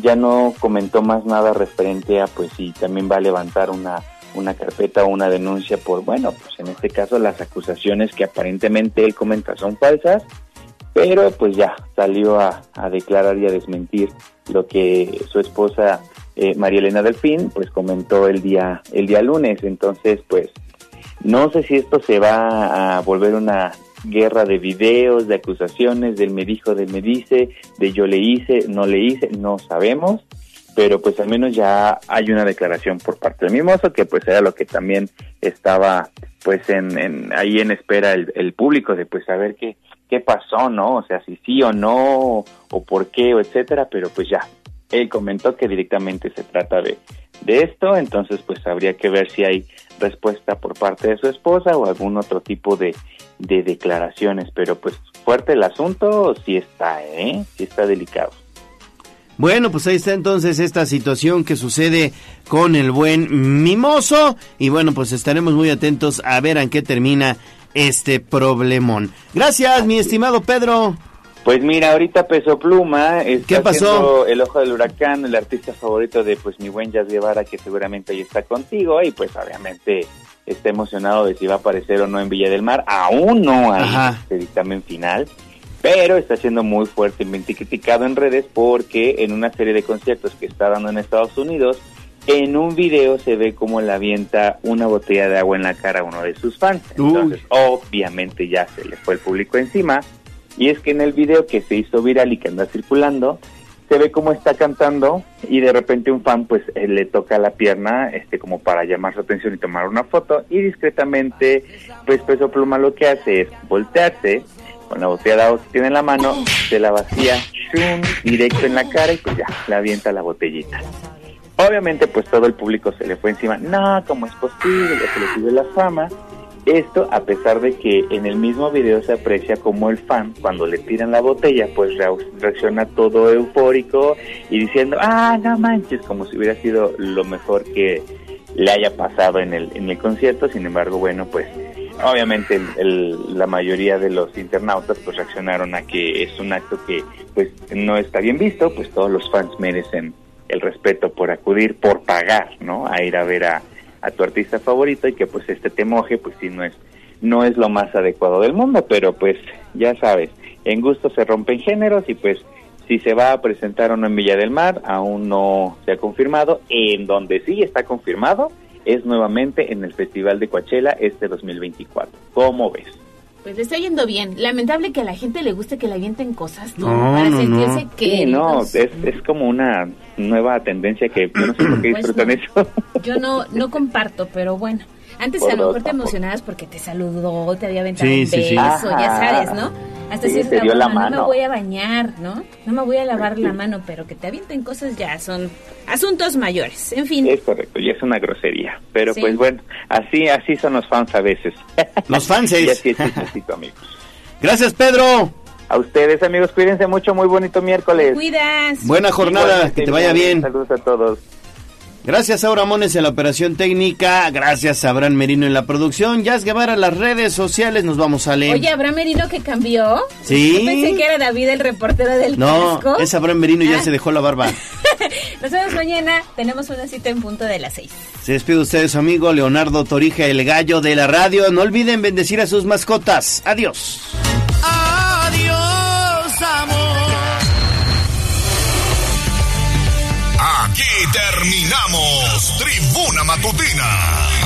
ya no comentó más nada referente a pues si también va a levantar una, una carpeta o una denuncia por, bueno, pues en este caso las acusaciones que aparentemente él comenta son falsas, pero pues ya salió a, declarar y a desmentir lo que su esposa eh, María Elena Delfín pues comentó el día el día lunes. Entonces pues no sé si esto se va a volver una guerra de videos, de acusaciones, del me dijo, del me dice, de yo le hice, no le hice, no sabemos, pero pues al menos ya hay una declaración por parte del mimoso que pues era lo que también estaba pues en, en ahí en espera el, público de pues saber qué qué pasó, ¿no? O sea, si sí o no o por qué o etcétera, pero pues ya él comentó que directamente se trata de de esto, entonces pues habría que ver si hay respuesta por parte de su esposa o algún otro tipo de, de declaraciones, pero pues fuerte el asunto, sí está, ¿eh? Sí está delicado. Bueno, pues ahí está entonces esta situación que sucede con el buen mimoso. Y bueno, pues estaremos muy atentos a ver en qué termina este problemón. Gracias, mi estimado Pedro. Pues mira, ahorita Peso Pluma está ¿Qué pasó? el ojo del huracán, el artista favorito de pues mi buen Jazz Guevara, que seguramente ahí está contigo, y pues obviamente está emocionado de si va a aparecer o no en Villa del Mar. Aún no hay este dictamen final, pero está siendo muy fuertemente criticado en redes porque en una serie de conciertos que está dando en Estados Unidos, en un video se ve como le avienta una botella de agua en la cara a uno de sus fans. Entonces, obviamente ya se le fue el público encima. Y es que en el video que se hizo viral y que anda circulando, se ve cómo está cantando y de repente un fan pues eh, le toca la pierna este como para llamar su atención y tomar una foto y discretamente pues Peso Pluma lo que hace es voltearse con la botella de agua que tiene en la mano, se la vacía ¡shum! directo en la cara y pues ya, le avienta la botellita. Obviamente pues todo el público se le fue encima, no, ¿cómo es posible? Se le sube la fama. Esto a pesar de que en el mismo video se aprecia como el fan cuando le tiran la botella pues rea- reacciona todo eufórico y diciendo, ah, no manches, como si hubiera sido lo mejor que le haya pasado en el, en el concierto. Sin embargo, bueno, pues obviamente el- el- la mayoría de los internautas pues reaccionaron a que es un acto que pues no está bien visto, pues todos los fans merecen el respeto por acudir, por pagar, ¿no? A ir a ver a, tu artista favorito y que pues este te moje, pues sí no es no es lo más adecuado del mundo, pero pues ya sabes, en gusto se rompen géneros y pues si se va a presentar o no en Villa del Mar, aún no se ha confirmado. En donde sí está confirmado es nuevamente en el Festival de Coachella este 2024. ¿Cómo ves? Pues le está yendo bien. Lamentable que a la gente le guste que le avienten cosas, ¿no? No, Para no, sentirse no. que... Sí, no, es, es como una nueva tendencia que yo no sé por qué Pues disfrutan no. eso. Yo no, no comparto, pero bueno. Antes a lo mejor te emocionabas porque te saludó, te había aventado Sí, un sí, beso, sí. ya sabes, ¿no? Hasta Sí, cierta te dio la broma, no me mano. voy a bañar, ¿no? No me voy a lavar la mano, pero que te avienten cosas ya son asuntos mayores. En fin. Es correcto, y es una grosería. Pero Sí. pues bueno, así así son los fans a veces. Los fanses. y así es chistosito, amigos. Gracias, Pedro. A ustedes, amigos, cuídense mucho. Muy bonito miércoles. Cuidas. Buena jornada, Igualmente, que te vaya bien. Saludos a todos. Gracias a Mones en la operación técnica, gracias a Abraham Merino en la producción, Jazz Guevara las redes sociales, nos vamos a leer. Oye, Abraham Merino que cambió. Sí. Yo pensé que era David el reportero del no, casco. es Abraham Merino, ya Ah. se dejó la barba. Nos vemos mañana. Tenemos una cita en punto de las seis. Se despide usted de su amigo Leonardo Torija, el gallo de la radio. No olviden bendecir a sus mascotas. Adiós, Aquí terminamos Tribuna Matutina.